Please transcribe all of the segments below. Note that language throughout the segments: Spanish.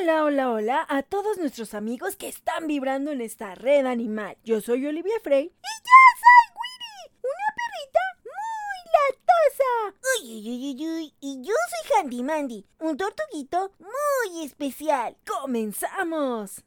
Hola, hola, hola a todos nuestros amigos que están vibrando en esta red animal. Yo soy Olivia Frey. ¡Y yo soy Winnie! ¡Una perrita muy latosa! ¡Uy, uy, uy, uy! Y yo soy Handy Mandy, un tortuguito muy especial. ¡Comenzamos!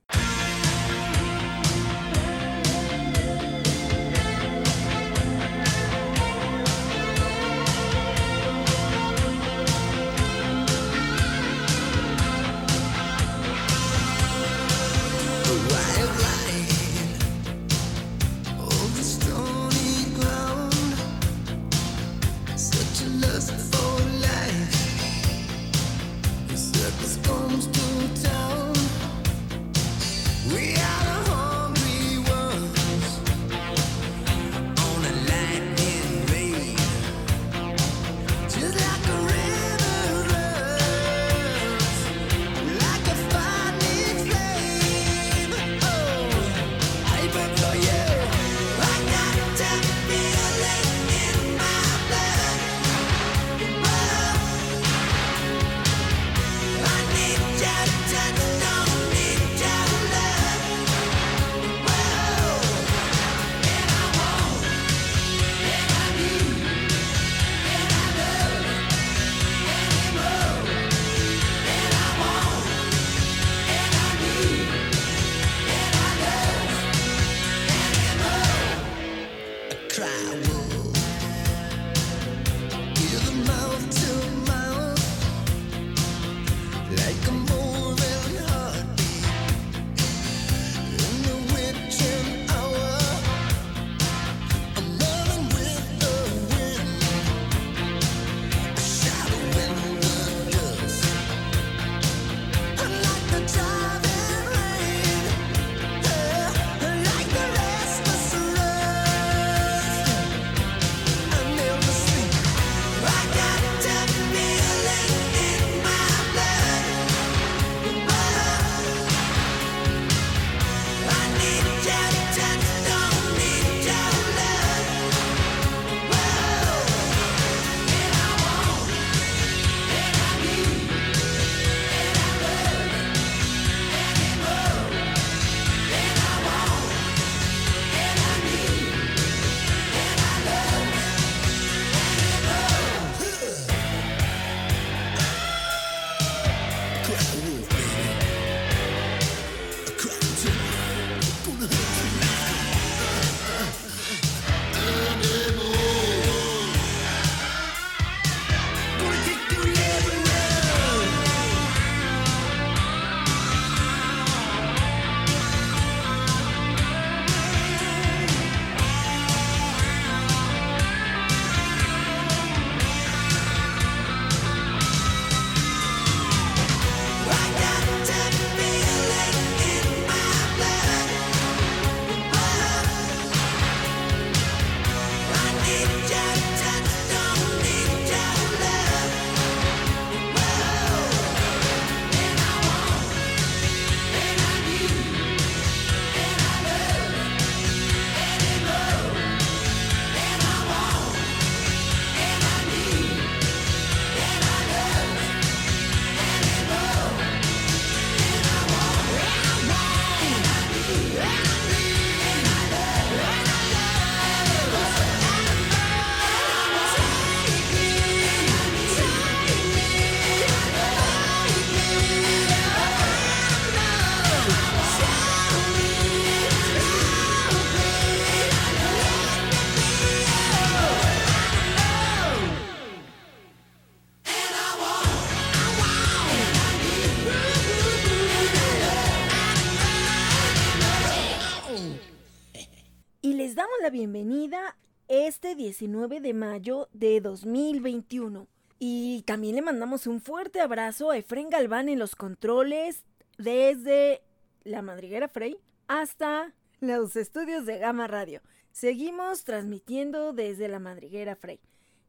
19 de mayo de 2021. Y también le mandamos un fuerte abrazo a Efren Galván en los controles desde la madriguera Frey hasta los estudios de Gama Radio. Seguimos transmitiendo desde la madriguera Frey.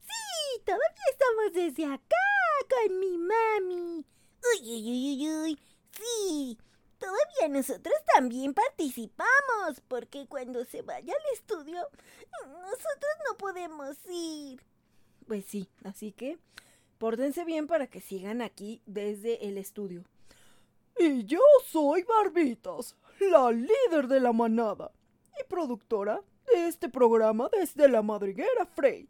Sí, todavía estamos desde acá con mi mami. Uy, uy, uy, uy, uy. Sí, Todavía nosotros también participamos, porque cuando se vaya al estudio, nosotros no podemos ir. Pues sí, así que pórtense bien para que sigan aquí desde el estudio. Y yo soy Barbitas, la líder de la manada y productora de este programa desde la madriguera Frey.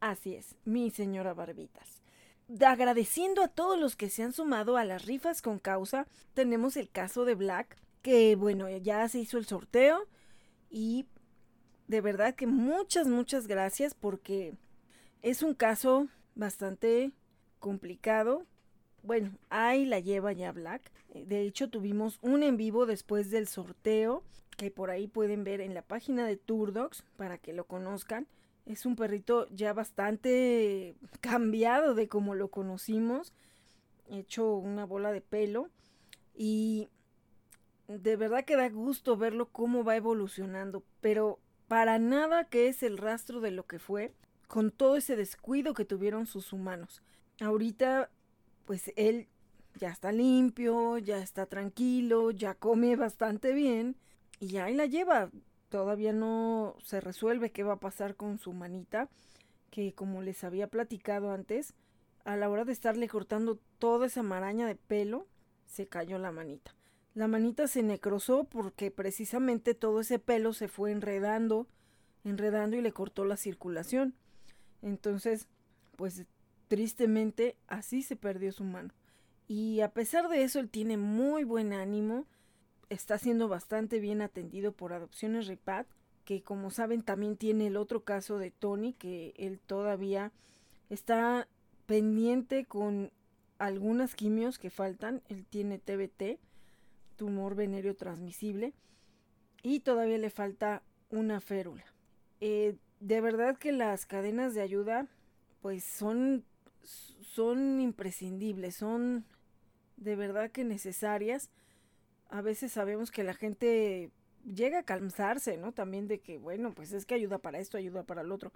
Así es, mi señora Barbitas. Agradeciendo a todos los que se han sumado a las rifas con causa, tenemos el caso de Black, que bueno, ya se hizo el sorteo y de verdad que muchas, muchas gracias porque es un caso bastante complicado. Bueno, ahí la lleva ya Black. De hecho, tuvimos un en vivo después del sorteo que por ahí pueden ver en la página de Turdocs para que lo conozcan. Es un perrito ya bastante cambiado de como lo conocimos, hecho una bola de pelo y de verdad que da gusto verlo cómo va evolucionando, pero para nada que es el rastro de lo que fue con todo ese descuido que tuvieron sus humanos. Ahorita pues él ya está limpio, ya está tranquilo, ya come bastante bien y ahí la lleva. Todavía no se resuelve qué va a pasar con su manita, que como les había platicado antes, a la hora de estarle cortando toda esa maraña de pelo, se cayó la manita. La manita se necrosó porque precisamente todo ese pelo se fue enredando, enredando y le cortó la circulación. Entonces, pues tristemente así se perdió su mano. Y a pesar de eso, él tiene muy buen ánimo, está siendo bastante bien atendido por Adopciones Ripat, que como saben también tiene el otro caso de Tony, que él todavía está pendiente con algunas quimios que faltan, él tiene TBT, tumor venéreo transmisible, y todavía le falta una férula. Eh, de verdad que las cadenas de ayuda pues son, son imprescindibles, son de verdad que necesarias. A veces sabemos que la gente llega a cansarse, ¿no? También de que, bueno, pues es que ayuda para esto, ayuda para el otro.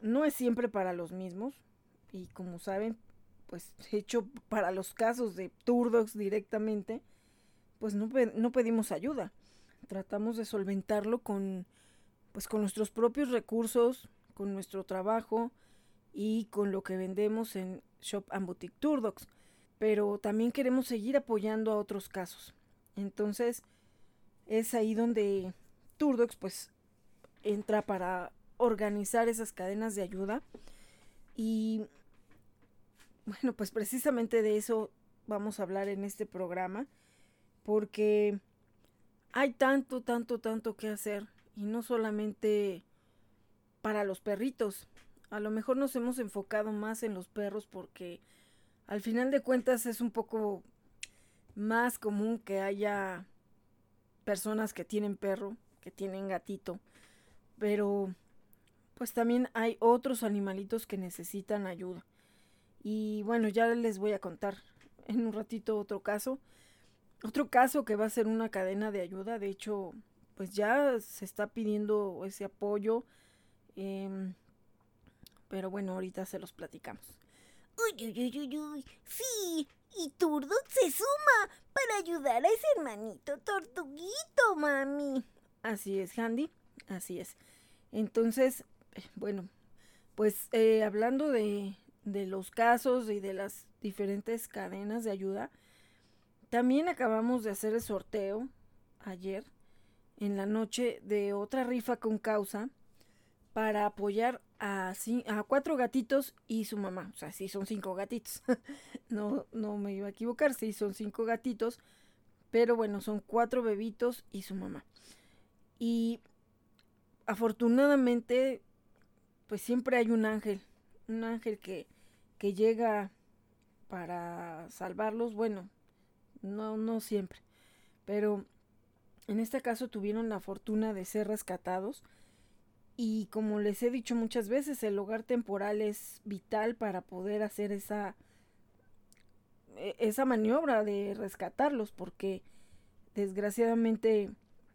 No es siempre para los mismos. Y como saben, pues hecho para los casos de Turdox directamente, pues no, no pedimos ayuda. Tratamos de solventarlo con, pues con nuestros propios recursos, con nuestro trabajo y con lo que vendemos en Shop and Boutique Turdox pero también queremos seguir apoyando a otros casos. Entonces, es ahí donde Turdox pues entra para organizar esas cadenas de ayuda y bueno, pues precisamente de eso vamos a hablar en este programa porque hay tanto, tanto, tanto que hacer y no solamente para los perritos. A lo mejor nos hemos enfocado más en los perros porque al final de cuentas es un poco más común que haya personas que tienen perro, que tienen gatito, pero pues también hay otros animalitos que necesitan ayuda. Y bueno, ya les voy a contar en un ratito otro caso. Otro caso que va a ser una cadena de ayuda. De hecho, pues ya se está pidiendo ese apoyo. Em, pero bueno, ahorita se los platicamos. Uy, uy, uy, uy, Sí, y Turdo se suma para ayudar a ese hermanito tortuguito, mami. Así es, Handy, así es. Entonces, eh, bueno, pues eh, hablando de, de los casos y de las diferentes cadenas de ayuda, también acabamos de hacer el sorteo ayer en la noche de otra rifa con causa para apoyar a, cuatro gatitos y su mamá. O sea, sí son cinco gatitos. no, no me iba a equivocar, sí son cinco gatitos. Pero bueno, son cuatro bebitos y su mamá. Y afortunadamente, pues siempre hay un ángel. Un ángel que, que llega para salvarlos. Bueno, no, no siempre. Pero en este caso tuvieron la fortuna de ser rescatados y como les he dicho muchas veces, el hogar temporal es vital para poder hacer esa, e, esa maniobra de rescatarlos, porque desgraciadamente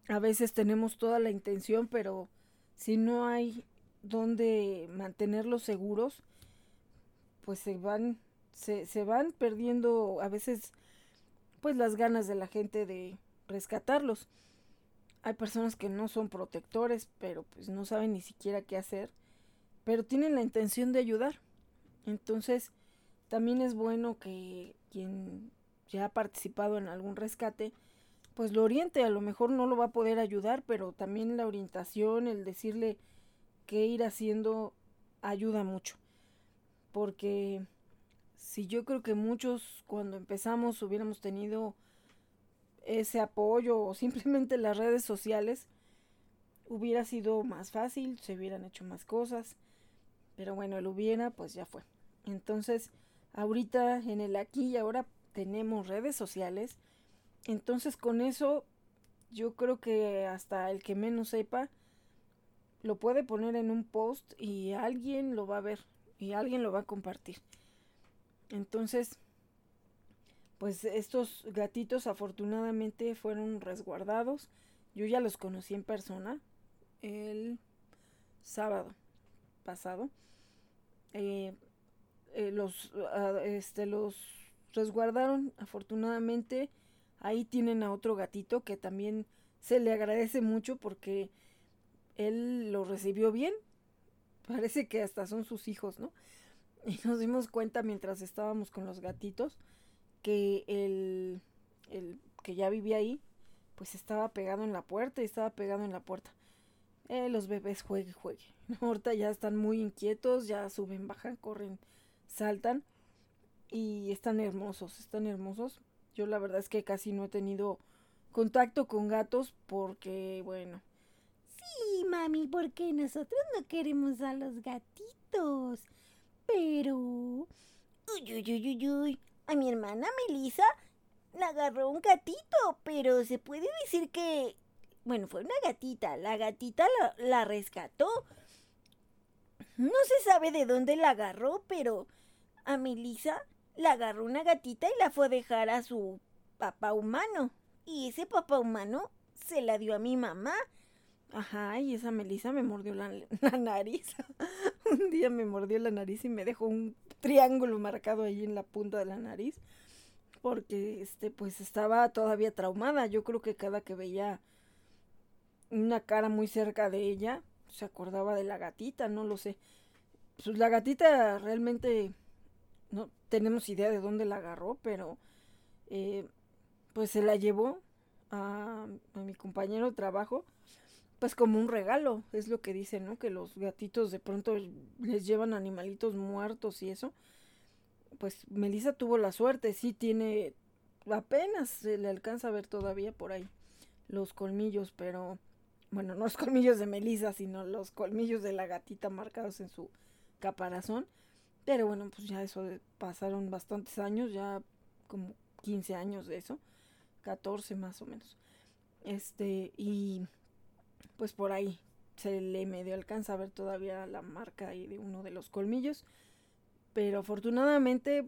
a veces tenemos toda la intención, pero si no hay donde mantenerlos seguros, pues se van, se, se van perdiendo a veces pues las ganas de la gente de rescatarlos hay personas que no son protectores, pero pues no saben ni siquiera qué hacer, pero tienen la intención de ayudar. Entonces, también es bueno que quien ya ha participado en algún rescate, pues lo oriente, a lo mejor no lo va a poder ayudar, pero también la orientación, el decirle qué ir haciendo ayuda mucho. Porque si yo creo que muchos cuando empezamos hubiéramos tenido ese apoyo o simplemente las redes sociales, hubiera sido más fácil, se hubieran hecho más cosas. Pero bueno, el hubiera, pues ya fue. Entonces, ahorita en el aquí y ahora tenemos redes sociales. Entonces, con eso, yo creo que hasta el que menos sepa, lo puede poner en un post y alguien lo va a ver y alguien lo va a compartir. Entonces, pues estos gatitos afortunadamente fueron resguardados. Yo ya los conocí en persona el sábado pasado. Eh, eh, los, ah, este, los resguardaron afortunadamente. Ahí tienen a otro gatito que también se le agradece mucho porque él lo recibió bien. Parece que hasta son sus hijos, ¿no? Y nos dimos cuenta mientras estábamos con los gatitos que el, el que ya vivía ahí, pues estaba pegado en la puerta y estaba pegado en la puerta. Eh, los bebés juegue, juegue. Ahorita ya están muy inquietos, ya suben, bajan, corren, saltan y están hermosos, están hermosos. Yo la verdad es que casi no he tenido contacto con gatos porque, bueno. Sí, mami, porque nosotros no queremos a los gatitos. Pero... Uy, uy, uy, uy, uy. A mi hermana Melissa la agarró un gatito, pero se puede decir que... Bueno, fue una gatita. La gatita la, la rescató. No se sabe de dónde la agarró, pero a Melissa la agarró una gatita y la fue a dejar a su papá humano. Y ese papá humano se la dio a mi mamá. Ajá, y esa Melissa me mordió la, la nariz. un día me mordió la nariz y me dejó un triángulo marcado ahí en la punta de la nariz. Porque, este, pues estaba todavía traumada. Yo creo que cada que veía una cara muy cerca de ella, se acordaba de la gatita, no lo sé. Pues la gatita realmente no tenemos idea de dónde la agarró, pero eh, pues se la llevó a, a, mi compañero de trabajo, pues como un regalo, es lo que dicen, ¿no? Que los gatitos de pronto les llevan animalitos muertos y eso. Pues Melissa tuvo la suerte, sí tiene, apenas se le alcanza a ver todavía por ahí los colmillos, pero bueno, no los colmillos de Melissa, sino los colmillos de la gatita marcados en su caparazón. Pero bueno, pues ya eso pasaron bastantes años, ya como 15 años de eso, 14 más o menos. Este, y pues por ahí se le medio alcanza a ver todavía la marca ahí de uno de los colmillos. Pero afortunadamente,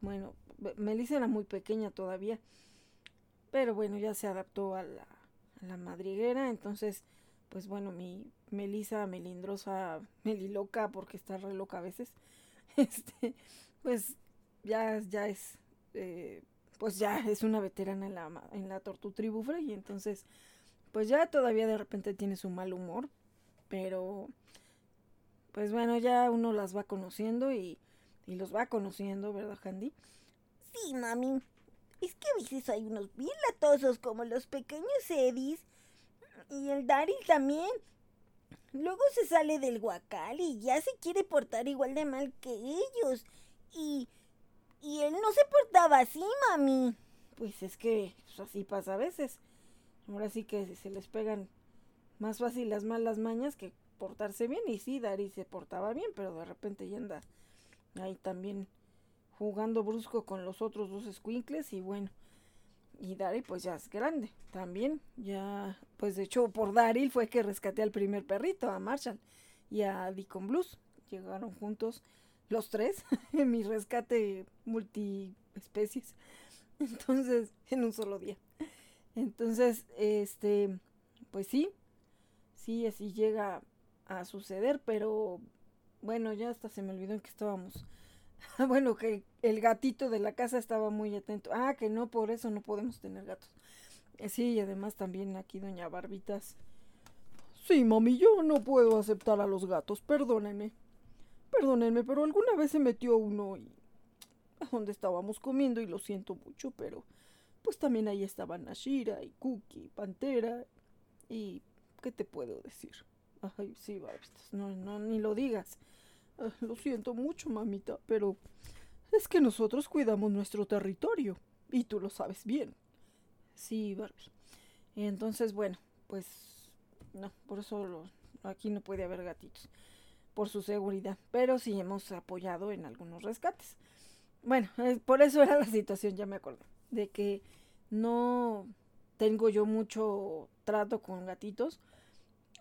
bueno, Melissa era muy pequeña todavía. Pero bueno, ya se adaptó a la, a la madriguera. Entonces, pues bueno, mi Melissa melindrosa, meliloca, porque está re loca a veces. Este, pues ya, ya es, eh, pues ya es una veterana en la, en la Tortutribufre y entonces, pues ya todavía de repente tiene su mal humor, pero pues bueno, ya uno las va conociendo y, y los va conociendo, ¿verdad, Handy? Sí, mami. Es que a veces hay unos bien latosos como los pequeños Edis y el Daryl también. Luego se sale del guacal y ya se quiere portar igual de mal que ellos. Y. Y él no se portaba así, mami. Pues es que pues así pasa a veces. Ahora sí que se les pegan más fácil las malas mañas que portarse bien. Y sí, Dari se portaba bien, pero de repente ya anda ahí también jugando brusco con los otros dos squinkles. Y bueno, y Daryl pues ya es grande también. Ya, pues de hecho por Daryl fue que rescaté al primer perrito, a Marshall y a Deacon Blues. Llegaron juntos los tres en mi rescate multiespecies. Entonces, en un solo día. Entonces, este, pues sí, sí, así llega a suceder, pero bueno, ya hasta se me olvidó en que estábamos bueno, que el gatito de la casa estaba muy atento. Ah, que no, por eso no podemos tener gatos. Eh, sí, y además también aquí doña Barbitas. Sí, mami, yo no puedo aceptar a los gatos, perdónenme. Perdónenme, pero alguna vez se metió uno y... donde estábamos comiendo y lo siento mucho, pero pues también ahí estaban Nashira y Cookie, Pantera y ¿qué te puedo decir? Ay, sí, Barbitas, no, no, ni lo digas. Ah, lo siento mucho, mamita, pero es que nosotros cuidamos nuestro territorio y tú lo sabes bien. Sí, Barbie. Entonces, bueno, pues no, por eso aquí no puede haber gatitos, por su seguridad, pero sí hemos apoyado en algunos rescates. Bueno, por eso era la situación, ya me acordé, de que no tengo yo mucho trato con gatitos,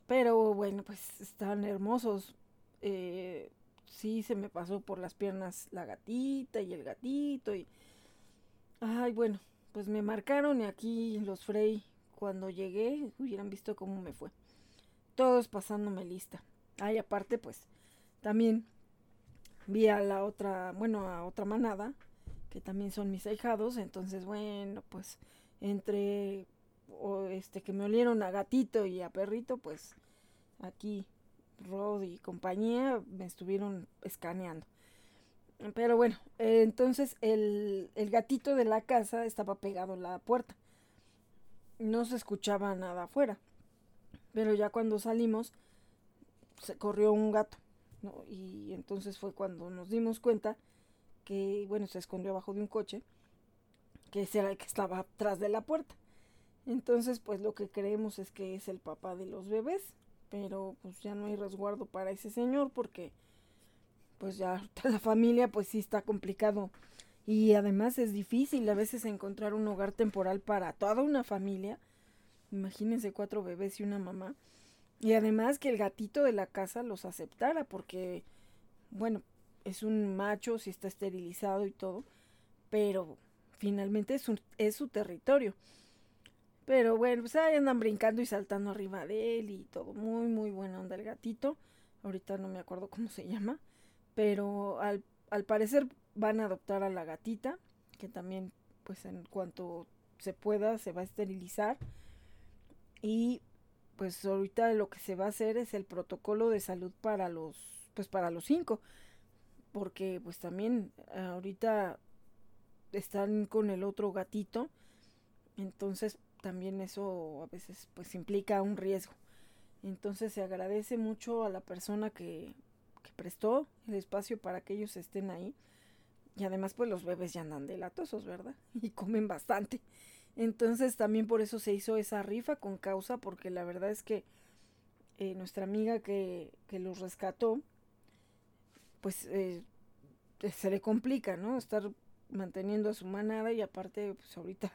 pero bueno, pues están hermosos. Eh, sí se me pasó por las piernas la gatita y el gatito y... Ay, bueno, pues me marcaron y aquí los Frey cuando llegué hubieran visto cómo me fue. Todos pasándome lista. Ay, aparte pues también vi a la otra, bueno, a otra manada, que también son mis ahijados, entonces bueno, pues entre este que me olieron a gatito y a perrito, pues aquí Rod y compañía me estuvieron escaneando. Pero bueno, entonces el, el gatito de la casa estaba pegado a la puerta. No se escuchaba nada afuera. Pero ya cuando salimos, se corrió un gato. Y entonces fue cuando nos dimos cuenta que, bueno, se escondió abajo de un coche, que era el que estaba atrás de la puerta. Entonces, pues lo que creemos es que es el papá de los bebés, pero pues ya no hay resguardo para ese señor porque pues ya la familia pues sí está complicado y además es difícil a veces encontrar un hogar temporal para toda una familia. Imagínense cuatro bebés y una mamá. Y además que el gatito de la casa los aceptara porque, bueno, es un macho, si está esterilizado y todo, pero finalmente es, es su territorio. Pero bueno, pues ahí andan brincando y saltando arriba de él y todo. Muy, muy buena onda el gatito. Ahorita no me acuerdo cómo se llama. Pero al, al parecer van a adoptar a la gatita. Que también, pues en cuanto se pueda, se va a esterilizar. Y pues ahorita lo que se va a hacer es el protocolo de salud para los, pues para los cinco. Porque pues también ahorita están con el otro gatito. Entonces también eso a veces pues implica un riesgo. Entonces se agradece mucho a la persona que, que prestó el espacio para que ellos estén ahí. Y además pues los bebés ya andan delatosos, ¿verdad? Y comen bastante. Entonces también por eso se hizo esa rifa con causa, porque la verdad es que eh, nuestra amiga que, que, los rescató, pues eh, se le complica, ¿no? Estar manteniendo a su manada y aparte pues ahorita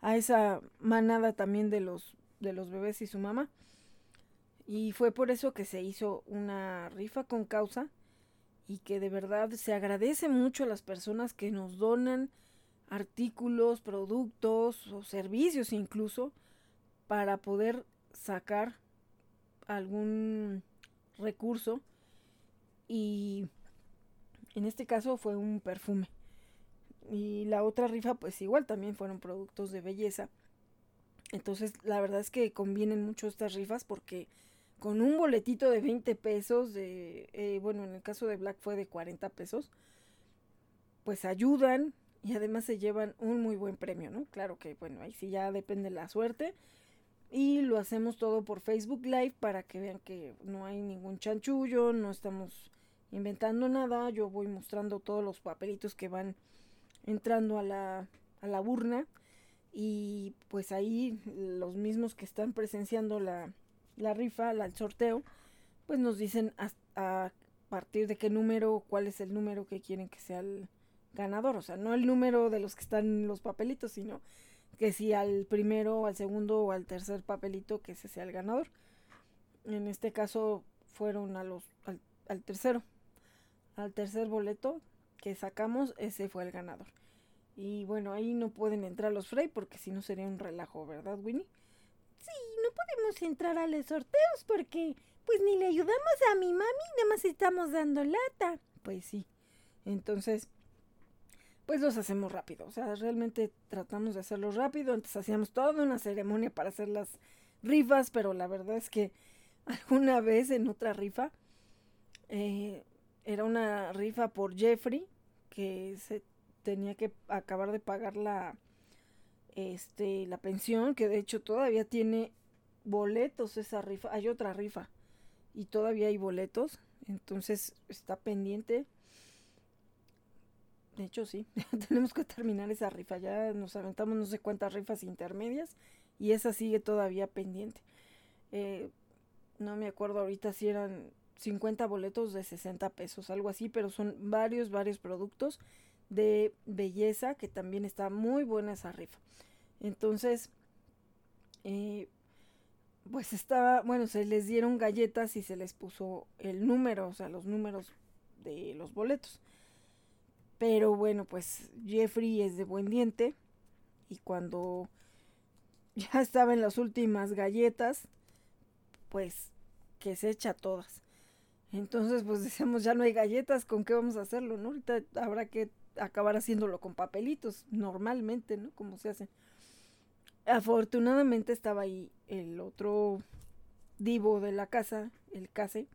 a esa manada también de los, de los bebés y su mamá. Y fue por eso que se hizo una rifa con causa y que de verdad se agradece mucho a las personas que nos donan artículos, productos o servicios incluso para poder sacar algún recurso y en este caso fue un perfume. Y la otra rifa, pues igual también fueron productos de belleza. Entonces, la verdad es que convienen mucho estas rifas porque con un boletito de 20 pesos, de, eh, bueno, en el caso de Black fue de 40 pesos, pues ayudan y además se llevan un muy buen premio, ¿no? Claro que, bueno, ahí sí ya depende la suerte. Y lo hacemos todo por Facebook Live para que vean que no hay ningún chanchullo, no estamos inventando nada. Yo voy mostrando todos los papelitos que van entrando a la, a la urna y pues ahí los mismos que están presenciando la, la rifa, el sorteo, pues nos dicen a, a, partir de qué número, cuál es el número que quieren que sea el ganador, o sea, no el número de los que están en los papelitos, sino que si al primero, al segundo o al tercer papelito que ese sea el ganador. En este caso fueron a los al, al tercero, al tercer boleto que sacamos, ese fue el ganador. Y bueno, ahí no pueden entrar los Frey porque si no sería un relajo, ¿verdad, Winnie? Sí, no podemos entrar a los sorteos porque pues ni le ayudamos a mi mami, nada más estamos dando lata. Pues sí. Entonces, pues los hacemos rápido. O sea, realmente tratamos de hacerlos rápido. Antes hacíamos toda una ceremonia para hacer las rifas, pero la verdad es que alguna vez en otra rifa, eh, era una rifa por Jeffrey, que se tenía que acabar de pagar la, este, la pensión, que de hecho todavía tiene boletos esa rifa. Hay otra rifa y todavía hay boletos. Entonces está pendiente. De hecho, sí, tenemos que terminar esa rifa. Ya nos aventamos no sé cuántas rifas intermedias y esa sigue todavía pendiente. Eh, no me acuerdo ahorita si eran 50 boletos de 60 pesos, algo así, pero son varios, varios productos de belleza que también está muy buena esa rifa. Entonces, eh, pues estaba, bueno, se les dieron galletas y se les puso el número, o sea, los números de los boletos. Pero bueno, pues Jeffrey es de buen diente y cuando ya estaba en las últimas galletas, pues que se echa todas. Entonces, pues decíamos, ya no hay galletas, ¿con qué vamos a hacerlo? ¿No? Ahorita habrá que acabar haciéndolo con papelitos, normalmente, ¿no? Como se hace. Afortunadamente estaba ahí el otro divo de la casa, el case,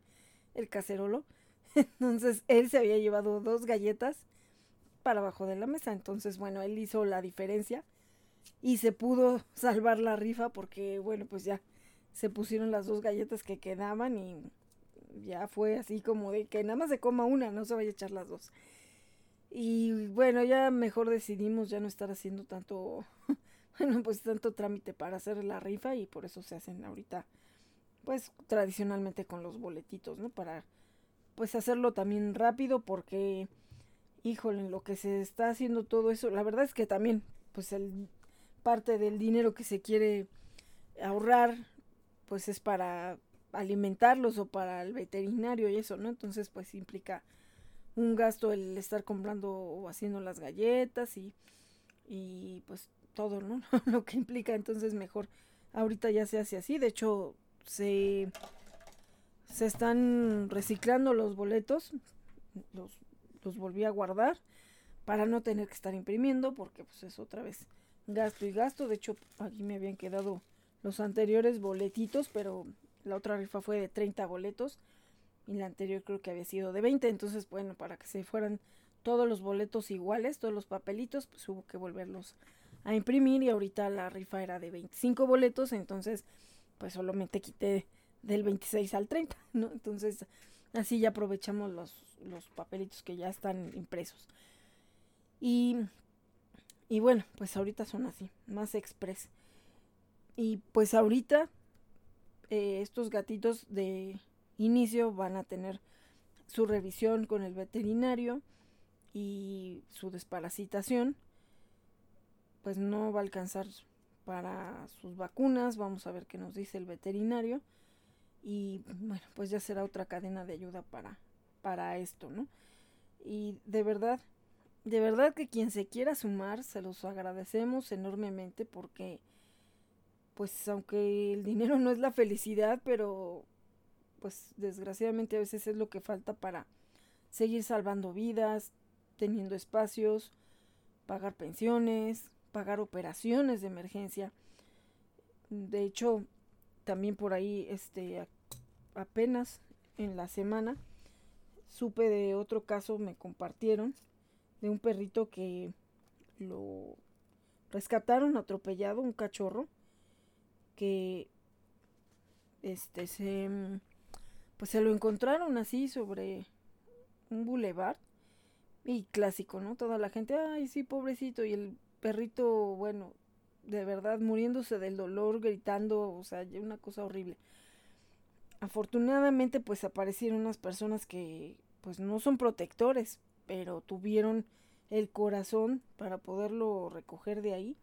el cacerolo. Entonces él se había llevado dos galletas para abajo de la mesa. Entonces, bueno, él hizo la diferencia y se pudo salvar la rifa porque, bueno, pues ya se pusieron las dos galletas que quedaban y ya fue así como de que nada más se coma una, no se vaya a echar las dos. Y bueno, ya mejor decidimos ya no estar haciendo tanto bueno, pues tanto trámite para hacer la rifa y por eso se hacen ahorita, pues tradicionalmente con los boletitos, ¿no? Para, pues hacerlo también rápido porque, híjole, en lo que se está haciendo todo eso, la verdad es que también, pues el parte del dinero que se quiere ahorrar, pues es para alimentarlos o para el veterinario y eso, ¿no? Entonces, pues implica un gasto el estar comprando o haciendo las galletas y, y pues todo, ¿no? Lo que implica entonces mejor ahorita ya se hace así. De hecho, se, se están reciclando los boletos. Los, los volví a guardar para no tener que estar imprimiendo porque pues es otra vez gasto y gasto. De hecho, aquí me habían quedado los anteriores boletitos, pero la otra rifa fue de 30 boletos y la anterior creo que había sido de 20. Entonces, bueno, para que se fueran todos los boletos iguales, todos los papelitos, pues hubo que volverlos a imprimir y ahorita la rifa era de 25 boletos, entonces pues solamente quité del 26 al 30, ¿no? Entonces así ya aprovechamos los, los papelitos que ya están impresos. Y, y bueno, pues ahorita son así, más express. Y pues ahorita eh, estos gatitos de inicio van a tener su revisión con el veterinario y su desparasitación pues no va a alcanzar para sus vacunas. Vamos a ver qué nos dice el veterinario. Y bueno, pues ya será otra cadena de ayuda para, para esto, ¿no? Y de verdad, de verdad que quien se quiera sumar, se los agradecemos enormemente porque, pues aunque el dinero no es la felicidad, pero pues desgraciadamente a veces es lo que falta para seguir salvando vidas, teniendo espacios, pagar pensiones, pagar operaciones de emergencia. De hecho, también por ahí, este, apenas en la semana, supe de otro caso, me compartieron, de un perrito que lo rescataron atropellado, un cachorro, que este se pues se lo encontraron así sobre un bulevar y clásico, ¿no? Toda la gente, ay, sí, pobrecito, y el perrito, bueno, de verdad muriéndose del dolor, gritando, o sea, una cosa horrible. Afortunadamente, pues aparecieron unas personas que, pues no son protectores, pero tuvieron el corazón para poderlo recoger de ahí,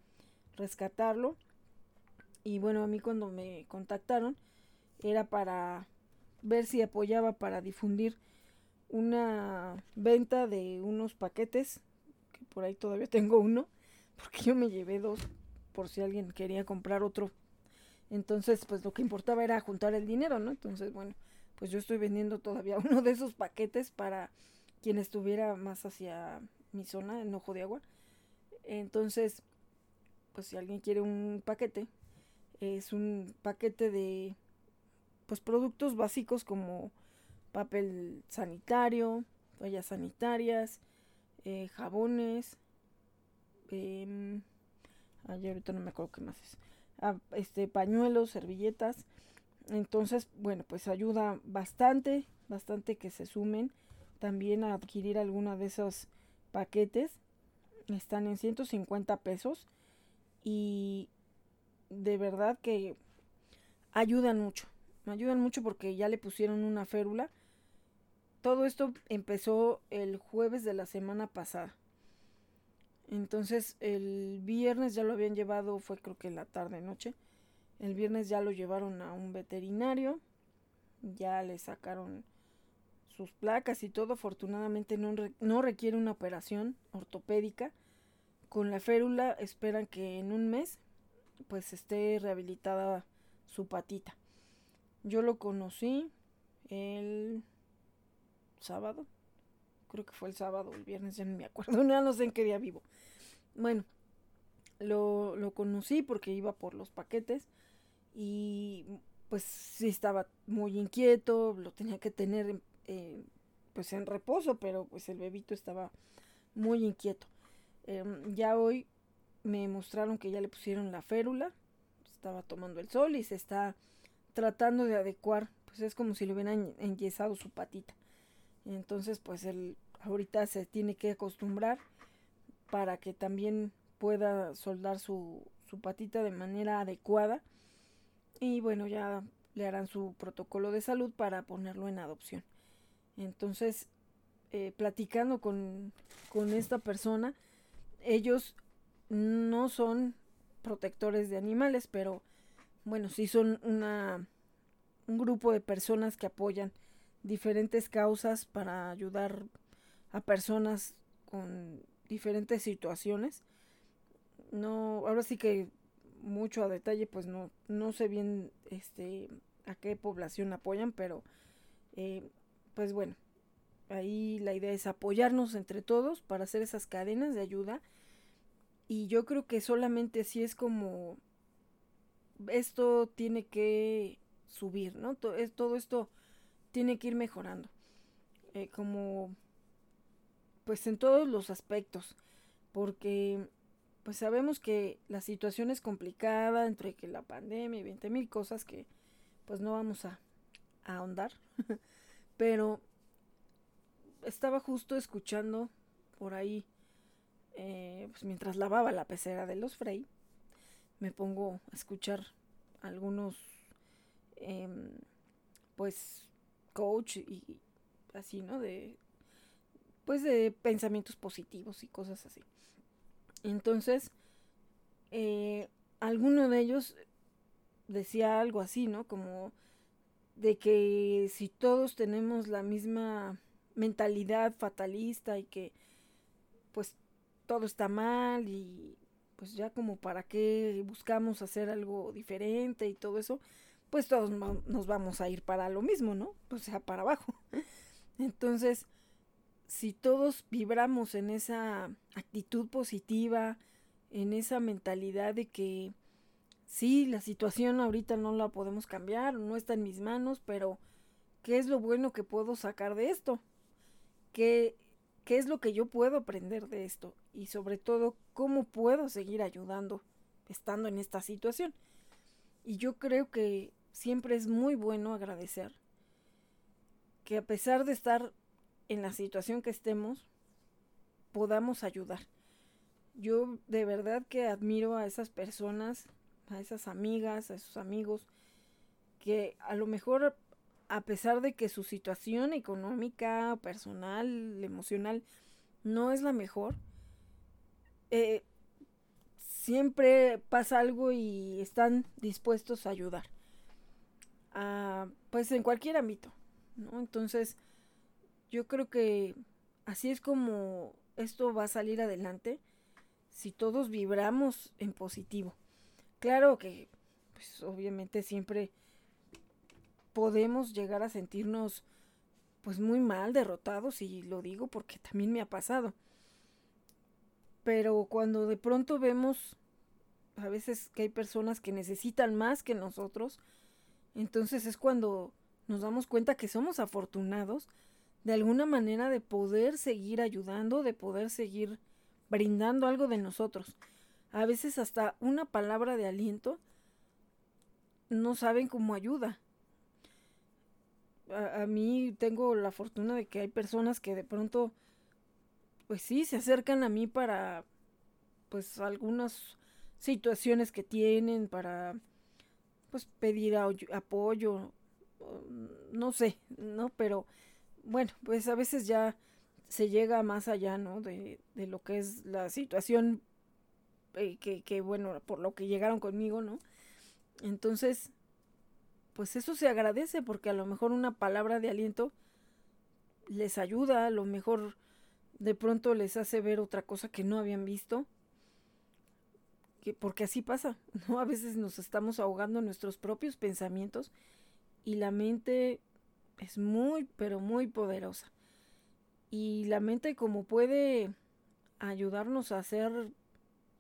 rescatarlo. Y bueno, a mí cuando me contactaron era para ver si apoyaba para difundir una venta de unos paquetes, que por ahí todavía tengo uno, porque yo me llevé dos por si alguien quería comprar otro. Entonces, pues lo que importaba era juntar el dinero, ¿no? Entonces, bueno, pues yo estoy vendiendo todavía uno de esos paquetes para quien estuviera más hacia mi zona, en Ojo de Agua. Entonces, pues si alguien quiere un paquete, es un paquete de pues productos básicos como papel sanitario, toallas sanitarias, eh, jabones, ay, ahorita no me acuerdo qué más es, ah, este, pañuelos, servilletas, entonces, bueno, pues ayuda bastante, bastante que se sumen también a adquirir alguna de esos paquetes, están en 150 pesos y de verdad que ayudan mucho, ayudan mucho porque ya le pusieron una férula, todo esto empezó el jueves de la semana pasada. Entonces el viernes ya lo habían llevado, fue creo que la tarde noche. El viernes ya lo llevaron a un veterinario. Ya le sacaron sus placas y todo. Afortunadamente no, no requiere una operación ortopédica. Con la férula esperan que en un mes pues esté rehabilitada su patita. Yo lo conocí el sábado. Creo que fue el sábado, el viernes, ya no me acuerdo, no, no sé en qué día vivo. Bueno, lo, lo conocí porque iba por los paquetes y pues sí estaba muy inquieto, lo tenía que tener eh, pues en reposo, pero pues el bebito estaba muy inquieto. Em, ya hoy me mostraron que ya le pusieron la férula, estaba tomando el sol y se está tratando de adecuar, pues es como si le hubieran enyesado su patita. Entonces, pues él ahorita se tiene que acostumbrar para que también pueda soldar su, su patita de manera adecuada. Y bueno, ya le harán su protocolo de salud para ponerlo en adopción. Entonces, eh, platicando con, con esta persona, ellos no son protectores de animales, pero bueno, sí son una, un grupo de personas que apoyan diferentes causas para ayudar a personas con diferentes situaciones. No, ahora sí que mucho a detalle, pues no, no sé bien este a qué población apoyan, pero eh, pues bueno, ahí la idea es apoyarnos entre todos para hacer esas cadenas de ayuda. Y yo creo que solamente así es como esto tiene que subir, ¿no? Todo, esto tiene que ir mejorando. Eh, como pues en todos los aspectos. Porque pues sabemos que la situación es complicada entre que la pandemia y 20 mil cosas que pues no vamos a, ahondar. Pero estaba justo escuchando por ahí, eh, pues mientras lavaba la pecera de los Frey, me pongo a escuchar algunos, em, pues coach y así, ¿no? De, pues de pensamientos positivos y cosas así. Entonces, eh, alguno de ellos decía algo así, ¿no? Como de que si todos tenemos la misma mentalidad fatalista y que todo está mal y pues ya como para qué buscamos hacer algo diferente y todo eso, pues todos nos vamos a ir para lo mismo, ¿no? O sea, para abajo. Entonces, si todos vibramos en esa actitud positiva, en esa mentalidad de que sí, la situación ahorita no la podemos cambiar, no está en mis manos, pero ¿qué es lo bueno que puedo sacar de esto? ¿Qué, qué es lo que yo puedo aprender de esto? Y sobre todo, ¿cómo puedo seguir ayudando estando en esta situación? Y yo creo que siempre es muy bueno agradecer que a pesar de estar en la situación que estemos, podamos ayudar. Yo de verdad que admiro a esas personas, a esas amigas, a esos amigos, que a lo mejor a pesar de que su situación económica, personal, emocional no es la mejor, eh, siempre pasa algo y están dispuestos a ayudar pues en cualquier ámbito, ¿no? Entonces, yo creo que así es como esto va a salir adelante si todos vibramos en positivo. Claro que, pues obviamente siempre podemos llegar a sentirnos pues muy mal, derrotados, y lo digo porque también me ha pasado. Pero cuando de pronto vemos a veces que hay personas que necesitan más que nosotros, entonces es cuando nos damos cuenta que somos afortunados de alguna manera de poder seguir ayudando, de poder seguir brindando algo de nosotros. A veces hasta una palabra de aliento no saben cómo ayuda. A, mí tengo la fortuna de que hay personas que de pronto, pues sí, se acercan a mí para, pues, algunas situaciones que tienen, para, pues, pedir apoyo, no sé, ¿no? Pero, bueno, pues a veces ya se llega más allá, ¿no? De, de lo que es la situación eh, que, que, bueno, por lo que llegaron conmigo, ¿no? Entonces, pues eso se agradece porque a lo mejor una palabra de aliento les ayuda, a lo mejor de pronto les hace ver otra cosa que no habían visto. Que, porque así pasa, ¿no? A veces nos estamos ahogando en nuestros propios pensamientos y la mente es muy, pero muy poderosa. Y la mente como puede ayudarnos a ser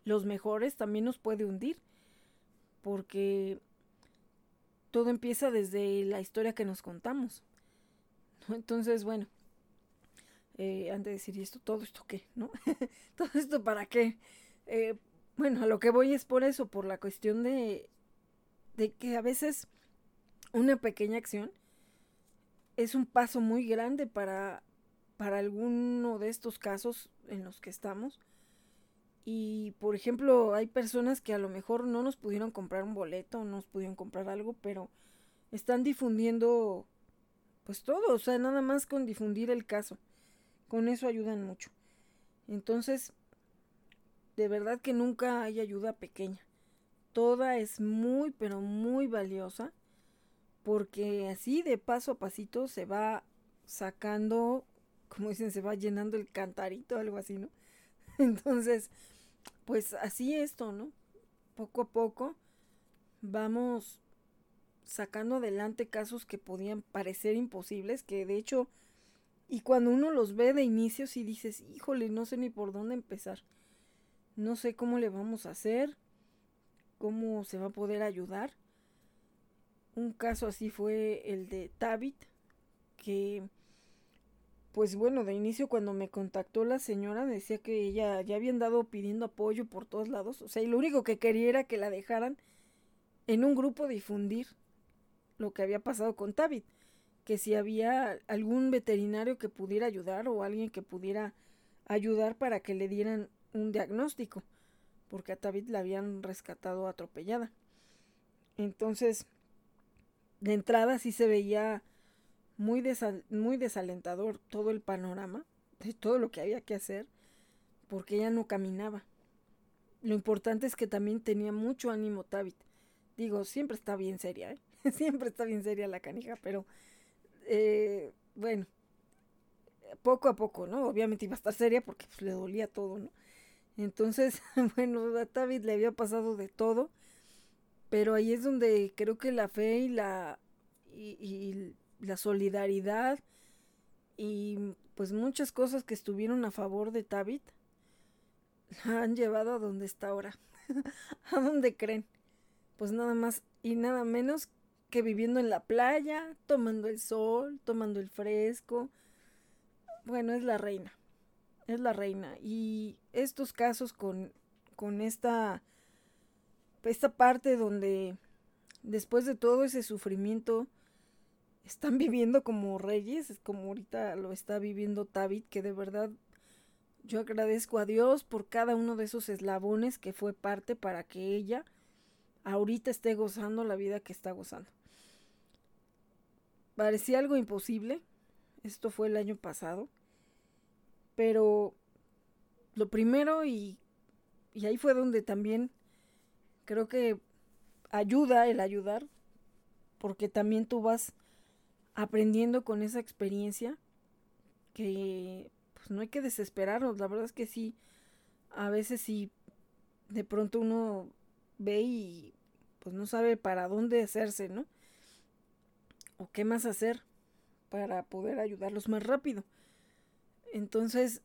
los mejores, también nos puede hundir. Porque todo empieza desde la historia que nos contamos. Entonces, bueno, eh, antes de decir esto, todo esto qué, ¿no? todo esto para qué. Eh, bueno, a lo que voy es por eso, por la cuestión de, de que a veces una pequeña acción es un paso muy grande para, para alguno de estos casos en los que estamos. Y por ejemplo, hay personas que a lo mejor no nos pudieron comprar un boleto, no nos pudieron comprar algo, pero están difundiendo pues todo, o sea, nada más con difundir el caso. Con eso ayudan mucho. Entonces, de verdad que nunca hay ayuda pequeña. Toda es muy, pero muy valiosa, porque así de paso a pasito se va sacando, como dicen, se va llenando el cantarito, algo así, ¿no? Entonces, pues así esto, ¿no? Poco a poco vamos sacando adelante casos que podían parecer imposibles, que de hecho, y cuando uno los ve de inicio, sí dices, híjole, no sé ni por dónde empezar. No sé cómo le vamos a hacer, cómo se va a poder ayudar. Un caso así fue el de Tabit, que pues bueno, de inicio cuando me contactó la señora decía que ella ya había andado pidiendo apoyo por todos lados, o sea, y lo único que quería era que la dejaran en un grupo difundir lo que había pasado con Tabit, que si había algún veterinario que pudiera ayudar o alguien que pudiera ayudar para que le dieran un diagnóstico, porque a Tabit la habían rescatado atropellada. Entonces, de entrada sí se veía muy, muy desalentador todo el panorama de todo lo que había que hacer, porque ella no caminaba. Lo importante es que también tenía mucho ánimo Tabit. Digo, siempre está bien seria, ¿eh? siempre está bien seria la canija, pero eh, bueno, poco a poco, ¿no? Obviamente iba a estar seria porque pues, le dolía todo, ¿no? Entonces, bueno, a Tabit le había pasado de todo, pero ahí es donde creo que la fe y la y la solidaridad y pues muchas cosas que estuvieron a favor de Tabit la han llevado a donde está ahora. ¿A dónde creen? Pues nada más y nada menos que viviendo en la playa, tomando el sol, tomando el fresco. Bueno, es la reina. Es la reina. Y estos casos con, con esta, esta parte donde después de todo ese sufrimiento están viviendo como reyes, es como ahorita lo está viviendo Tabit, que de verdad yo agradezco a Dios por cada uno de esos eslabones que fue parte para que ella ahorita esté gozando la vida que está gozando. Parecía algo imposible, esto fue el año pasado, pero lo primero y, y ahí fue donde también creo que ayuda el ayudar, porque también tú vas aprendiendo con esa experiencia que pues no hay que desesperarnos, la verdad es que sí, a veces sí, de pronto uno ve y pues no sabe para dónde hacerse, ¿no? O qué más hacer para poder ayudarlos más rápido. Entonces,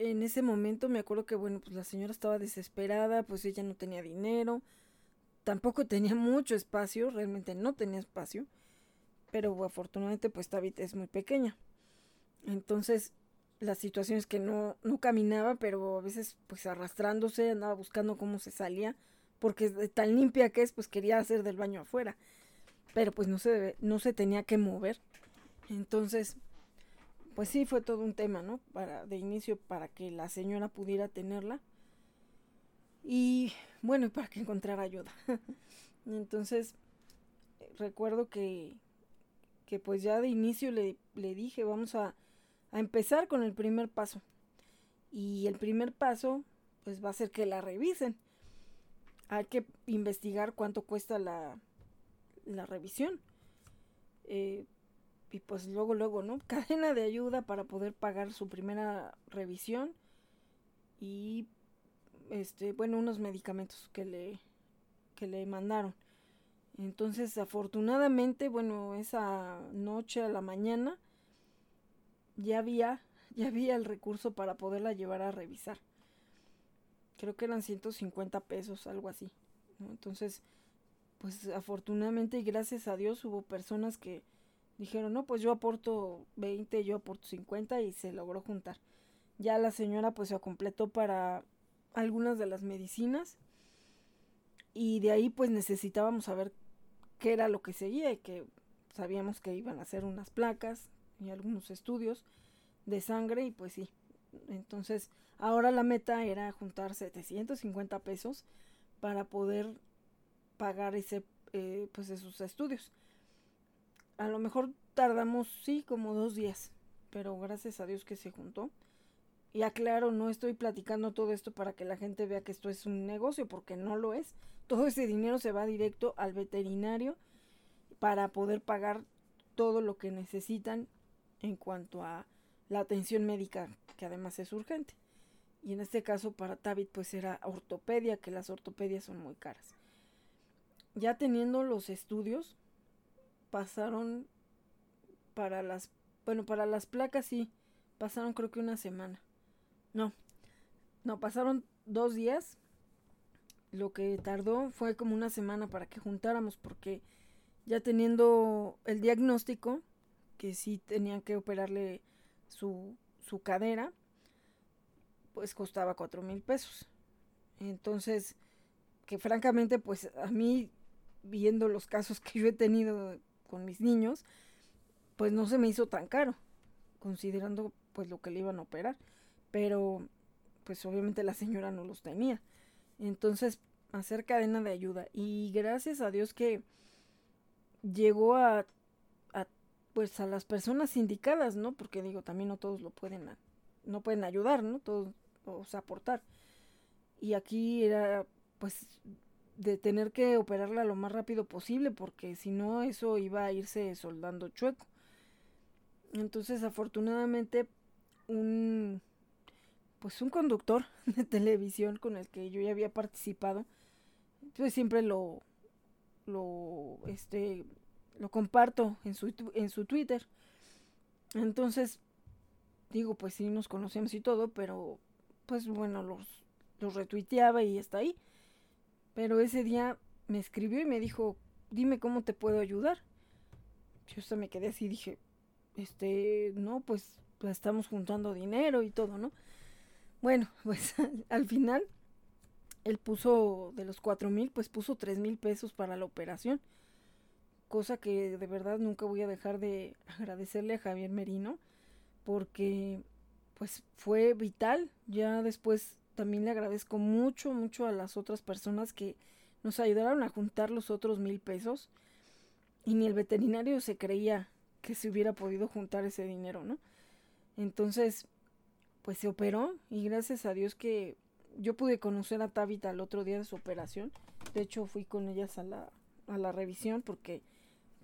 en ese momento me acuerdo que, bueno, pues la señora estaba desesperada, pues ella no tenía dinero, tampoco tenía mucho espacio, realmente no tenía espacio pero afortunadamente pues Tabit es muy pequeña. Entonces la situación es que no, no caminaba, pero a veces pues arrastrándose, andaba buscando cómo se salía, porque tan limpia que es, pues quería hacer del baño afuera. Pero pues no se, no se tenía que mover. Entonces, pues sí fue todo un tema, ¿no? Para, de inicio, para que la señora pudiera tenerla. Y bueno, para que encontrara ayuda. Entonces, recuerdo que, que pues ya de inicio le, le dije, vamos a, a empezar con el primer paso. Y el primer paso, pues va a ser que la revisen. Hay que investigar cuánto cuesta la, la revisión. Eh, y pues luego, luego, ¿no? Cadena de ayuda para poder pagar su primera revisión. Y, este, bueno, unos medicamentos que le, que le mandaron. Entonces, afortunadamente, bueno, esa noche a la mañana ya había, ya había el recurso para poderla llevar a revisar. Creo que eran 150 pesos, algo así. Entonces, pues afortunadamente y gracias a Dios hubo personas que dijeron, no, pues yo aporto 20, yo aporto 50 y se logró juntar. Ya la señora pues se completó para algunas de las medicinas y de ahí pues necesitábamos saber qué era lo que seguía y que sabíamos que iban a hacer unas placas y algunos estudios de sangre y pues sí. Entonces ahora la meta era juntar 750 pesos para poder pagar ese, eh, pues esos estudios. A lo mejor tardamos, sí, como dos días, pero gracias a Dios que se juntó. Y aclaro, no estoy platicando todo esto para que la gente vea que esto es un negocio, porque no lo es. Todo ese dinero se va directo al veterinario para poder pagar todo lo que necesitan en cuanto a la atención médica, que además es urgente. Y en este caso para Tabit pues era ortopedia, que las ortopedias son muy caras ya teniendo los estudios, pasaron para las, bueno, para las placas sí, pasaron creo que una semana. No, no, pasaron dos días. Lo que tardó fue como una semana para que juntáramos, porque ya teniendo el diagnóstico, que sí tenían que operarle su, su cadera, pues costaba cuatro mil pesos. Entonces, que francamente, pues a mí viendo los casos que yo he tenido con mis niños, pues no se me hizo tan caro, considerando pues lo que le iban a operar. Pero pues obviamente la señora no los tenía. Entonces, hacer cadena de ayuda. Y gracias a Dios que llegó a, a pues a las personas indicadas, ¿no? Porque digo, también no todos lo pueden, no pueden ayudar, ¿no? Todos, o sea, aportar. Y aquí era, pues, de tener que operarla lo más rápido posible porque si no eso iba a irse soldando chueco. Entonces afortunadamente un pues un conductor de televisión con el que yo ya había participado pues siempre lo lo este lo comparto en su en su Twitter. Entonces digo, pues sí nos conocemos y todo, pero pues bueno, los los retuiteaba y está ahí. Pero ese día me escribió y me dijo, dime cómo te puedo ayudar. Yo hasta me quedé así, dije, este, no, pues, pues estamos juntando dinero y todo, ¿no? Bueno, pues al final, él puso de los cuatro mil, pues puso tres mil pesos para la operación. Cosa que de verdad nunca voy a dejar de agradecerle a Javier Merino, porque pues fue vital. Ya después también le agradezco mucho, mucho a las otras personas que nos ayudaron a juntar los otros mil pesos. Y ni el veterinario se creía que se hubiera podido juntar ese dinero, ¿no? Entonces, pues se operó y gracias a Dios que yo pude conocer a Tabitha el otro día de su operación. De hecho, fui con ellas a la, a la revisión porque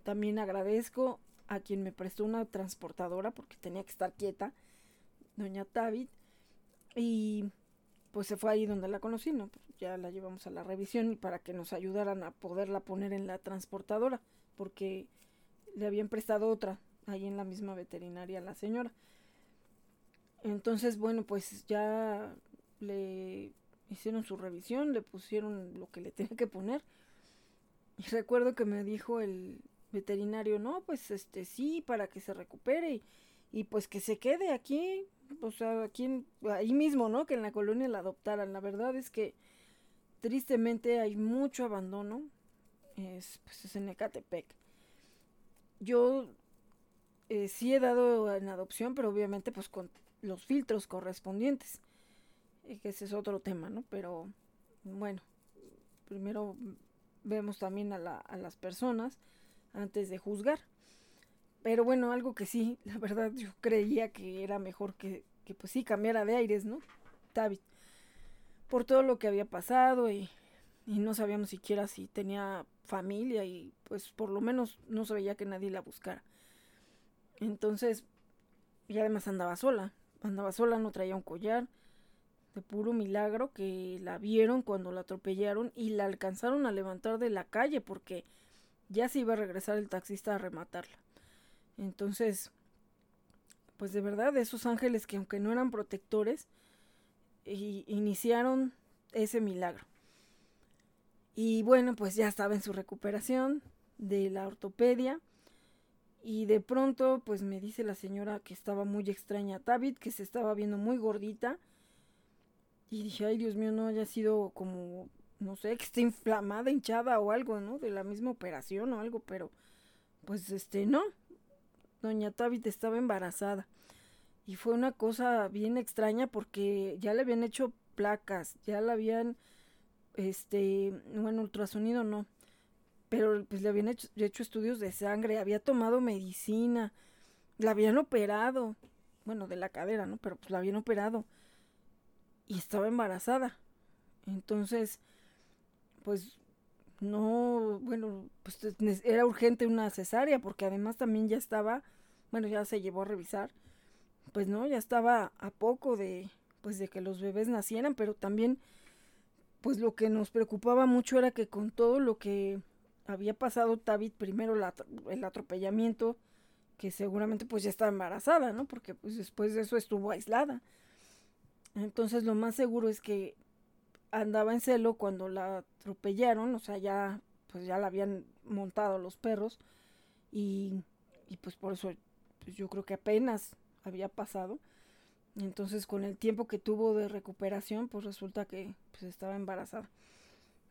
también agradezco a quien me prestó una transportadora porque tenía que estar quieta, doña Tabit. Y pues se fue ahí donde la conocí, ¿no? Ya la llevamos a la revisión para que nos ayudaran a poderla poner en la transportadora, porque le habían prestado otra ahí en la misma veterinaria a la señora. Entonces, bueno, pues ya le hicieron su revisión, le pusieron lo que le tenía que poner. Y recuerdo que me dijo el veterinario, no, pues este sí, para que se recupere y, y pues que se quede aquí o sea, aquí ahí mismo, ¿no? Que en la colonia la adoptaran. La verdad es que tristemente hay mucho abandono. Es, pues es en Ecatepec. Yo eh, sí he dado en adopción, pero obviamente pues con los filtros correspondientes. Eh, que ese es otro tema, ¿no? Pero bueno, primero vemos también a, la, a las personas antes de juzgar. Pero bueno, algo que sí, la verdad yo creía que era mejor que, que pues sí cambiara de aires, ¿no? David. Por todo lo que había pasado y, y no sabíamos siquiera si tenía familia y pues por lo menos no se veía que nadie la buscara. Entonces, y además andaba sola, andaba sola, no traía un collar, de puro milagro que la vieron cuando la atropellaron y la alcanzaron a levantar de la calle porque ya se iba a regresar el taxista a rematarla. Entonces, pues de verdad, esos ángeles que aunque no eran protectores, iniciaron ese milagro. Y bueno, pues ya estaba en su recuperación de la ortopedia. Y de pronto, pues me dice la señora que estaba muy extraña David, que se estaba viendo muy gordita. Y dije, ay Dios mío, no haya sido como, no sé, que esté inflamada, hinchada o algo, ¿no? De la misma operación o algo, pero pues este, no. Doña Tabit estaba embarazada. Y fue una cosa bien extraña porque ya le habían hecho placas, ya la habían este, bueno, ultrasonido no, pero pues le habían hecho, hecho estudios de sangre, había tomado medicina, la habían operado, bueno, de la cadera, ¿no? Pero pues la habían operado y estaba embarazada. Entonces, pues no, bueno, pues era urgente una cesárea porque además también ya estaba, bueno, ya se llevó a revisar, pues no, ya estaba a poco de, pues de que los bebés nacieran, pero también pues lo que nos preocupaba mucho era que con todo lo que había pasado Tabit, primero el atropellamiento, que seguramente pues ya estaba embarazada, ¿no? Porque pues después de eso estuvo aislada. Entonces lo más seguro es que andaba en celo cuando la atropellaron, o sea, ya pues ya la habían montado los perros y, pues por eso pues yo creo que apenas había pasado. Entonces con el tiempo que tuvo de recuperación, pues resulta que pues, estaba embarazada.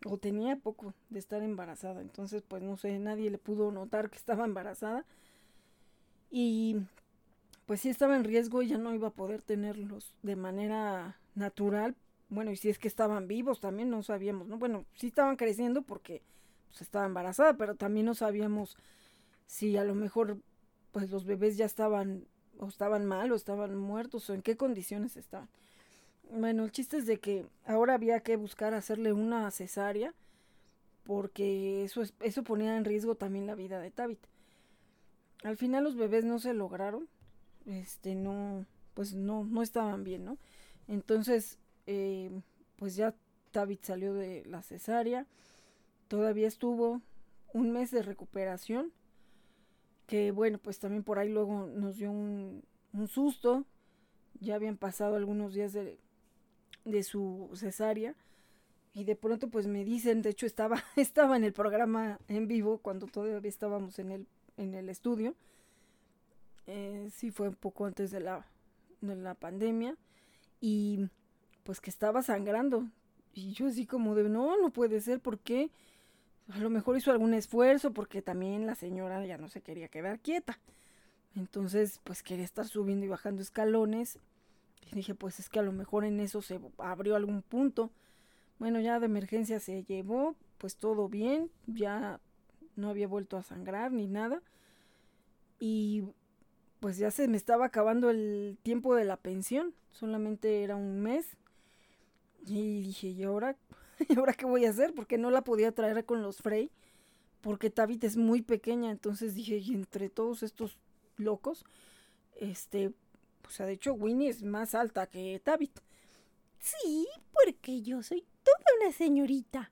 O tenía poco de estar embarazada. Entonces pues no sé, nadie le pudo notar que estaba embarazada. Y pues sí estaba en riesgo y ya no iba a poder tenerlos de manera natural. Bueno, y si es que estaban vivos también no sabíamos, ¿no? Bueno, sí estaban creciendo porque pues, estaba embarazada, pero también no sabíamos si a lo mejor pues los bebés ya estaban o estaban mal o estaban muertos o en qué condiciones estaban. Bueno, el chiste es de que ahora había que buscar hacerle una cesárea porque eso, eso ponía en riesgo también la vida de Tabit. Al final los bebés no se lograron, este, no, pues no, no estaban bien, ¿no? Entonces, eh, pues ya Tabit salió de la cesárea, todavía estuvo un mes de recuperación que bueno, pues también por ahí luego nos dio un, susto, ya habían pasado algunos días de, de su cesárea y de pronto pues me dicen, de hecho estaba, estaba en el programa en vivo cuando todavía estábamos en el, en el estudio, eh, sí fue un poco antes de la, de la pandemia y pues que estaba sangrando y yo así como de no, no puede ser, ¿por qué? a lo mejor hizo algún esfuerzo porque también la señora ya no se quería quedar quieta. Entonces, pues quería estar subiendo y bajando escalones. Y dije, pues es que a lo mejor en eso se abrió algún punto. Bueno, ya de emergencia se llevó, pues todo bien, ya no había vuelto a sangrar ni nada. Y pues ya se me estaba acabando el tiempo de la pensión, solamente era un mes. Y dije, ¿y ahora ¿y ahora qué voy a hacer? Porque no la podía traer con los Frey, porque Tabit es muy pequeña, entonces dije, y entre todos estos locos, este, o sea, de hecho Winnie es más alta que Tabit. Sí, porque yo soy toda una señorita.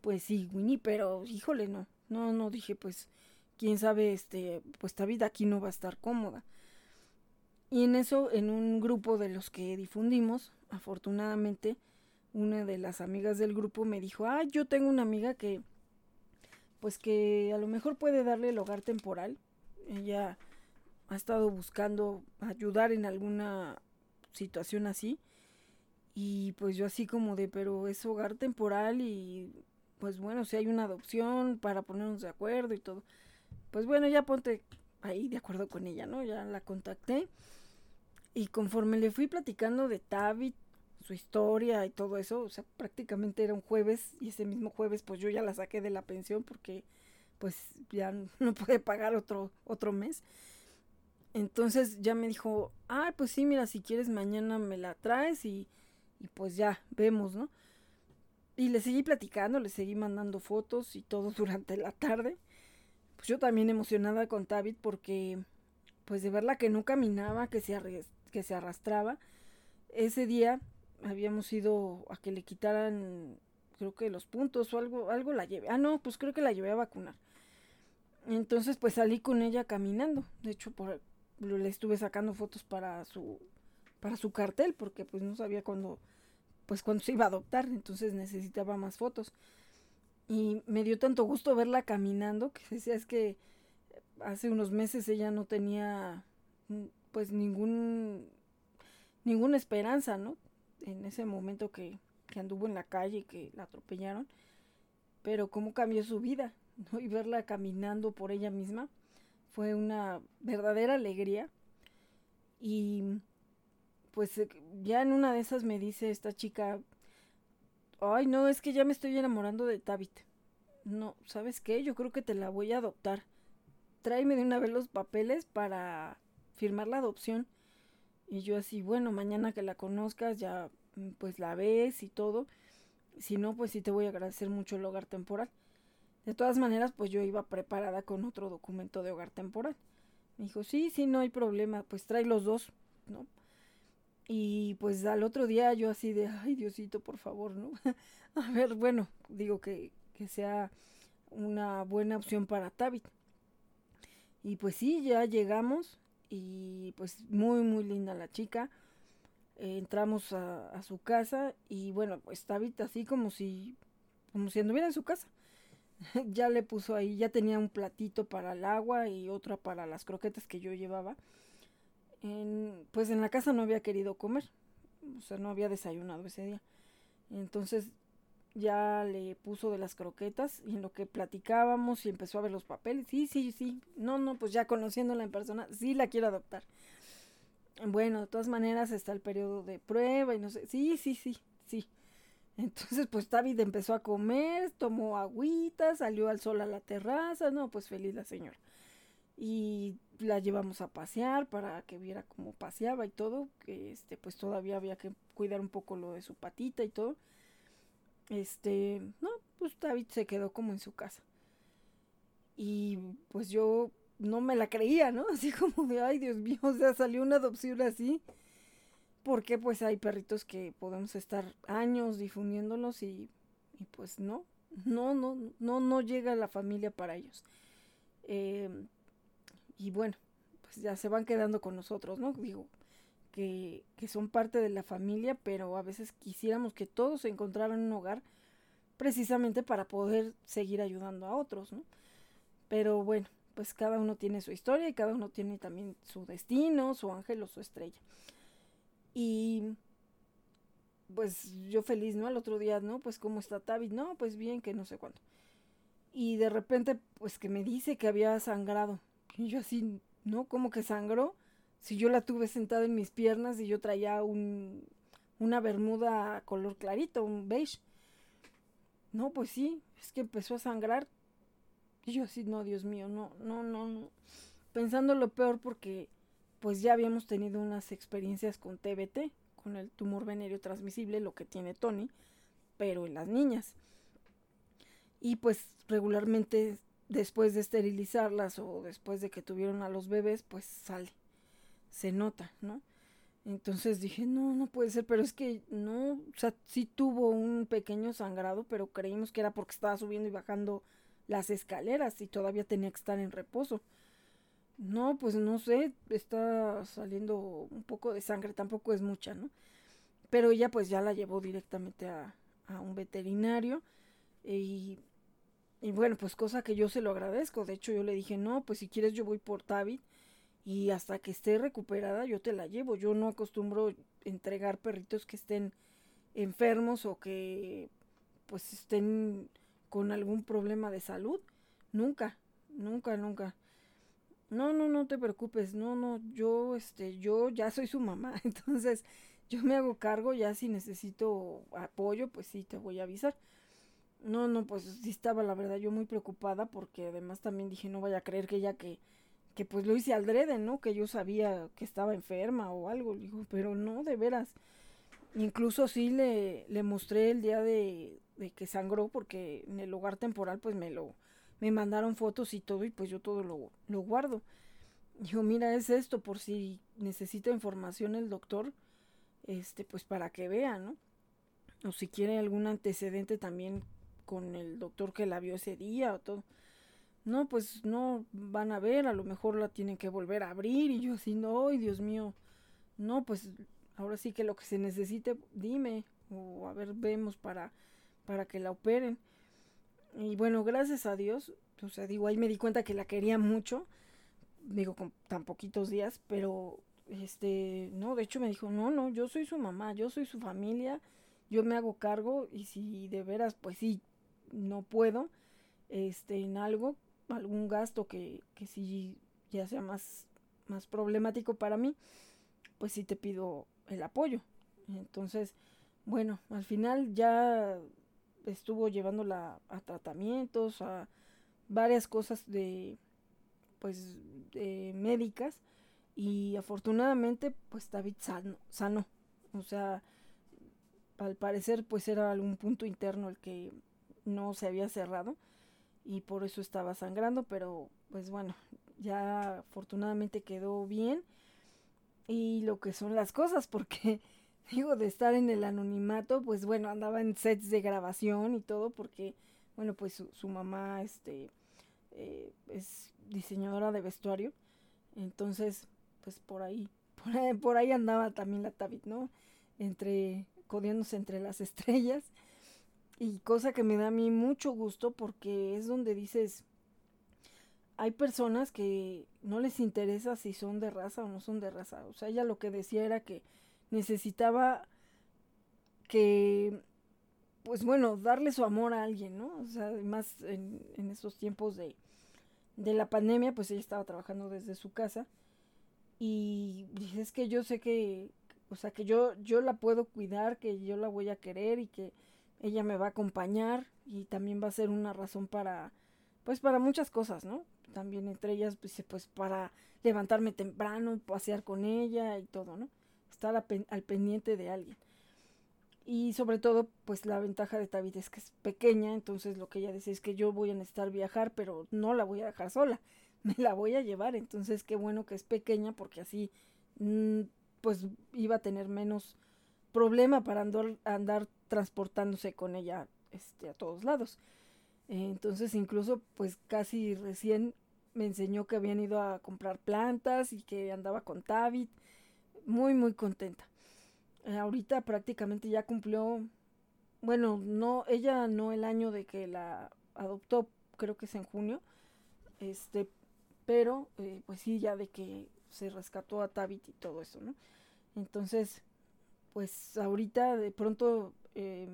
Pues sí, Winnie, pero híjole, no, no, no dije, pues, quién sabe, este, pues Tabit aquí no va a estar cómoda. Y en eso, en un grupo de los que difundimos, afortunadamente, una de las amigas del grupo me dijo, ah, yo tengo una amiga que, pues que a lo mejor puede darle el hogar temporal. Ella ha estado buscando ayudar en alguna situación así. Y pues yo así como de, pero es hogar temporal y pues bueno, si hay una adopción para ponernos de acuerdo y todo. Pues bueno, ya ponte ahí de acuerdo con ella, ¿no? Ya la contacté. Y conforme le fui platicando de Tabit, su historia y todo eso, o sea, prácticamente era un jueves y ese mismo jueves pues yo ya la saqué de la pensión porque pues ya no puede pagar otro, otro mes. Entonces ya me dijo, ah, pues sí, mira, si quieres mañana me la traes y, y pues ya, vemos, ¿no? Y le seguí platicando, le seguí mandando fotos y todo durante la tarde. Pues yo también emocionada con David porque, pues de verla que no caminaba, que se, que se arrastraba. Ese día habíamos ido a que le quitaran, creo que los puntos o algo, algo la llevé. Ah, no, pues creo que la llevé a vacunar. Entonces, pues salí con ella caminando. De hecho, por, le estuve sacando fotos para su, para su cartel, porque pues no sabía cuándo, pues cuándo se iba a adoptar, entonces necesitaba más fotos. Y me dio tanto gusto verla caminando, que decía es que hace unos meses ella no tenía pues ningún ninguna esperanza, ¿no? En ese momento que, anduvo en la calle y que la atropellaron. Pero cómo cambió su vida, ¿no? Y verla caminando por ella misma fue una verdadera alegría. Y pues eh, ya en una de esas me dice esta chica, ay no, es que ya me estoy enamorando de Tabit. No, ¿sabes qué? Yo creo que te la voy a adoptar. Tráeme de una vez los papeles para firmar la adopción. Y yo así, bueno, mañana que la conozcas ya mm, pues la ves y todo. Si no, pues sí te voy a agradecer mucho el hogar temporal. De todas maneras, pues yo iba preparada con otro documento de hogar temporal. Me dijo, sí, sí, no hay problema, pues trae los dos, ¿no? Y pues al otro día yo así de, ay Diosito, por favor, ¿no? a ver, bueno, digo que, que sea una buena opción para Tabit. Y pues sí, ya llegamos y pues muy, muy linda la chica. entramos a, su casa y bueno, pues Tabit así como si, como si anduviera en su casa. ya le puso ahí, ya tenía un platito para el agua y otra para las croquetas que yo llevaba. Pues en la casa no había querido comer, o sea, no había desayunado ese día. Entonces ya le puso de las croquetas y en lo que platicábamos y empezó a ver los papeles, sí, sí, sí, no, no, pues ya conociéndola en persona, sí la quiero adoptar. Bueno, de todas maneras está el periodo de prueba y no sé, sí, sí, sí, sí. Entonces, pues David empezó a comer, tomó agüita, salió al sol a la terraza, no, pues feliz la señora. Y la llevamos a pasear para que viera cómo paseaba y todo, que este, pues todavía había que cuidar un poco lo de su patita y todo. Este, no, pues David se quedó como en su casa. Y pues yo no me la creía, ¿no? Así como de, ay Dios mío, o sea, salió una adopción así porque pues hay perritos que podemos estar años difundiéndolos y, y pues no, no, no, no, no llega la familia para ellos. Em, y bueno, pues ya se van quedando con nosotros, ¿no? Digo, que, son parte de la familia, pero a veces quisiéramos que todos encontraran un hogar precisamente para poder seguir ayudando a otros, ¿no? Pero bueno, pues cada uno tiene su historia y cada uno tiene también su destino, su ángel o su estrella. Y pues yo feliz, ¿no? Al otro día, ¿no? Pues cómo está Tavi, no, pues bien, que no sé cuánto. Y de repente, pues que me dice que había sangrado. Y yo así, ¿no? ¿Cómo que sangró? Si yo la tuve sentada en mis piernas y yo traía un, una bermuda color clarito, un beige. No, pues sí, es que empezó a sangrar. Y yo así, no, Dios mío, no, no, no, no. Pensando lo peor porque pues ya habíamos tenido unas experiencias con TBT, con el tumor venéreo transmisible, lo que tiene Tony, pero en las niñas. Y pues regularmente después de esterilizarlas o después de que tuvieron a los bebés, pues sale, se nota, ¿no? Entonces dije, no, no puede ser, pero es que no, o sea, sí tuvo un pequeño sangrado, pero creímos que era porque estaba subiendo y bajando las escaleras y todavía tenía que estar en reposo. No, pues no sé, está saliendo un poco de sangre, tampoco es mucha, ¿no? Pero ella pues ya la llevó directamente a, a un veterinario y, y, bueno, pues cosa que yo se lo agradezco. De hecho yo le dije, no, pues si quieres yo voy por David y hasta que esté recuperada yo te la llevo. Yo no acostumbro entregar perritos que estén enfermos o que pues estén con algún problema de salud. Nunca, nunca, nunca. No, no, no te preocupes. No, no, yo este yo ya soy su mamá, entonces yo me hago cargo ya si necesito apoyo, pues sí te voy a avisar. No, no, pues sí estaba la verdad yo muy preocupada porque además también dije no vaya a creer que ella que que pues lo hice al ¿no? Que yo sabía que estaba enferma o algo. Digo, pero no, de veras. Incluso sí le, le mostré el día de, de, que sangró porque en el hogar temporal pues me lo me mandaron fotos y todo y pues yo todo lo, lo guardo. Dijo, mira, es esto por si necesita información el doctor, este pues para que vea, ¿no? O si quiere algún antecedente también con el doctor que la vio ese día o todo no, pues no van a ver, a lo mejor la tienen que volver a abrir y yo así, no, y Dios mío, no, pues ahora sí que lo que se necesite, dime, o a ver, vemos para, para que la operen. Y bueno, gracias a Dios, o sea, digo, ahí me di cuenta que la quería mucho, digo, con tan poquitos días, pero, este, no, de hecho me dijo, no, no, yo soy su mamá, yo soy su familia, yo me hago cargo y si de veras, pues sí, no puedo, este, en algo, algún gasto que, que sí ya sea más, más problemático para mí, pues sí te pido el apoyo. Entonces, bueno, al final ya estuvo llevándola a tratamientos, a varias cosas de, pues, de médicas y afortunadamente, pues David sano, sano. O sea, al parecer, pues era algún punto interno el que no se había cerrado y por eso estaba sangrando, pero pues bueno, ya afortunadamente quedó bien. Y lo que son las cosas, porque digo, de estar en el anonimato, pues bueno, andaba en sets de grabación y todo, porque bueno, pues su, mamá este, eh, es diseñadora de vestuario, entonces pues por ahí, por ahí, por ahí andaba también la Tabit, ¿no? Entre, codiándose entre las estrellas y cosa que me da a mí mucho gusto porque es donde dices, hay personas que no les interesa si son de raza o no son de raza. O sea, ella lo que decía era que necesitaba que, pues bueno, darle su amor a alguien, ¿no? O sea, además en, en estos tiempos de, de la pandemia, pues ella estaba trabajando desde su casa. Y es que yo sé que, o sea, que yo, yo la puedo cuidar, que yo la voy a querer y que ella me va a acompañar y también va a ser una razón para, pues para muchas cosas, ¿no? También entre ellas, pues, pues para levantarme temprano, pasear con ella y todo, ¿no? Estar al pendiente de alguien. Y sobre todo, pues la ventaja de David es que es pequeña, entonces lo que ella dice es que yo voy a necesitar viajar, pero no la voy a dejar sola, me la voy a llevar, entonces qué bueno que es pequeña porque así, mm, pues iba a tener menos problema para andar transportándose con ella este, a todos lados. entonces incluso pues casi recién me enseñó que habían ido a comprar plantas y que andaba con Tabit. Muy, muy contenta. Eh, ahorita prácticamente ya cumplió, bueno, no, ella no el año de que la adoptó, creo que es en junio, este, pero eh, pues sí, ya de que se rescató a Tabit y todo eso, ¿no? Entonces, pues ahorita de pronto eh,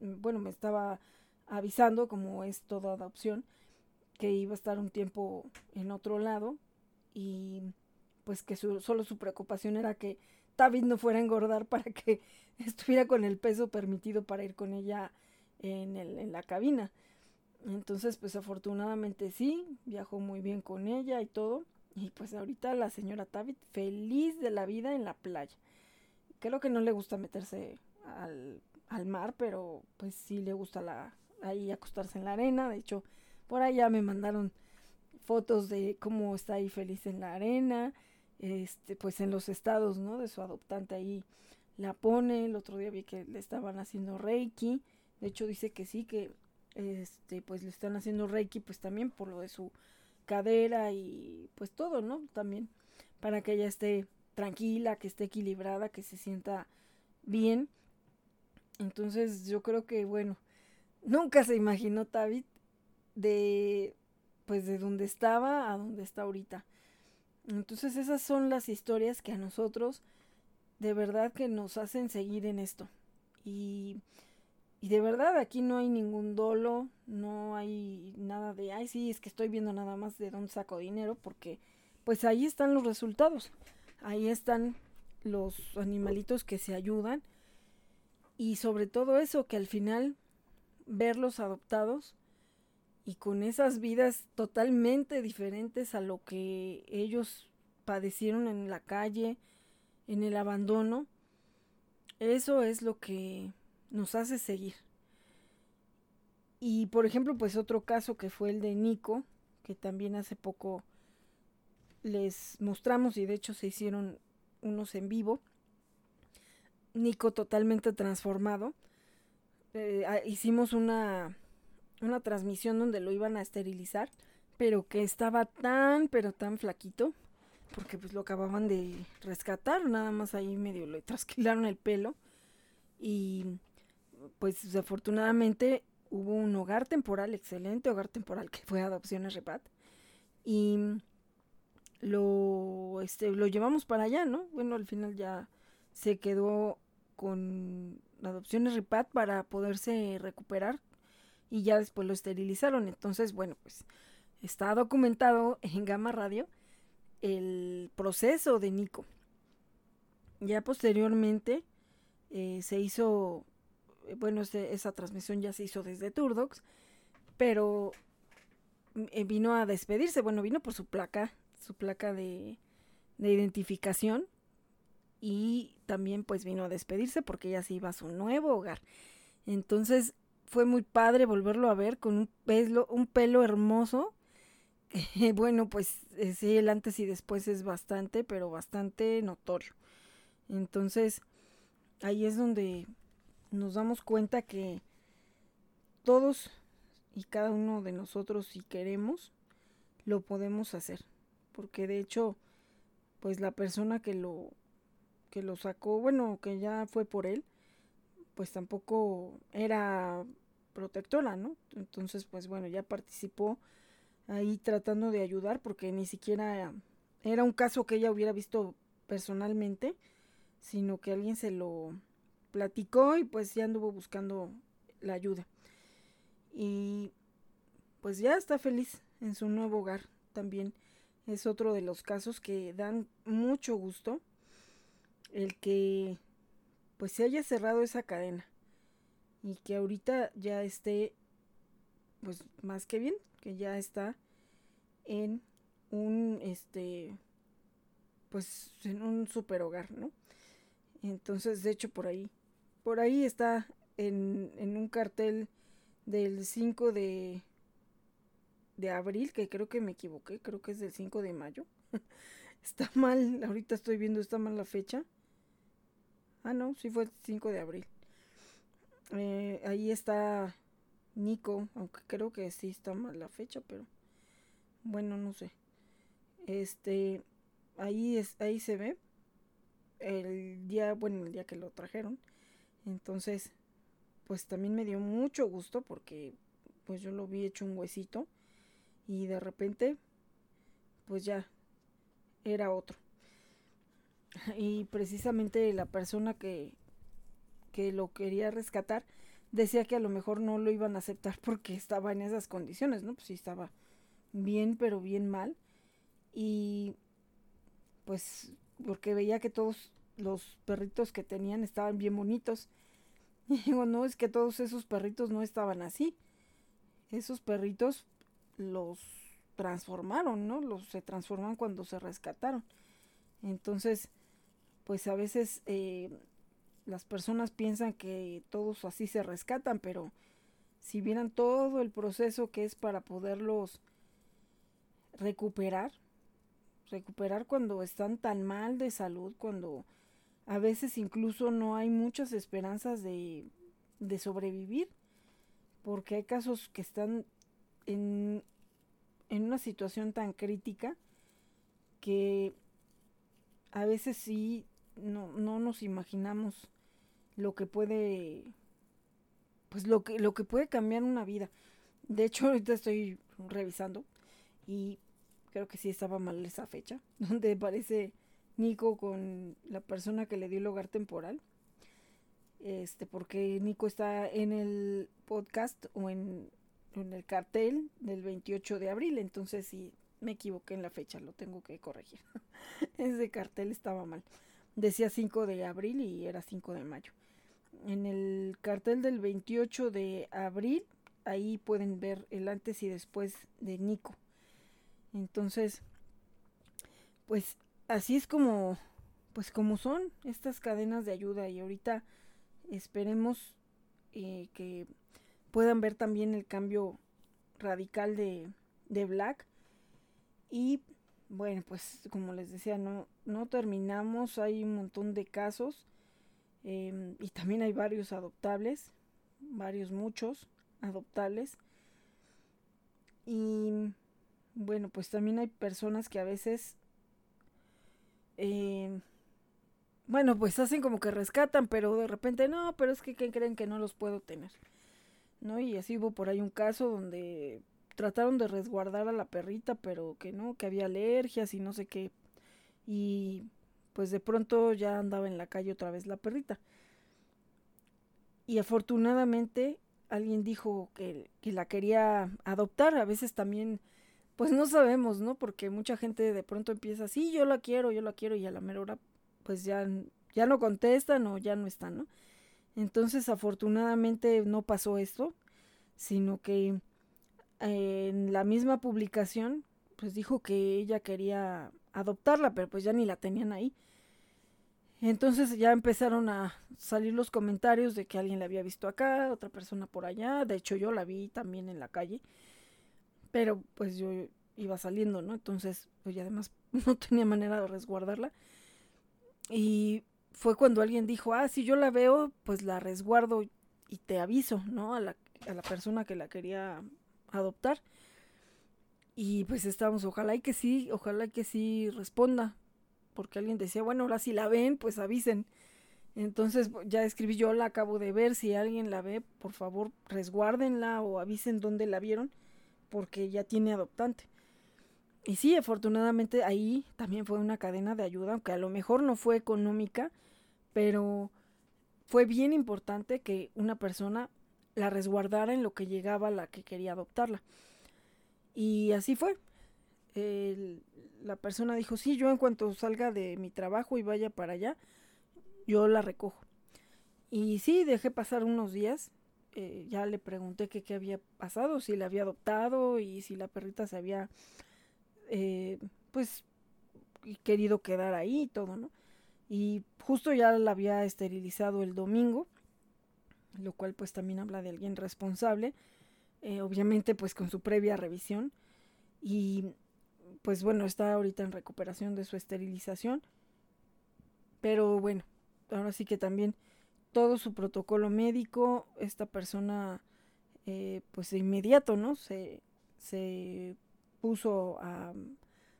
bueno, me estaba avisando, como es toda adopción, que iba a estar un tiempo en otro lado y pues que solo su preocupación era que David no fuera a engordar para que estuviera con el peso permitido para ir con ella en, la cabina. Entonces, pues afortunadamente sí, viajó muy bien con ella y todo. Y pues ahorita la señora David feliz de la vida en la playa. Creo que no le gusta meterse al, al mar, pero pues sí le gusta la, ahí acostarse en la arena. De hecho, por allá me mandaron fotos de cómo está ahí feliz en la arena, este, pues en los estados, ¿no? De su adoptante ahí la pone. El otro día vi que le estaban haciendo Reiki. De hecho, dice que sí, que este, pues le están haciendo Reiki, pues también por lo de su cadera y pues todo, ¿no? También para que ella esté tranquila, que esté equilibrada, que se sienta bien. Entonces yo creo que, bueno, nunca se imaginó David de, pues de donde estaba a donde está ahorita. Entonces esas son las historias que a nosotros de verdad que nos hacen seguir en esto. Y, y de verdad aquí no hay ningún dolo, no hay nada de, ay sí, es que estoy viendo nada más de dónde saco dinero, porque pues ahí están los resultados, ahí están los animalitos que se ayudan y sobre todo eso que al final verlos adoptados y con esas vidas totalmente diferentes a lo que ellos padecieron en la calle, en el abandono, eso es lo que nos hace seguir. Y por ejemplo, pues otro caso que fue el de Nico, que también hace poco les mostramos y de hecho se hicieron unos en vivo. Nico totalmente transformado. Eh, ah, hicimos una, una transmisión donde lo iban a esterilizar, pero que estaba tan, pero tan flaquito, porque pues lo acababan de rescatar, nada más ahí medio le trasquilaron el pelo. Y pues desafortunadamente hubo un hogar temporal, excelente hogar temporal que fue Adopciones Repat. Y lo, este, lo llevamos para allá, ¿no? Bueno, al final ya se quedó con Adopciones Repat para poderse recuperar y ya después lo esterilizaron. Entonces, bueno, pues está documentado en Gama Radio el proceso de Nico. Ya posteriormente eh, se hizo, eh, bueno, esa transmisión ya se hizo desde Turdox, pero mm, eh, vino a despedirse, bueno, vino por su placa, su placa de, de identificación y también pues vino a despedirse porque ya se iba a su nuevo hogar. Entonces fue muy padre volverlo a ver con un pelo, un pelo hermoso. bueno, pues sí, el antes y después es bastante, pero bastante notorio. Entonces, ahí es donde nos damos cuenta que todos y cada uno de nosotros, si queremos, lo podemos hacer. Porque de hecho, pues la persona que lo, que lo sacó, bueno, que ya fue por él, pues tampoco era protectora, ¿no? Entonces, pues bueno, ya participó ahí tratando de ayudar porque ni siquiera era un caso que ella hubiera visto personalmente sino que alguien se lo platicó y pues ya anduvo buscando la ayuda. Y pues ya está feliz en su nuevo hogar también. Es otro de los casos que dan mucho gusto el que pues se haya cerrado esa cadena y que ahorita ya esté pues más que bien, que ya está en un este pues en un super hogar, ¿no? Entonces, de hecho, por ahí, por ahí está en, en un cartel del 5 de, de abril, que creo que me equivoqué, creo que es del 5 de mayo. está mal, ahorita estoy viendo, está mal la fecha. Ah, no, sí fue el 5 de abril. Eh, ahí está Nico, aunque creo que sí está mal la fecha, pero bueno, no sé. Este, ahí es, ahí se ve el día, bueno, el día que lo trajeron. Entonces, pues también me dio mucho gusto porque pues yo lo vi hecho un huesito y de repente pues ya era otro. Y precisamente la persona que, que lo quería rescatar decía que a lo mejor no lo iban a aceptar porque estaba en esas condiciones, ¿no? Pues sí estaba bien, pero bien mal. Y pues porque veía que todos los perritos que tenían estaban bien bonitos. Y digo, no, es que todos esos perritos no estaban así. Esos perritos los transformaron, ¿no? Los se transforman cuando se rescataron. Entonces, pues a veces eh, las personas piensan que todos así se rescatan, pero si vieran todo el proceso que es para poderlos recuperar, recuperar cuando están tan mal de salud, cuando a veces incluso no hay muchas esperanzas de, de sobrevivir, porque hay casos que están en, en una situación tan crítica que a veces sí no, no nos imaginamos lo que puede pues lo que lo que puede cambiar una vida. De hecho, ahorita estoy revisando y creo que sí estaba mal esa fecha, donde aparece Nico con la persona que le dio el hogar temporal. Este, porque Nico está en el podcast o en, en el cartel del 28 de abril, entonces sí me equivoqué en la fecha, lo tengo que corregir. Ese cartel estaba mal. Decía 5 de abril y era 5 de mayo. En el cartel del 28 de abril, ahí pueden ver el antes y después de Nico. Entonces, pues así es como, pues como son estas cadenas de ayuda y ahorita esperemos eh, que puedan ver también el cambio radical de, de Black y bueno, pues como les decía, no, no terminamos, hay un montón de casos em, y también hay varios adoptables, varios muchos adoptables. Y bueno, pues también hay personas que a veces, em, bueno, pues hacen como que rescatan, pero de repente no, pero es que creen que no los puedo tener. ¿No? Y así hubo por ahí un caso donde trataron de resguardar a la perrita, pero que no, que había alergias y no sé qué. Y pues de pronto ya andaba en la calle otra vez la perrita. Y afortunadamente alguien dijo que, que la quería adoptar. A veces también, pues no sabemos, ¿no? Porque mucha gente de pronto empieza, sí, yo la quiero, yo la quiero, y a la mera hora, pues ya, ya no contestan o ya no están, ¿no? Entonces, afortunadamente no pasó esto, sino que en la misma publicación, pues dijo que ella quería adoptarla, pero pues ya ni la tenían ahí. Entonces ya empezaron a salir los comentarios de que alguien la había visto acá, otra persona por allá. De hecho, yo la vi también en la calle. Pero pues yo iba saliendo, ¿no? Entonces, pues además no tenía manera de resguardarla. Y fue cuando alguien dijo, ah, si yo la veo, pues la resguardo y te aviso, ¿no? A la, a la persona que la quería adoptar. Y pues estamos, ojalá y que sí, ojalá que sí responda. Porque alguien decía, bueno, ahora si la ven, pues avisen. Entonces ya escribí yo, la acabo de ver, si alguien la ve, por favor resguárdenla o avisen dónde la vieron, porque ya tiene adoptante. Y sí, afortunadamente ahí también fue una cadena de ayuda, aunque a lo mejor no fue económica, pero fue bien importante que una persona la resguardara en lo que llegaba la que quería adoptarla. Y así fue. la persona dijo, sí, yo en cuanto salga de mi trabajo y vaya para allá, yo la recojo. Y sí, dejé pasar unos días. Eh, ya le pregunté qué había pasado, si la había adoptado y si la perrita se había, eh, pues, querido quedar ahí y todo, ¿no? Y justo ya la había esterilizado el domingo lo cual pues también habla de alguien responsable, eh, obviamente pues con su previa revisión y pues bueno, está ahorita en recuperación de su esterilización, pero bueno, ahora sí que también todo su protocolo médico, esta persona eh, pues de inmediato, ¿no? Se, se puso a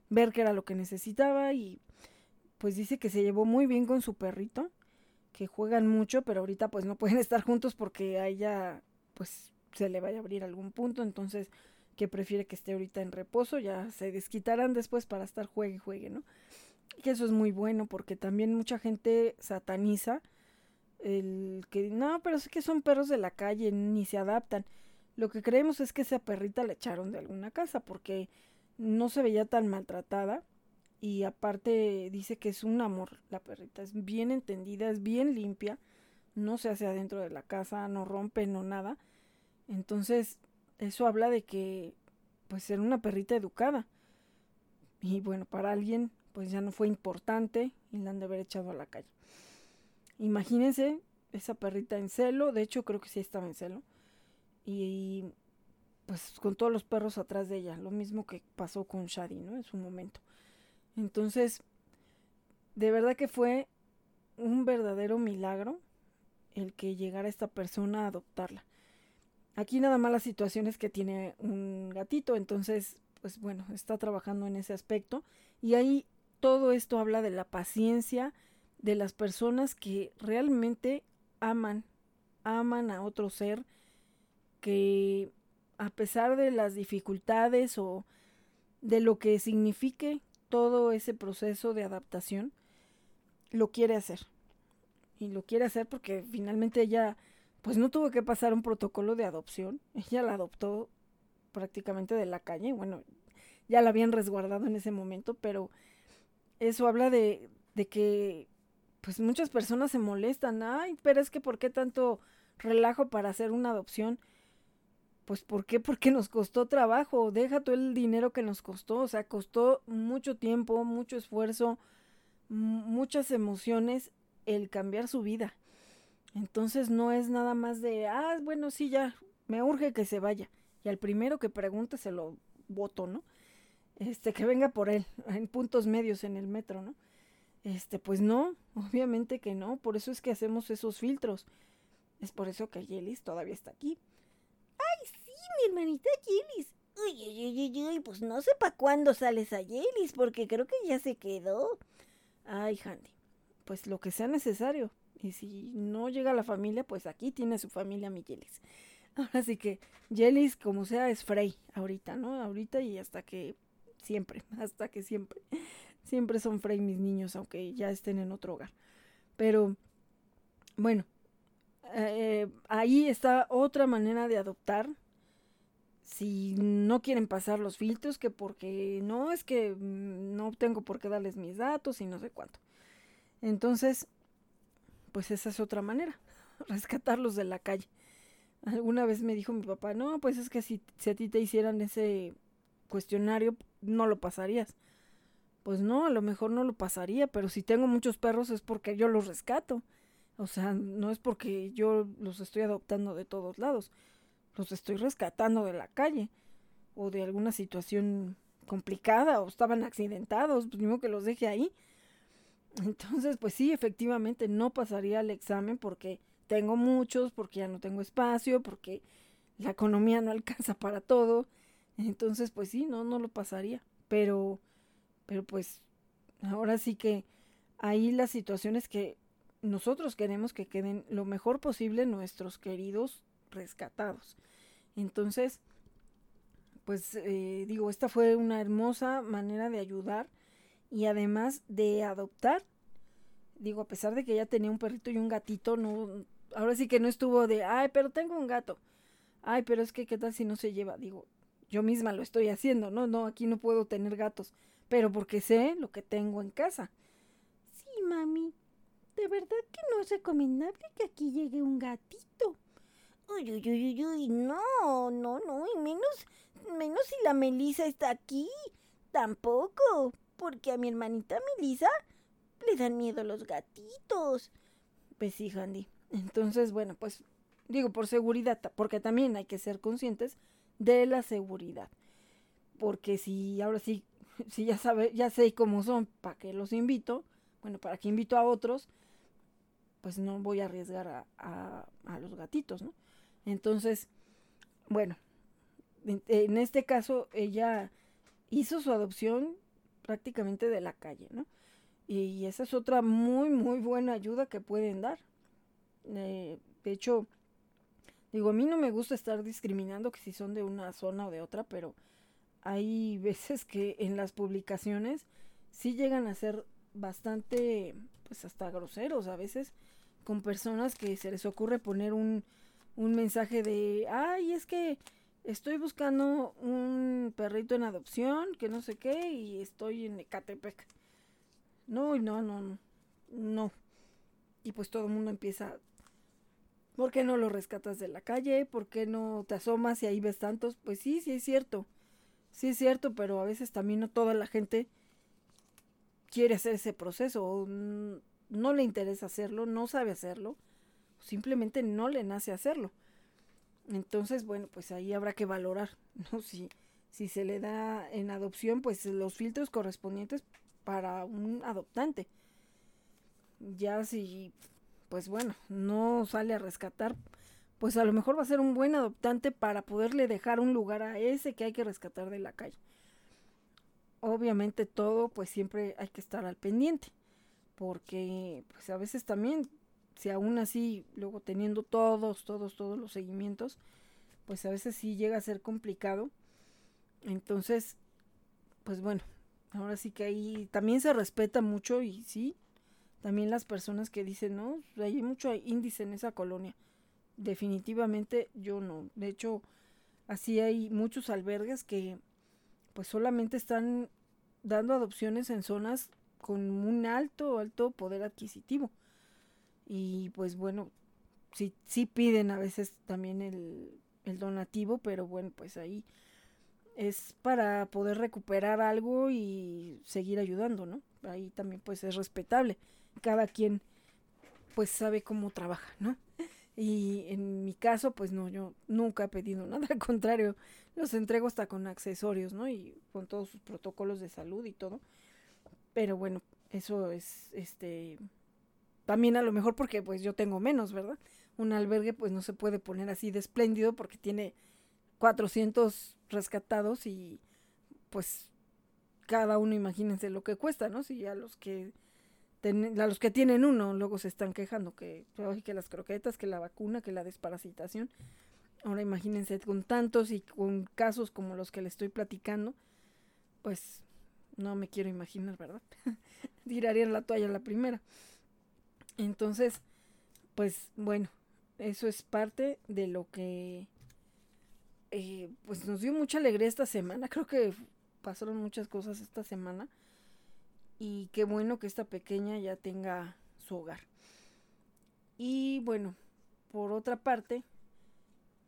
ver qué era lo que necesitaba y pues dice que se llevó muy bien con su perrito que juegan mucho, pero ahorita pues no pueden estar juntos porque a ella pues se le vaya a abrir algún punto, entonces que prefiere que esté ahorita en reposo, ya se desquitarán después para estar juegue y juegue, ¿no? Y eso es muy bueno porque también mucha gente sataniza el que no, pero es que son perros de la calle, ni se adaptan. Lo que creemos es que esa perrita la echaron de alguna casa porque no se veía tan maltratada y aparte dice que es un amor la perrita, es bien entendida, es bien limpia, no se hace adentro de la casa, no rompe, no nada. Entonces, eso habla de que pues era una perrita educada. Y bueno, para alguien pues ya no fue importante y la han de haber echado a la calle. Imagínense esa perrita en celo, de hecho creo que sí estaba en celo. Y pues con todos los perros atrás de ella, lo mismo que pasó con Shadi, ¿no? En su momento. Entonces, de verdad que fue un verdadero milagro el que llegara esta persona a adoptarla. Aquí nada más la situación es que tiene un gatito, entonces, pues bueno, está trabajando en ese aspecto. Y ahí todo esto habla de la paciencia de las personas que realmente aman, aman a otro ser, que a pesar de las dificultades o de lo que signifique todo ese proceso de adaptación, lo quiere hacer. Y lo quiere hacer porque finalmente ella, pues no tuvo que pasar un protocolo de adopción. Ella la adoptó prácticamente de la calle. Bueno, ya la habían resguardado en ese momento, pero eso habla de, de que pues muchas personas se molestan. Ay, pero es que ¿por qué tanto relajo para hacer una adopción? Pues ¿por qué? Porque nos costó trabajo. Deja todo el dinero que nos costó. O sea, costó mucho tiempo, mucho esfuerzo, muchas emociones el cambiar su vida. Entonces no es nada más de, ah, bueno, sí, ya, me urge que se vaya. Y al primero que pregunte se lo voto, ¿no? Este, que venga por él, en puntos medios en el metro, ¿no? Este, pues no, obviamente que no, por eso es que hacemos esos filtros. Es por eso que Yelis todavía está aquí. ¡Ay, sí, mi hermanita Yelis! Uy, uy, uy, uy, pues no sé para cuándo sales a Yelis, porque creo que ya se quedó. Ay, Handy, pues lo que sea necesario. Y si no llega la familia, pues aquí tiene su familia mi Yelis. Ahora sí que Yelis, como sea, es Frey ahorita, ¿no? Ahorita y hasta que siempre, hasta que siempre. Siempre son Frey mis niños, aunque ya estén en otro hogar. Pero, bueno, eh, ahí está otra manera de adoptar. Si no quieren pasar los filtros, que porque no es que mm, no tengo por qué darles mis datos y no sé cuánto. Entonces, pues esa es otra manera, rescatarlos de la calle. Alguna vez me dijo mi papá, no, pues es que si, si a ti te hicieran ese cuestionario, no lo pasarías. Pues no, a lo mejor no lo pasaría, pero si tengo muchos perros es porque yo los rescato. O sea, no es porque yo los estoy adoptando de todos lados. Los estoy rescatando de la calle o de alguna situación complicada o estaban accidentados, pues mismo que los deje ahí. Entonces, pues sí, efectivamente no pasaría el examen porque tengo muchos, porque ya no tengo espacio, porque la economía no alcanza para todo. Entonces, pues sí, no, no lo pasaría. Pero, pero pues, ahora sí que ahí las situaciones que nosotros queremos que queden lo mejor posible nuestros queridos rescatados. Entonces, pues eh, digo, esta fue una hermosa manera de ayudar y además de adoptar. Digo, a pesar de que ya tenía un perrito y un gatito, no, ahora sí que no estuvo de, ay, pero tengo un gato. Ay, pero es que, ¿qué tal si no se lleva? Digo, yo misma lo estoy haciendo, no, no, aquí no puedo tener gatos, pero porque sé lo que tengo en casa. Sí, mami, de verdad que no es recomendable que aquí llegue un gatito. Uy, uy, uy, uy, no, no, no, y menos, menos si la Melisa está aquí. Tampoco, porque a mi hermanita Melisa le dan miedo los gatitos. Pues sí, Handy. Entonces, bueno, pues digo por seguridad, porque también hay que ser conscientes de la seguridad. Porque si ahora sí, si ya sabe, ya sé cómo son, para que los invito, bueno, para que invito a otros, pues no voy a arriesgar a, los gatitos, ¿no? Entonces, bueno, en, este caso ella hizo su adopción prácticamente de la calle, ¿no? Y esa es otra muy, muy buena ayuda que pueden dar. Eh, de hecho, digo, a mí no me gusta estar discriminando que si son de una zona o de otra, pero hay veces que en las publicaciones sí llegan a ser bastante, pues hasta groseros a veces, con personas que se les ocurre poner un, un mensaje de, ay, es que estoy buscando un perrito en adopción, que no sé qué, y estoy en Ecatepec. No, no, no, no, no. Y pues todo el mundo empieza, ¿por qué no lo rescatas de la calle? ¿Por qué no te asomas y ahí ves tantos? Pues sí, sí es cierto. Sí es cierto, pero a veces también no toda la gente quiere hacer ese proceso, o no le interesa hacerlo, no sabe hacerlo, simplemente no le nace hacerlo. Entonces, bueno, pues ahí habrá que valorar, ¿no? Si, si se le da en adopción, pues los filtros correspondientes para un adoptante. Ya si, pues bueno, no sale a rescatar, pues a lo mejor va a ser un buen adoptante para poderle dejar un lugar a ese que hay que rescatar de la calle obviamente todo pues siempre hay que estar al pendiente porque pues a veces también si aún así luego teniendo todos todos todos los seguimientos pues a veces sí llega a ser complicado entonces pues bueno, ahora sí que ahí también se respeta mucho y sí, también las personas que dicen, no, hay mucho índice en esa colonia. Definitivamente yo no. De hecho, así hay muchos albergues que pues solamente están dando adopciones en zonas con un alto, alto poder adquisitivo. Y pues bueno, sí, sí piden a veces también el, el donativo, pero bueno, pues ahí es para poder recuperar algo y seguir ayudando, ¿no? Ahí también pues es respetable. Cada quien pues sabe cómo trabaja, ¿no? Y en mi caso, pues no, yo nunca he pedido nada, al contrario, los entrego hasta con accesorios, ¿no? Y con todos sus protocolos de salud y todo. Pero bueno, eso es, este, también a lo mejor porque pues yo tengo menos, ¿verdad? Un albergue pues no se puede poner así de espléndido porque tiene 400 rescatados y pues cada uno imagínense lo que cuesta, ¿no? Si a los que a los que tienen uno luego se están quejando que, que las croquetas, que la vacuna, que la desparasitación. Ahora imagínense con tantos y con casos como los que le estoy platicando, pues no me quiero imaginar, ¿verdad? Tirarían la toalla la primera. Entonces, pues bueno, eso es parte de lo que eh, pues nos dio mucha alegría esta semana. Creo que pasaron muchas cosas esta semana. Y qué bueno que esta pequeña ya tenga su hogar. Y bueno, por otra parte,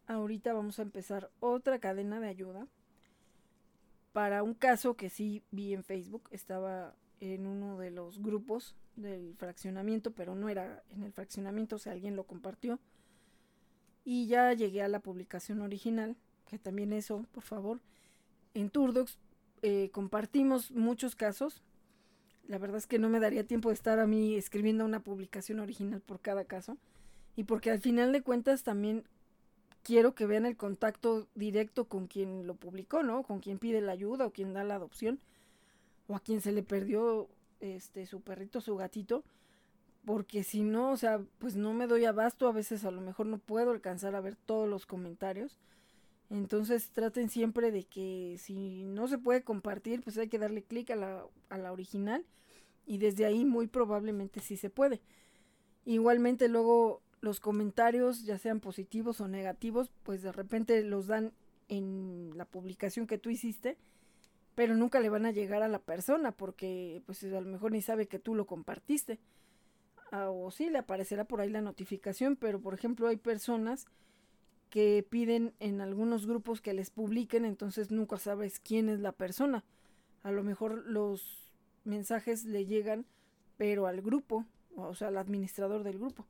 ahorita vamos a empezar otra cadena de ayuda para un caso que sí vi en Facebook. Estaba en uno de los grupos del fraccionamiento, pero no era en el fraccionamiento, o sea, alguien lo compartió. Y ya llegué a la publicación original que también eso, por favor. En Turdox eh, compartimos muchos casos. La verdad es que no me daría tiempo de estar a mí escribiendo una publicación original por cada caso. Y porque al final de cuentas también quiero que vean el contacto directo con quien lo publicó, ¿no? Con quien pide la ayuda o quien da la adopción. O a quien se le perdió este su perrito, su gatito. Porque si no, o sea, pues no me doy abasto. A veces a lo mejor no puedo alcanzar a ver todos los comentarios. Entonces traten siempre de que si no se puede compartir, pues hay que darle clic a la, a la original y desde ahí muy probablemente sí se puede. Igualmente luego los comentarios, ya sean positivos o negativos, pues de repente los dan en la publicación que tú hiciste, pero nunca le van a llegar a la persona porque pues a lo mejor ni sabe que tú lo compartiste. Ah, o sí, le aparecerá por ahí la notificación, pero por ejemplo hay personas que piden en algunos grupos que les publiquen, entonces nunca sabes quién es la persona. A lo mejor los mensajes le llegan, pero al grupo, o sea, al administrador del grupo,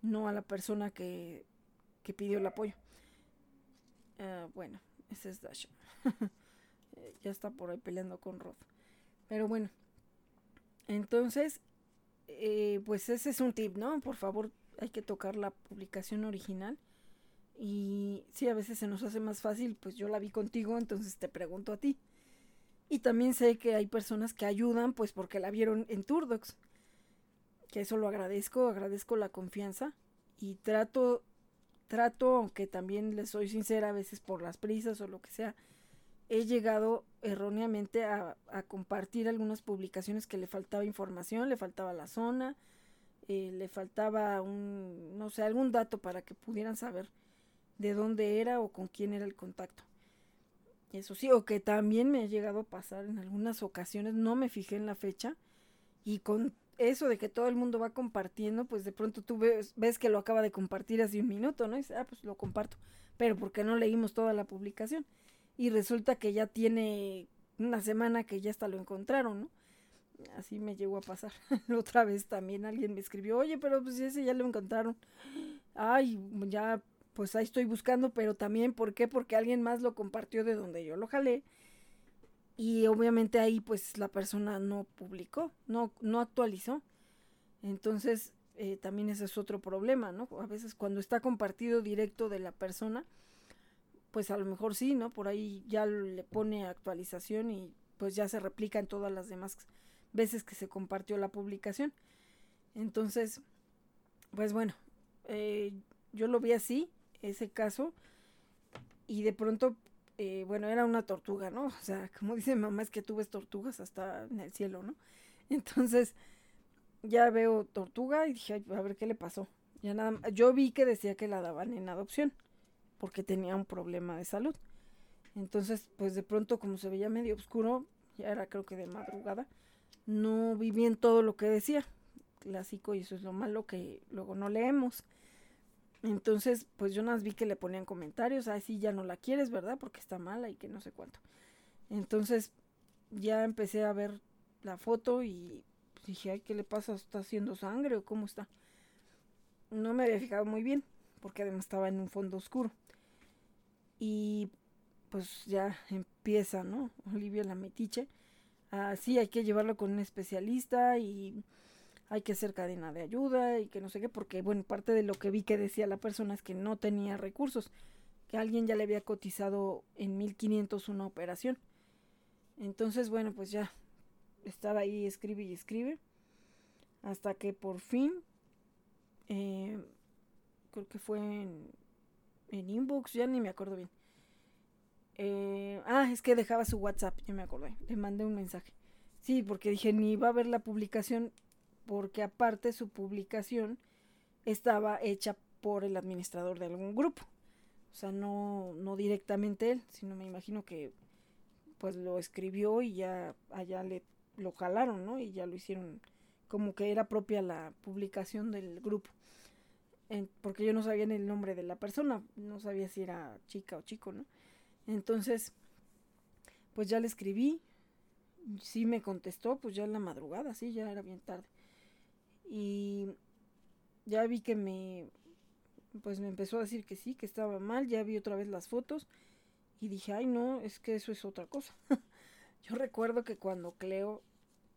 no a la persona que, que pidió el apoyo. Ah, bueno, ese es Dash. ya está por ahí peleando con Rod. Pero bueno, entonces, eh, pues ese es un tip, ¿no? Por favor, hay que tocar la publicación original y sí, a veces se nos hace más fácil, pues yo la vi contigo, entonces te pregunto a ti. Y también sé que hay personas que ayudan, pues porque la vieron en Turdox. Que eso lo agradezco, agradezco la confianza. Y trato, trato, aunque también les soy sincera, a veces por las prisas o lo que sea, he llegado erróneamente a, compartir algunas publicaciones que le faltaba información, le faltaba la zona, eh, le faltaba un, no sé, algún dato para que pudieran saber de dónde era o con quién era el contacto. Eso sí, o que también me ha llegado a pasar en algunas ocasiones, no me fijé en la fecha y con eso de que todo el mundo va compartiendo, pues de pronto tú ves, ves que lo acaba de compartir hace un minuto, ¿no? Y dices, ah, pues lo comparto, pero porque no leímos toda la publicación y resulta que ya tiene una semana que ya hasta lo encontraron, ¿no? Así me llegó a pasar. Otra vez también alguien me escribió, oye, pero pues ese ya lo encontraron. Ay, ya pues ahí estoy buscando, pero también, ¿por qué? Porque alguien más lo compartió de donde yo lo jalé. Y obviamente ahí pues la persona no publicó, no, no actualizó. Entonces eh, también ese es otro problema, ¿no? A veces cuando está compartido directo de la persona, pues a lo mejor sí, ¿no? Por ahí ya le pone actualización y pues ya se replica en todas las demás veces que se compartió la publicación. Entonces, pues bueno, eh, yo lo vi así ese caso y de pronto eh, bueno, era una tortuga, ¿no? O sea, como dice mamá, es que tú ves tortugas hasta en el cielo, ¿no? Entonces, ya veo tortuga y dije, a ver qué le pasó. Ya nada, yo vi que decía que la daban en adopción, porque tenía un problema de salud. Entonces, pues de pronto, como se veía medio oscuro, ya era creo que de madrugada, no vi bien todo lo que decía. Clásico, y eso es lo malo que luego no leemos. Entonces, pues yo nada vi que le ponían comentarios, así ya no la quieres, ¿verdad? Porque está mala y que no sé cuánto. Entonces, ya empecé a ver la foto y dije, ay, ¿qué le pasa? ¿Está haciendo sangre o cómo está? No me había fijado muy bien, porque además estaba en un fondo oscuro. Y pues ya empieza, ¿no? Olivia la metiche. Así hay que llevarlo con un especialista y hay que hacer cadena de ayuda y que no sé qué, porque bueno, parte de lo que vi que decía la persona es que no tenía recursos, que alguien ya le había cotizado en 1500 una operación. Entonces, bueno, pues ya estaba ahí, escribe y escribe, hasta que por fin, eh, creo que fue en, en inbox, ya ni me acuerdo bien. Eh, ah, es que dejaba su WhatsApp, ya me acordé, le mandé un mensaje. Sí, porque dije, ni iba a ver la publicación porque aparte su publicación estaba hecha por el administrador de algún grupo. O sea, no, no directamente él, sino me imagino que pues lo escribió y ya allá le lo jalaron, ¿no? Y ya lo hicieron como que era propia la publicación del grupo. Porque yo no sabía el nombre de la persona, no sabía si era chica o chico, ¿no? Entonces, pues ya le escribí, sí me contestó, pues ya en la madrugada, sí, ya era bien tarde y ya vi que me pues me empezó a decir que sí, que estaba mal, ya vi otra vez las fotos y dije, ay no, es que eso es otra cosa. Yo recuerdo que cuando Cleo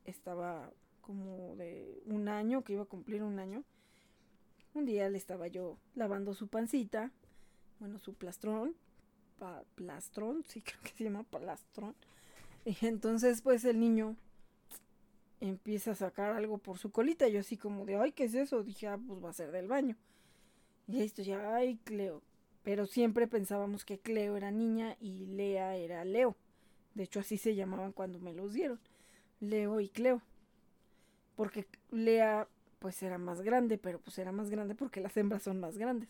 estaba como de un año, que iba a cumplir un año, un día le estaba yo lavando su pancita, bueno, su plastrón, plastrón, sí creo que se llama plastrón. Y entonces pues el niño empieza a sacar algo por su colita. Yo así como de, ay, ¿qué es eso? Dije, ah, pues va a ser del baño. Y esto ya, ay, Cleo. Pero siempre pensábamos que Cleo era niña y Lea era Leo. De hecho, así se llamaban cuando me los dieron. Leo y Cleo. Porque Lea, pues era más grande, pero pues era más grande porque las hembras son más grandes.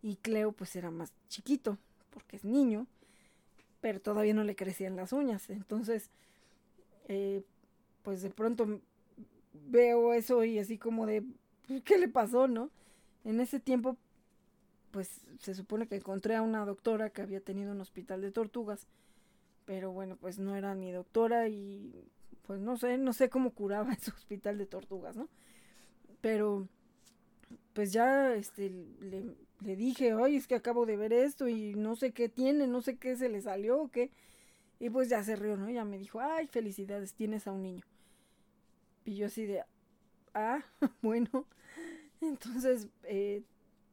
Y Cleo, pues era más chiquito, porque es niño, pero todavía no le crecían las uñas. Entonces, eh, pues de pronto veo eso y así como de, pues, ¿qué le pasó, no? En ese tiempo, pues se supone que encontré a una doctora que había tenido un hospital de tortugas, pero bueno, pues no era ni doctora y pues no sé, no sé cómo curaba en su hospital de tortugas, ¿no? Pero pues ya este le, le dije, ay, es que acabo de ver esto y no sé qué tiene, no sé qué se le salió o qué. Y pues ya se rió, ¿no? Ya me dijo, ay, felicidades, tienes a un niño. Y yo así de, ah, bueno. Entonces, eh,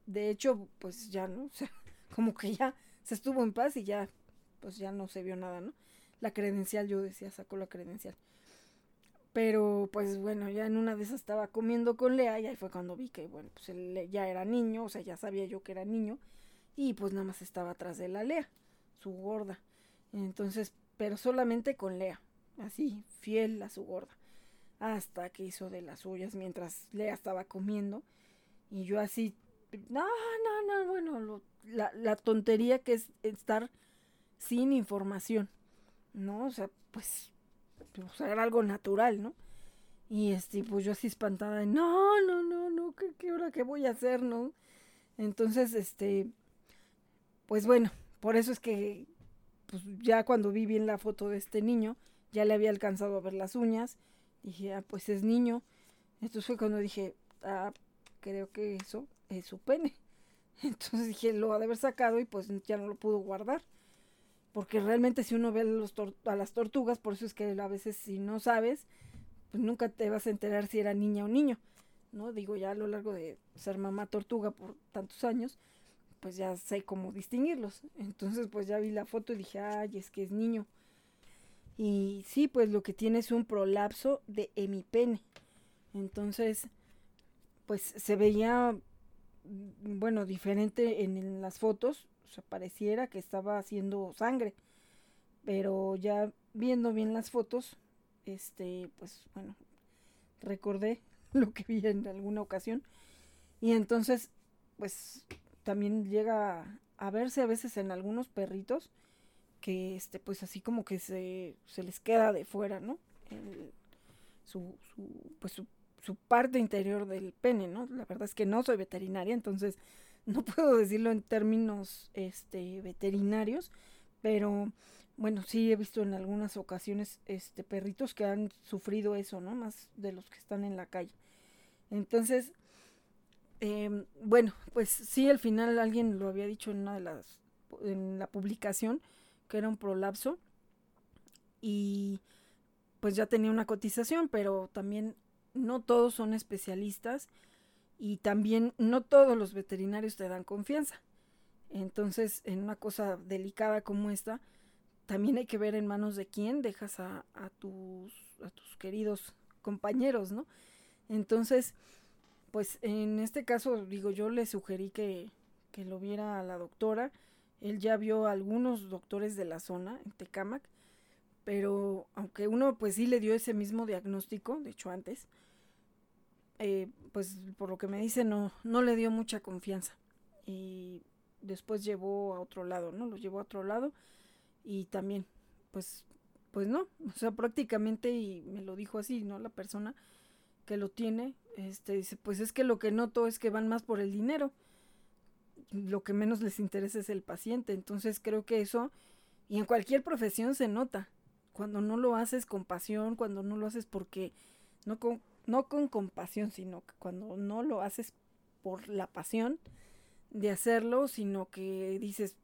de hecho, pues ya, ¿no? O sea, como que ya se estuvo en paz y ya, pues ya no se vio nada, ¿no? La credencial, yo decía, sacó la credencial. Pero, pues bueno, ya en una de esas estaba comiendo con Lea y ahí fue cuando vi que, bueno, pues él ya era niño, o sea, ya sabía yo que era niño. Y pues nada más estaba atrás de la Lea, su gorda. Entonces, pero solamente con Lea, así, fiel a su gorda hasta que hizo de las suyas mientras Lea estaba comiendo. Y yo así, no, no, no, bueno, la, la, tontería que es estar sin información, ¿no? O sea, pues, pues era algo natural, ¿no? Y este, pues yo así espantada, no, no, no, no, ¿qué, qué hora que voy a hacer, no? Entonces, este, pues bueno, por eso es que, pues ya cuando vi bien la foto de este niño, ya le había alcanzado a ver las uñas, Dije, ah, pues es niño. Entonces fue cuando dije, ah, creo que eso es su pene. Entonces dije, lo ha de haber sacado y pues ya no lo pudo guardar. Porque realmente si uno ve a, las tortugas, por eso es que a veces si no sabes, pues nunca te vas a enterar si era niña o niño. ¿No? Digo, ya a lo largo de ser mamá tortuga por tantos años, pues ya sé cómo distinguirlos. Entonces pues ya vi la foto y dije, ay, es que es niño. Y sí, pues lo que tiene es un prolapso de hemipene. Entonces, pues se veía, mm, bueno, diferente en, las fotos. Sea, pareciera que estaba haciendo sangre. Pero ya viendo bien las fotos, este, pues bueno, recordé lo que vi en alguna ocasión. Y entonces, pues también llega a verse a veces en algunos perritos que este pues así como que se, se les queda de fuera, ¿no? su, su, pues su, parte interior del pene, ¿no? La verdad es que no soy veterinaria, entonces no puedo decirlo en términos este veterinarios, pero bueno, sí he visto en algunas ocasiones este perritos que han sufrido eso, ¿no? Más de los que están en la calle. Entonces, eh, bueno, pues sí, al final alguien lo había dicho en una de las, en la publicación, que era un prolapso, y pues ya tenía una cotización, pero también no todos son especialistas y también no todos los veterinarios te dan confianza. Entonces, en una cosa delicada como esta, también hay que ver en manos de quién dejas a, tus, a tus queridos compañeros, ¿no? Entonces, pues en este caso, digo, yo le sugerí que, que lo viera a la doctora. Él ya vio a algunos doctores de la zona, en Tecamac, pero aunque uno pues sí le dio ese mismo diagnóstico, de hecho antes, eh, pues por lo que me dice no, no le dio mucha confianza. Y después llevó a otro lado, ¿no? Lo llevó a otro lado y también, pues, pues no, o sea, prácticamente, y me lo dijo así, ¿no? La persona que lo tiene, este, dice, pues es que lo que noto es que van más por el dinero. Lo que menos les interesa es el paciente. Entonces creo que eso, y en cualquier profesión se nota, cuando no lo haces con pasión, cuando no lo haces porque, no no con compasión, sino que cuando no lo haces por la pasión de hacerlo, sino que dices,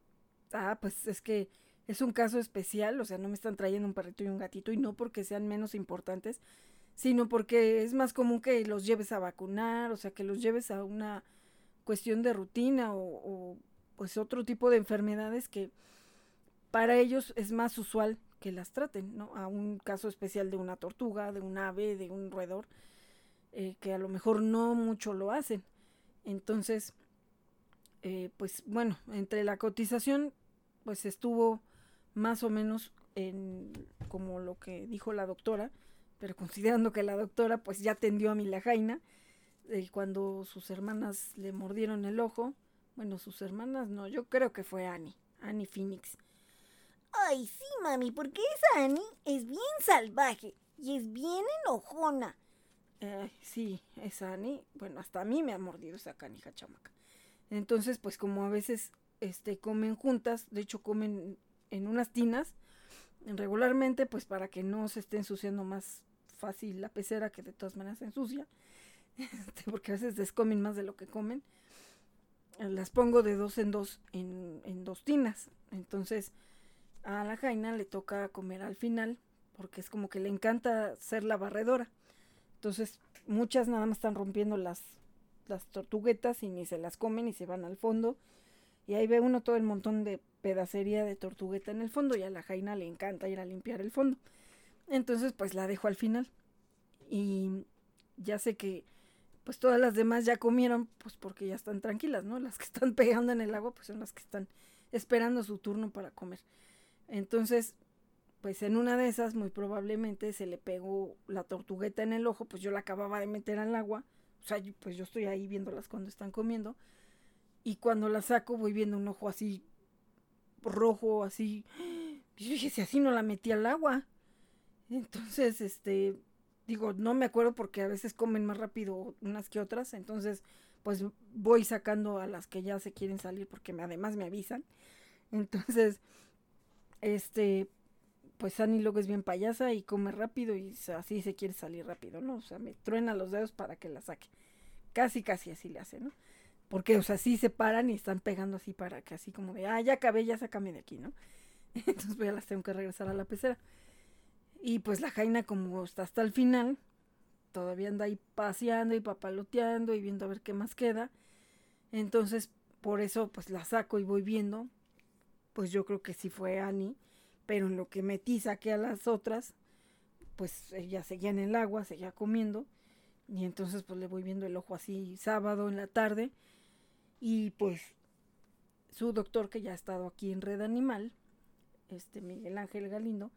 ah, pues es que es un caso especial, o sea, no me están trayendo un perrito y un gatito y no porque sean menos importantes, sino porque es más común que los lleves a vacunar, o sea, que los lleves a una cuestión de rutina o, o pues otro tipo de enfermedades que para ellos es más usual que las traten, ¿no? A un caso especial de una tortuga, de un ave, de un roedor, eh, que a lo mejor no mucho lo hacen. Entonces, eh, pues bueno, entre la cotización, pues estuvo más o menos en como lo que dijo la doctora, pero considerando que la doctora pues ya atendió a mi lajaina, eh, cuando sus hermanas le mordieron el ojo, bueno, sus hermanas no, yo creo que fue Annie, Annie Phoenix. Ay, sí, mami, porque esa Annie es bien salvaje y es bien enojona. Eh, sí, esa Annie, bueno, hasta a mí me ha mordido esa canija chamaca. Entonces, pues como a veces este comen juntas, de hecho comen en unas tinas regularmente pues para que no se esté ensuciando más fácil la pecera que de todas maneras se ensucia este, porque a veces les comen más de lo que comen las pongo de dos en dos en, en dos tinas entonces a la jaina le toca comer al final porque es como que le encanta ser la barredora entonces muchas nada más están rompiendo las las tortuguetas y ni se las comen y se van al fondo y ahí ve uno todo el montón de pedacería de tortugueta en el fondo y a la Jaina le encanta ir a limpiar el fondo. Entonces pues la dejo al final. Y ya sé que pues todas las demás ya comieron pues porque ya están tranquilas, ¿no? Las que están pegando en el agua pues son las que están esperando su turno para comer. Entonces pues en una de esas muy probablemente se le pegó la tortugueta en el ojo, pues yo la acababa de meter al agua. O sea, pues yo estoy ahí viéndolas cuando están comiendo y cuando la saco voy viendo un ojo así rojo, así. Y dije, si así no la metí al agua. Entonces, este, digo, no me acuerdo porque a veces comen más rápido unas que otras. Entonces, pues voy sacando a las que ya se quieren salir porque además me avisan. Entonces, este, pues Annie luego es bien payasa y come rápido y así se quiere salir rápido, ¿no? O sea, me truena los dedos para que la saque. Casi, casi así le hace, ¿no? Porque, o sea, sí se paran y están pegando así para que así como de, ah, ya acabé, ya sácame de aquí, ¿no? Entonces pues ya las tengo que regresar a la pecera. Y pues la jaina como está hasta el final, todavía anda ahí paseando y papaloteando y viendo a ver qué más queda. Entonces, por eso pues la saco y voy viendo. Pues yo creo que sí fue Annie, pero en lo que metí saqué a las otras, pues ella seguía en el agua, seguía comiendo. Y entonces pues le voy viendo el ojo así sábado en la tarde y pues su doctor, que ya ha estado aquí en Red Animal, este Miguel Ángel Galindo,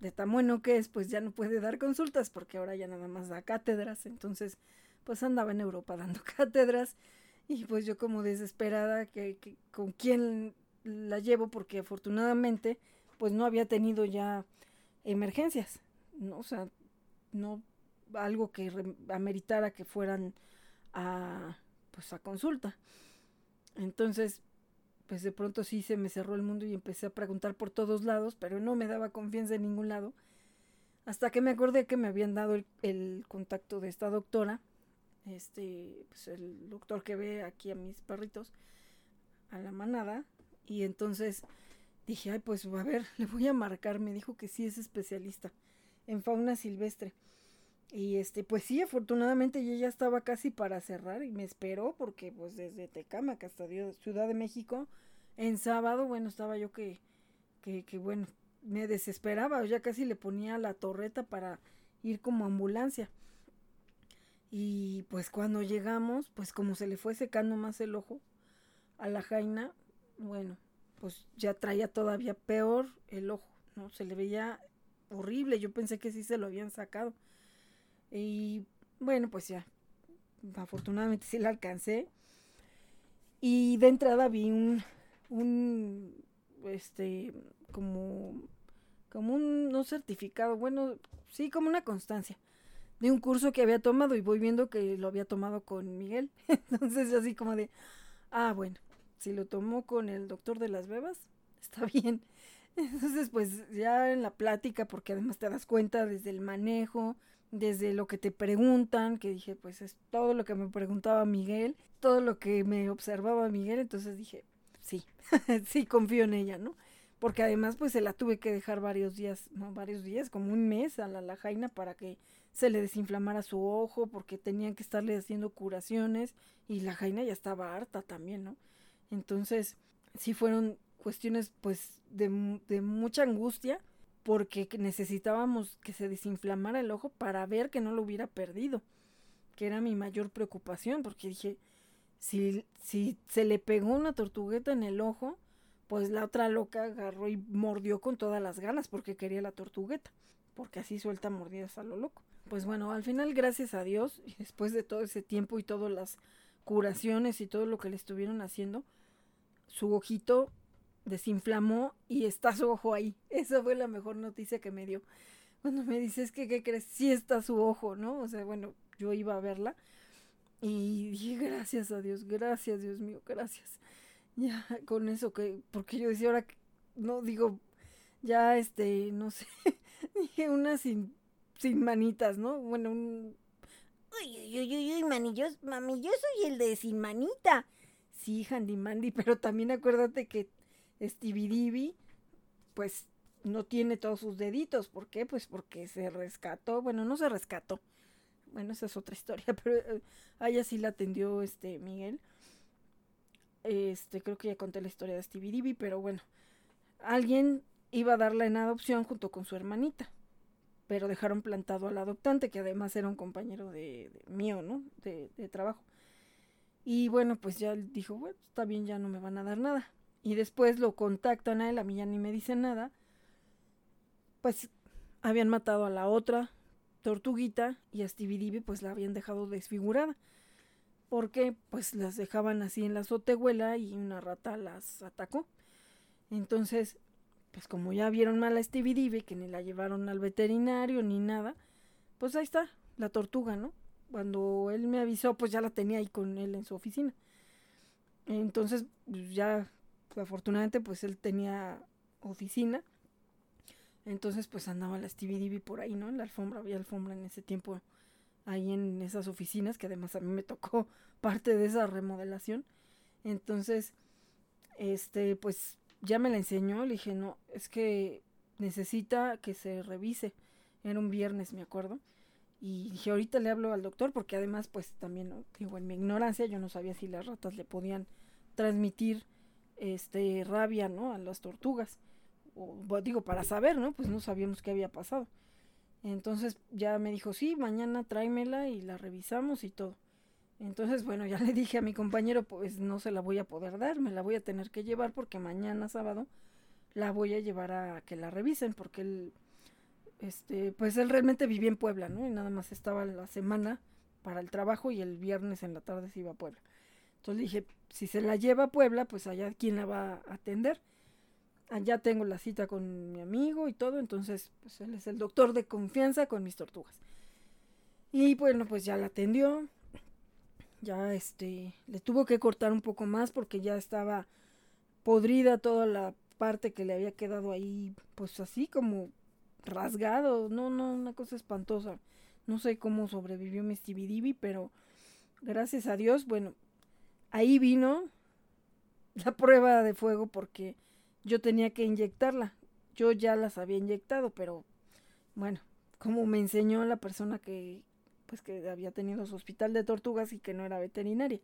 de tan bueno que es, pues ya no puede dar consultas porque ahora ya nada más da cátedras, entonces pues andaba en Europa dando cátedras y pues yo como desesperada que, con quién la llevo porque afortunadamente pues no había tenido ya emergencias, ¿no? o sea, no algo que ameritara que fueran a pues a consulta. Entonces, pues de pronto sí se me cerró el mundo y empecé a preguntar por todos lados, pero no me daba confianza en ningún lado. Hasta que me acordé que me habían dado el, contacto de esta doctora, este, pues el doctor que ve aquí a mis perritos, a la manada, y entonces dije, ay, pues a ver, le voy a marcar, me dijo que sí es especialista en fauna silvestre. Y este, pues sí, afortunadamente yo ya estaba casi para cerrar y me esperó porque pues desde Tecamac hasta Ciudad de México, en sábado, bueno, estaba yo que, que, que bueno, me desesperaba, ya casi le ponía la torreta para ir como ambulancia. Y pues cuando llegamos, pues como se le fue secando más el ojo a la Jaina, bueno, pues ya traía todavía peor el ojo, ¿no? Se le veía horrible, yo pensé que sí se lo habían sacado. Y bueno, pues ya, afortunadamente sí la alcancé. Y de entrada vi un, un, este, como, como un, no certificado, bueno, sí, como una constancia de un curso que había tomado y voy viendo que lo había tomado con Miguel. Entonces así como de, ah, bueno, si lo tomó con el doctor de las bebas, está bien. Entonces pues ya en la plática, porque además te das cuenta desde el manejo, desde lo que te preguntan, que dije, pues es todo lo que me preguntaba Miguel, todo lo que me observaba Miguel, entonces dije, sí, sí, confío en ella, ¿no? Porque además pues se la tuve que dejar varios días, ¿no? Varios días, como un mes a la, la Jaina para que se le desinflamara su ojo, porque tenían que estarle haciendo curaciones y la Jaina ya estaba harta también, ¿no? Entonces, sí fueron cuestiones pues de, de mucha angustia, porque necesitábamos que se desinflamara el ojo para ver que no lo hubiera perdido, que era mi mayor preocupación, porque dije, si, si se le pegó una tortugueta en el ojo, pues la otra loca agarró y mordió con todas las ganas porque quería la tortugueta, porque así suelta mordidas a lo loco. Pues bueno, al final, gracias a Dios, y después de todo ese tiempo y todas las curaciones y todo lo que le estuvieron haciendo, su ojito desinflamó y está su ojo ahí. Esa fue la mejor noticia que me dio. Cuando me dices que, ¿qué crees? Sí está su ojo, ¿no? O sea, bueno, yo iba a verla y dije, gracias a Dios, gracias Dios mío, gracias. Ya, con eso que, porque yo decía ahora, no digo, ya este, no sé, dije una sin, sin manitas, ¿no? Bueno, un... Uy, uy, uy, uy, mami, yo, mami, yo soy el de sin manita. Sí, Handy Mandy, pero también acuérdate que Stevie pues no tiene todos sus deditos. ¿Por qué? Pues porque se rescató. Bueno, no se rescató. Bueno, esa es otra historia, pero eh, a ella sí la atendió este Miguel. Este, creo que ya conté la historia de Stevie Divi, pero bueno, alguien iba a darla en adopción junto con su hermanita. Pero dejaron plantado al adoptante, que además era un compañero de, mío, ¿no? De, de trabajo. Y bueno, pues ya dijo, bueno, está bien, ya no me van a dar nada y después lo contactan a él, a mí ya ni me dicen nada, pues habían matado a la otra tortuguita y a Stevie pues la habían dejado desfigurada. Porque pues las dejaban así en la azotehuela y una rata las atacó. Entonces, pues como ya vieron mal a Stevie que ni la llevaron al veterinario ni nada, pues ahí está, la tortuga, ¿no? Cuando él me avisó, pues ya la tenía ahí con él en su oficina. Entonces, pues ya afortunadamente pues él tenía oficina. Entonces pues andaba la Stevie Divi por ahí, ¿no? En la alfombra, había alfombra en ese tiempo ahí en esas oficinas, que además a mí me tocó parte de esa remodelación. Entonces, este, pues ya me la enseñó, le dije, no, es que necesita que se revise. Era un viernes, me acuerdo. Y dije, ahorita le hablo al doctor, porque además, pues también, digo, en mi ignorancia, yo no sabía si las ratas le podían transmitir este, rabia, ¿no? A las tortugas. O, digo, para saber, ¿no? Pues no sabíamos qué había pasado. Entonces ya me dijo, sí, mañana tráemela y la revisamos y todo. Entonces, bueno, ya le dije a mi compañero, pues no se la voy a poder dar, me la voy a tener que llevar porque mañana sábado la voy a llevar a que la revisen porque él, este, pues él realmente vivía en Puebla, ¿no? Y nada más estaba la semana para el trabajo y el viernes en la tarde se iba a Puebla. Entonces dije, si se la lleva a Puebla, pues allá quién la va a atender. Allá tengo la cita con mi amigo y todo, entonces pues él es el doctor de confianza con mis tortugas. Y bueno, pues ya la atendió. Ya este, le tuvo que cortar un poco más porque ya estaba podrida toda la parte que le había quedado ahí, pues así como rasgado, no, no, una cosa espantosa. No sé cómo sobrevivió mi Stevie pero gracias a Dios, bueno, ahí vino la prueba de fuego porque yo tenía que inyectarla. Yo ya las había inyectado, pero bueno, como me enseñó la persona que pues que había tenido su hospital de tortugas y que no era veterinaria.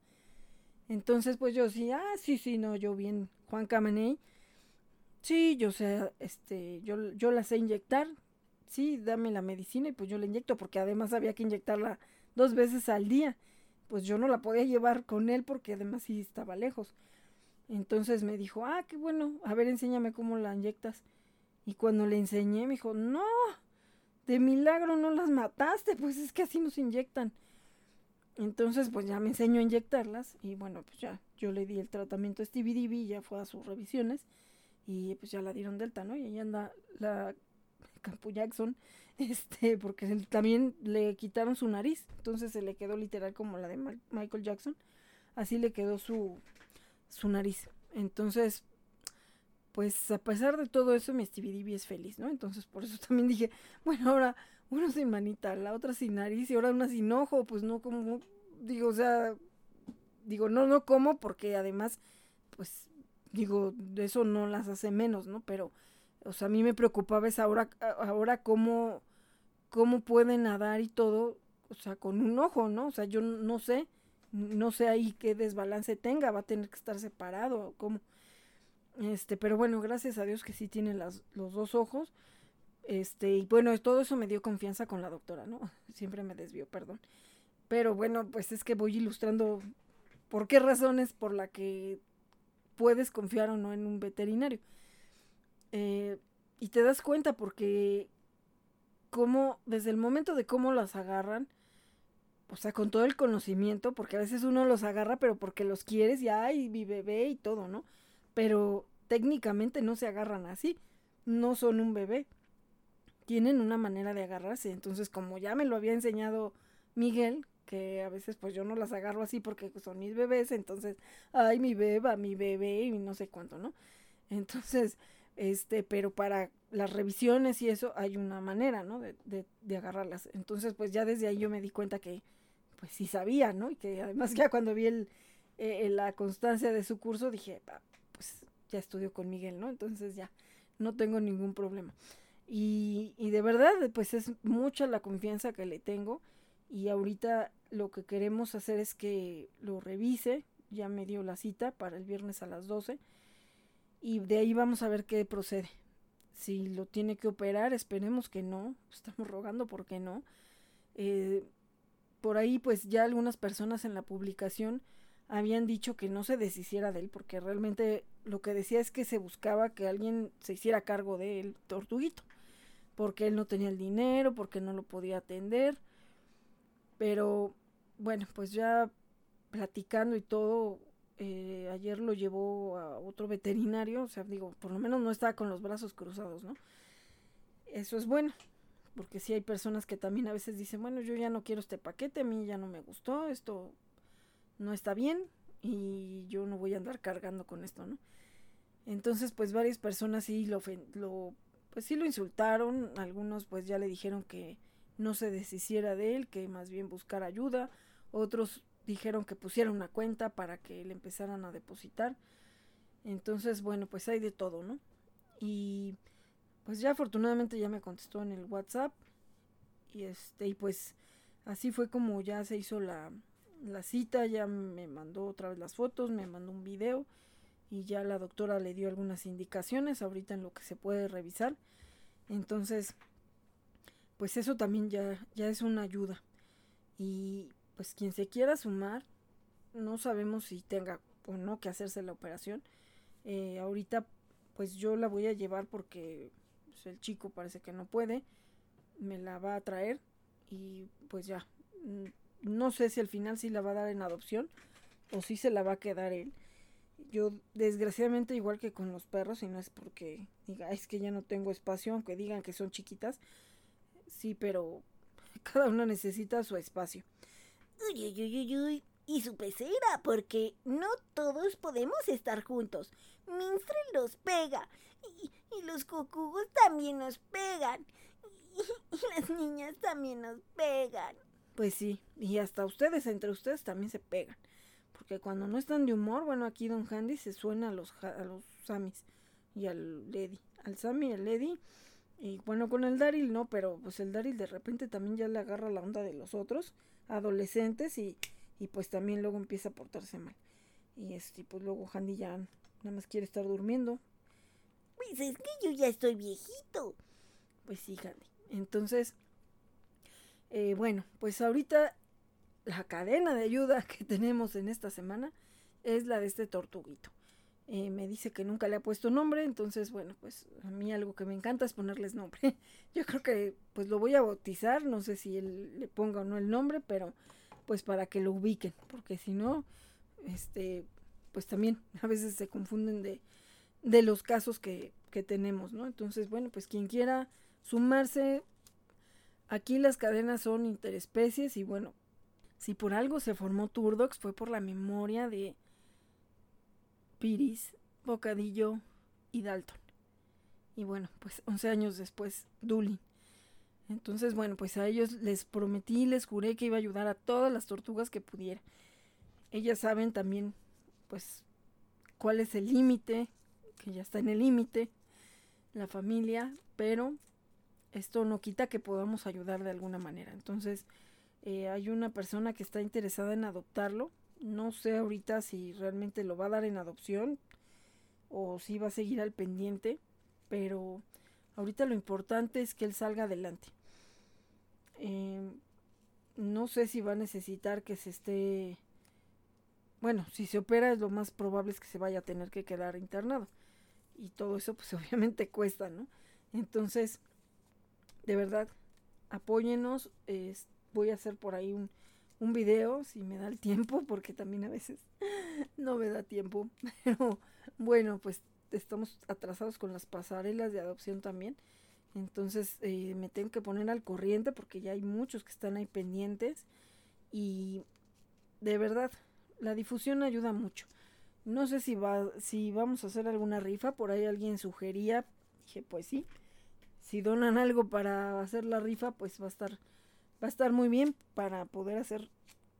Entonces, pues yo sí, ah, sí, sí, no, yo bien, Juan Cameney. Sí, yo sé, este, yo, yo la sé inyectar. Sí, dame la medicina y pues yo la inyecto, porque además había que inyectarla dos veces al día. Pues yo no la podía llevar con él porque además sí estaba lejos. Entonces me dijo, ah, qué bueno, a ver, enséñame cómo la inyectas. Y cuando le enseñé, me dijo, no, de milagro no las mataste, pues es que así nos inyectan. Entonces, pues ya me enseñó a inyectarlas y bueno, pues ya yo le di el tratamiento a Stevie y ya fue a sus revisiones y pues ya la dieron delta, ¿no? Y ahí anda la Campo Jackson, este, porque también le quitaron su nariz, entonces se le quedó literal como la de Michael Jackson, así le quedó su, su nariz. Entonces, pues a pesar de todo eso, mi Stevie es feliz, ¿no? Entonces por eso también dije, bueno, ahora una sin manita, la otra sin nariz y ahora una sin ojo, pues no como, digo, o sea, digo, no, no como porque además, pues, digo, eso no las hace menos, ¿no? Pero, o sea, a mí me preocupaba es ahora, ahora cómo, cómo pueden nadar y todo, o sea, con un ojo, ¿no? O sea, yo no sé, no sé ahí qué desbalance tenga, va a tener que estar separado, cómo. Este, pero bueno, gracias a Dios que sí tiene las, los dos ojos. Este, y bueno, todo eso me dio confianza con la doctora, ¿no? Siempre me desvió, perdón. Pero bueno, pues es que voy ilustrando por qué razones por la que puedes confiar o no en un veterinario. Eh, y te das cuenta porque cómo, desde el momento de cómo las agarran, o sea, con todo el conocimiento, porque a veces uno los agarra, pero porque los quieres y ay, mi bebé y todo, ¿no? Pero técnicamente no se agarran así, no son un bebé tienen una manera de agarrarse. Entonces, como ya me lo había enseñado Miguel, que a veces pues yo no las agarro así porque son mis bebés, entonces, ay, mi beba, mi bebé y no sé cuánto, ¿no? Entonces, este, pero para las revisiones y eso hay una manera, ¿no? De, de, agarrarlas. Entonces, pues ya desde ahí yo me di cuenta que, pues sí sabía, ¿no? Y que además ya cuando vi el, eh, la constancia de su curso dije, ah, pues ya estudio con Miguel, ¿no? Entonces ya no tengo ningún problema. Y, y de verdad, pues es mucha la confianza que le tengo. Y ahorita lo que queremos hacer es que lo revise. Ya me dio la cita para el viernes a las 12. Y de ahí vamos a ver qué procede. Si lo tiene que operar, esperemos que no. Estamos rogando porque no. Eh, por ahí, pues ya algunas personas en la publicación habían dicho que no se deshiciera de él, porque realmente lo que decía es que se buscaba que alguien se hiciera cargo del tortuguito porque él no tenía el dinero, porque no lo podía atender. Pero bueno, pues ya platicando y todo, eh, ayer lo llevó a otro veterinario, o sea, digo, por lo menos no estaba con los brazos cruzados, ¿no? Eso es bueno, porque sí hay personas que también a veces dicen, bueno, yo ya no quiero este paquete, a mí ya no me gustó, esto no está bien y yo no voy a andar cargando con esto, ¿no? Entonces, pues varias personas sí lo, lo pues sí lo insultaron, algunos pues ya le dijeron que no se deshiciera de él, que más bien buscara ayuda, otros dijeron que pusiera una cuenta para que le empezaran a depositar. Entonces, bueno, pues hay de todo, ¿no? Y pues ya afortunadamente ya me contestó en el WhatsApp y este y pues así fue como ya se hizo la, la cita, ya me mandó otra vez las fotos, me mandó un video y ya la doctora le dio algunas indicaciones ahorita en lo que se puede revisar. Entonces, pues eso también ya, ya es una ayuda. Y pues quien se quiera sumar, no sabemos si tenga o no que hacerse la operación. Eh, ahorita pues yo la voy a llevar porque pues, el chico parece que no puede, me la va a traer y pues ya, mm, no sé si al final sí la va a dar en adopción o si se la va a quedar él. Yo desgraciadamente igual que con los perros, y no es porque diga, es que ya no tengo espacio, aunque digan que son chiquitas, sí, pero cada una necesita su espacio. Uy, uy, uy, uy, Y su pecera, porque no todos podemos estar juntos. Minstrel los pega. Y, y los cocugos también nos pegan. Y, y, las niñas también nos pegan. Pues sí, y hasta ustedes, entre ustedes también se pegan. Porque cuando no están de humor, bueno, aquí Don Handy se suena a los, a los Samis y al Lady. Al Sammy y al Lady. Y bueno, con el Daryl no, pero pues el Daryl de repente también ya le agarra la onda de los otros adolescentes y, y pues también luego empieza a portarse mal. Y este, pues luego Handy ya nada más quiere estar durmiendo. Pues es que yo ya estoy viejito. Pues sí, Handy. Entonces, eh, bueno, pues ahorita la cadena de ayuda que tenemos en esta semana es la de este tortuguito. Eh, me dice que nunca le ha puesto nombre, entonces bueno, pues a mí algo que me encanta es ponerles nombre. Yo creo que pues lo voy a bautizar, no sé si él le ponga o no el nombre, pero pues para que lo ubiquen, porque si no, este, pues también a veces se confunden de, de los casos que, que tenemos, ¿no? Entonces, bueno, pues quien quiera sumarse, aquí las cadenas son interespecies y bueno, si por algo se formó Turdox fue por la memoria de Piris, Bocadillo y Dalton. Y bueno, pues 11 años después, Doolin. Entonces, bueno, pues a ellos les prometí, les juré que iba a ayudar a todas las tortugas que pudiera. Ellas saben también, pues, cuál es el límite, que ya está en el límite, la familia, pero esto no quita que podamos ayudar de alguna manera. Entonces, eh, hay una persona que está interesada en adoptarlo. No sé ahorita si realmente lo va a dar en adopción o si va a seguir al pendiente, pero ahorita lo importante es que él salga adelante. Eh, no sé si va a necesitar que se esté... Bueno, si se opera es lo más probable es que se vaya a tener que quedar internado. Y todo eso pues obviamente cuesta, ¿no? Entonces, de verdad, apóyenos. Voy a hacer por ahí un, un video si me da el tiempo, porque también a veces no me da tiempo. Pero bueno, pues estamos atrasados con las pasarelas de adopción también. Entonces eh, me tengo que poner al corriente porque ya hay muchos que están ahí pendientes. Y de verdad, la difusión ayuda mucho. No sé si va, si vamos a hacer alguna rifa, por ahí alguien sugería, dije pues sí. Si donan algo para hacer la rifa, pues va a estar va a estar muy bien para poder hacer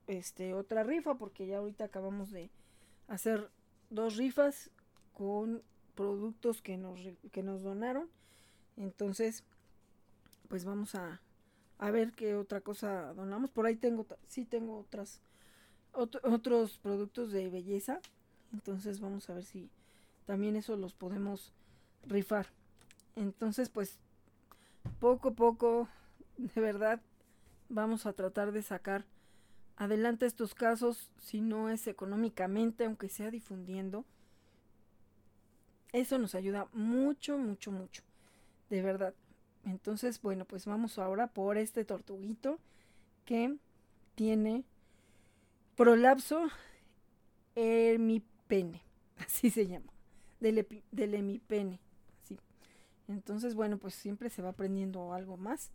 este otra rifa porque ya ahorita acabamos de hacer dos rifas con productos que nos, que nos donaron. Entonces pues vamos a, a ver qué otra cosa donamos. Por ahí tengo sí tengo otras otros productos de belleza. Entonces vamos a ver si también eso los podemos rifar. Entonces pues poco a poco de verdad vamos a tratar de sacar adelante estos casos, si no es económicamente, aunque sea difundiendo. Eso nos ayuda mucho, mucho, mucho. De verdad. Entonces, bueno, pues vamos ahora por este tortuguito que tiene prolapso hemipene. Así se llama. Del, del hemipene. Así. Entonces, bueno, pues siempre se va aprendiendo algo más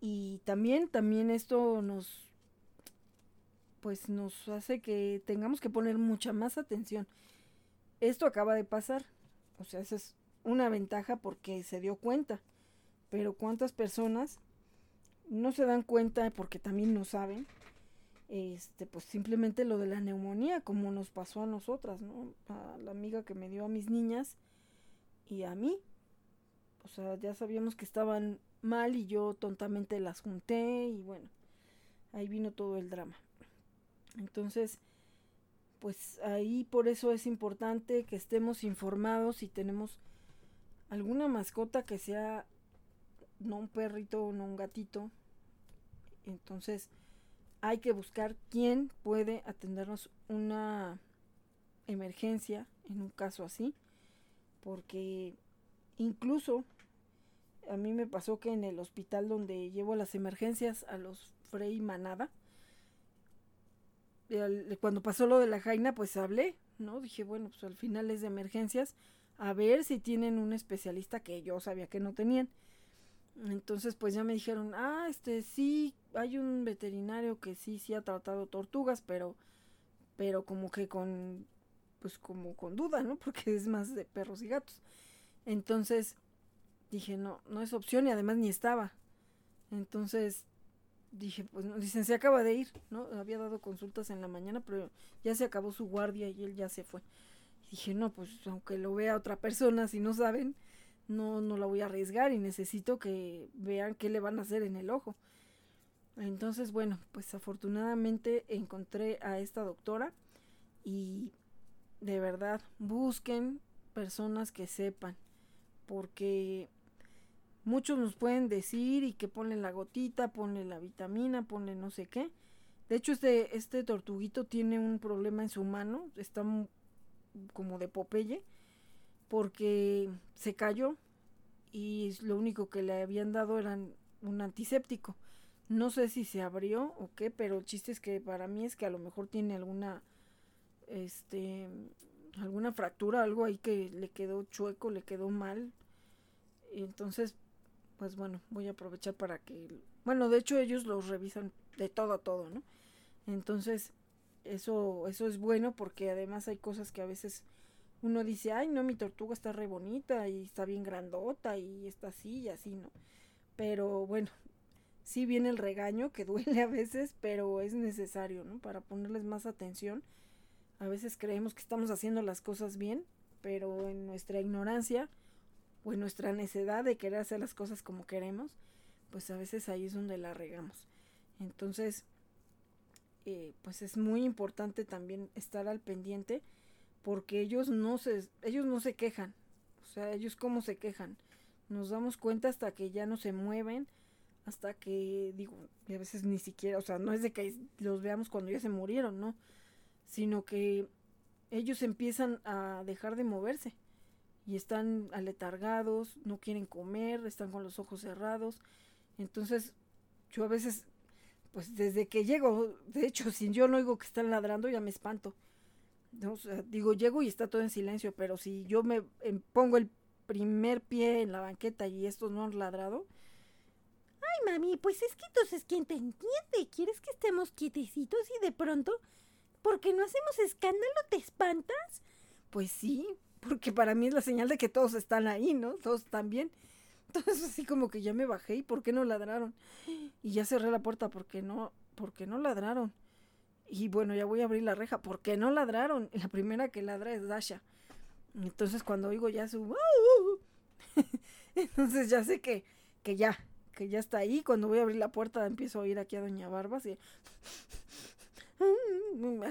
y también también esto nos pues nos hace que tengamos que poner mucha más atención. Esto acaba de pasar, o sea, esa es una ventaja porque se dio cuenta, pero cuántas personas no se dan cuenta porque también no saben, este, pues simplemente lo de la neumonía, como nos pasó a nosotras, ¿no? A la amiga que me dio a mis niñas y a mí. O sea, ya sabíamos que estaban mal y yo tontamente las junté y bueno, ahí vino todo el drama. Entonces, pues ahí por eso es importante que estemos informados si tenemos alguna mascota que sea no un perrito no un gatito. Entonces, hay que buscar quién puede atendernos una emergencia en un caso así porque incluso a mí me pasó que en el hospital donde llevo las emergencias a los Frey Manada, cuando pasó lo de la Jaina, pues hablé, ¿no? Dije, bueno, pues al final es de emergencias, a ver si tienen un especialista que yo sabía que no tenían. Entonces, pues ya me dijeron, ah, este sí, hay un veterinario que sí, sí ha tratado tortugas, pero, pero como que con, pues como con duda, ¿no? Porque es más de perros y gatos. Entonces, dije, no, no es opción y además ni estaba. Entonces, dije, pues no, dicen, se acaba de ir, ¿no? Había dado consultas en la mañana, pero ya se acabó su guardia y él ya se fue. dije, no, pues aunque lo vea otra persona, si no saben, no, no la voy a arriesgar y necesito que vean qué le van a hacer en el ojo. Entonces, bueno, pues afortunadamente encontré a esta doctora y de verdad busquen personas que sepan, porque muchos nos pueden decir y que ponle la gotita, ponle la vitamina, ponle no sé qué. De hecho, este, este tortuguito tiene un problema en su mano, está como de Popeye, porque se cayó y lo único que le habían dado era un antiséptico. No sé si se abrió o qué, pero el chiste es que para mí es que a lo mejor tiene alguna, este, alguna fractura, algo ahí que le quedó chueco, le quedó mal. Entonces, pues bueno, voy a aprovechar para que, bueno, de hecho ellos los revisan de todo a todo, ¿no? Entonces, eso, eso es bueno porque además hay cosas que a veces uno dice, ay, no, mi tortuga está re bonita y está bien grandota y está así y así, ¿no? Pero bueno, sí viene el regaño que duele a veces, pero es necesario, ¿no? Para ponerles más atención. A veces creemos que estamos haciendo las cosas bien, pero en nuestra ignorancia o en nuestra necedad de querer hacer las cosas como queremos, pues a veces ahí es donde la regamos. Entonces, eh, pues es muy importante también estar al pendiente porque ellos no se, ellos no se quejan. O sea, ellos cómo se quejan. Nos damos cuenta hasta que ya no se mueven, hasta que, digo, a veces ni siquiera, o sea, no es de que los veamos cuando ya se murieron, ¿no? Sino que ellos empiezan a dejar de moverse y están aletargados, no quieren comer, están con los ojos cerrados. Entonces, yo a veces, pues desde que llego, de hecho, si yo no oigo que están ladrando, ya me espanto. O sea, digo, llego y está todo en silencio, pero si yo me em, pongo el primer pie en la banqueta y estos no han ladrado, Ay, mami, pues es que entonces ¿quién te entiende? ¿Quieres que estemos quietecitos y de pronto, porque no hacemos escándalo, te espantas? Pues sí, porque para mí es la señal de que todos están ahí, ¿no? Todos están bien. Entonces así como que ya me bajé y ¿por qué no ladraron? Y ya cerré la puerta porque no, porque no ladraron. Y bueno, ya voy a abrir la reja, ¿por qué no ladraron? La primera que ladra es Dasha. Entonces cuando oigo ya su entonces ya sé que, que ya, que ya está ahí. Cuando voy a abrir la puerta empiezo a oír aquí a Doña Barbas y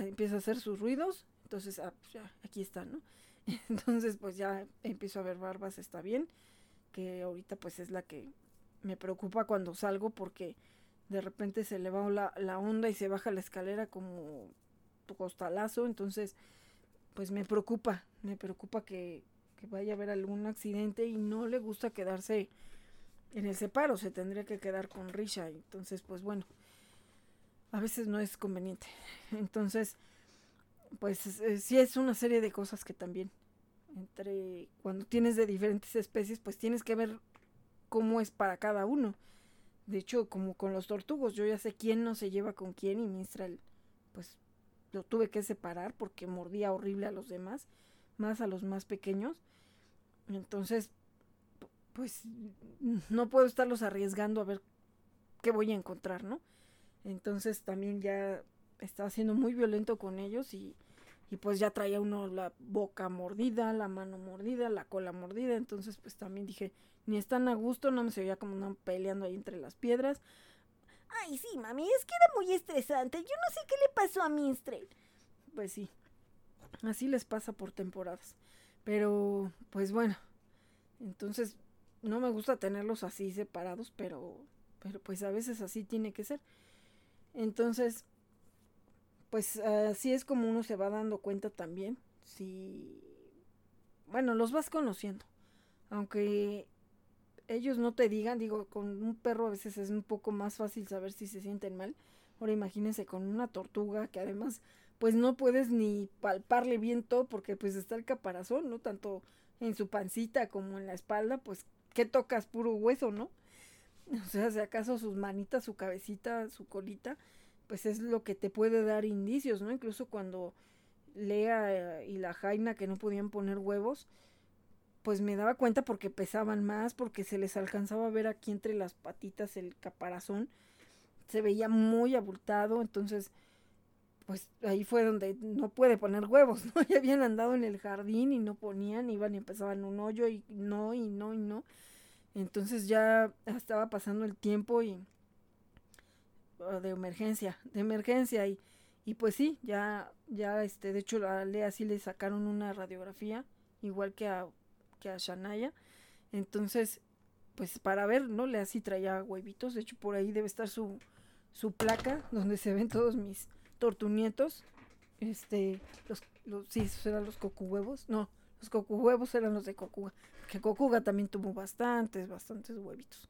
empieza a hacer sus ruidos. Entonces, ah, pues ya, aquí está, ¿no? Entonces, pues ya empiezo a ver Barbas, está bien. Que ahorita pues es la que me preocupa cuando salgo porque de repente se le va la, la onda y se baja la escalera como costalazo. Entonces, pues me preocupa, me preocupa que, que vaya a haber algún accidente y no le gusta quedarse en el separo se tendría que quedar con Risha. Entonces, pues bueno, a veces no es conveniente. Entonces, pues eh, sí es una serie de cosas que también, entre cuando tienes de diferentes especies, pues tienes que ver cómo es para cada uno. De hecho, como con los tortugos, yo ya sé quién no se lleva con quién y Mistral, pues lo tuve que separar porque mordía horrible a los demás, más a los más pequeños. Entonces, pues no puedo estarlos arriesgando a ver qué voy a encontrar, ¿no? Entonces también ya estaba siendo muy violento con ellos y, y pues ya traía uno la boca mordida, la mano mordida, la cola mordida, entonces pues también dije, ni están a gusto, no me se veía como no peleando ahí entre las piedras. Ay, sí, mami, es que era muy estresante. Yo no sé qué le pasó a Minstrel. Pues sí, así les pasa por temporadas. Pero, pues bueno, entonces no me gusta tenerlos así separados, pero, pero pues a veces así tiene que ser. Entonces, pues así es como uno se va dando cuenta también. Si bueno, los vas conociendo. Aunque ellos no te digan, digo, con un perro a veces es un poco más fácil saber si se sienten mal. Ahora imagínense con una tortuga que además pues no puedes ni palparle bien todo porque pues está el caparazón, ¿no? Tanto en su pancita como en la espalda, pues ¿qué tocas? Puro hueso, ¿no? O sea, si acaso sus manitas, su cabecita, su colita, pues es lo que te puede dar indicios, ¿no? Incluso cuando Lea y la Jaina que no podían poner huevos, pues me daba cuenta porque pesaban más, porque se les alcanzaba a ver aquí entre las patitas el caparazón, se veía muy abultado, entonces pues ahí fue donde no puede poner huevos, ¿no? Ya habían andado en el jardín y no ponían, iban y empezaban un hoyo y no, y no, y no. Entonces ya estaba pasando el tiempo y de emergencia, de emergencia y, y pues sí, ya, ya este, de hecho a Lea sí le sacaron una radiografía, igual que a, que a Shanaya. Entonces, pues para ver, ¿no? Lea sí traía huevitos, de hecho por ahí debe estar su, su placa donde se ven todos mis tortunietos. Este, los, los sí, esos eran los cocuhuevos. No, los cocuhuevos eran los de Cocuga. Que Cocuga también tuvo bastantes, bastantes huevitos.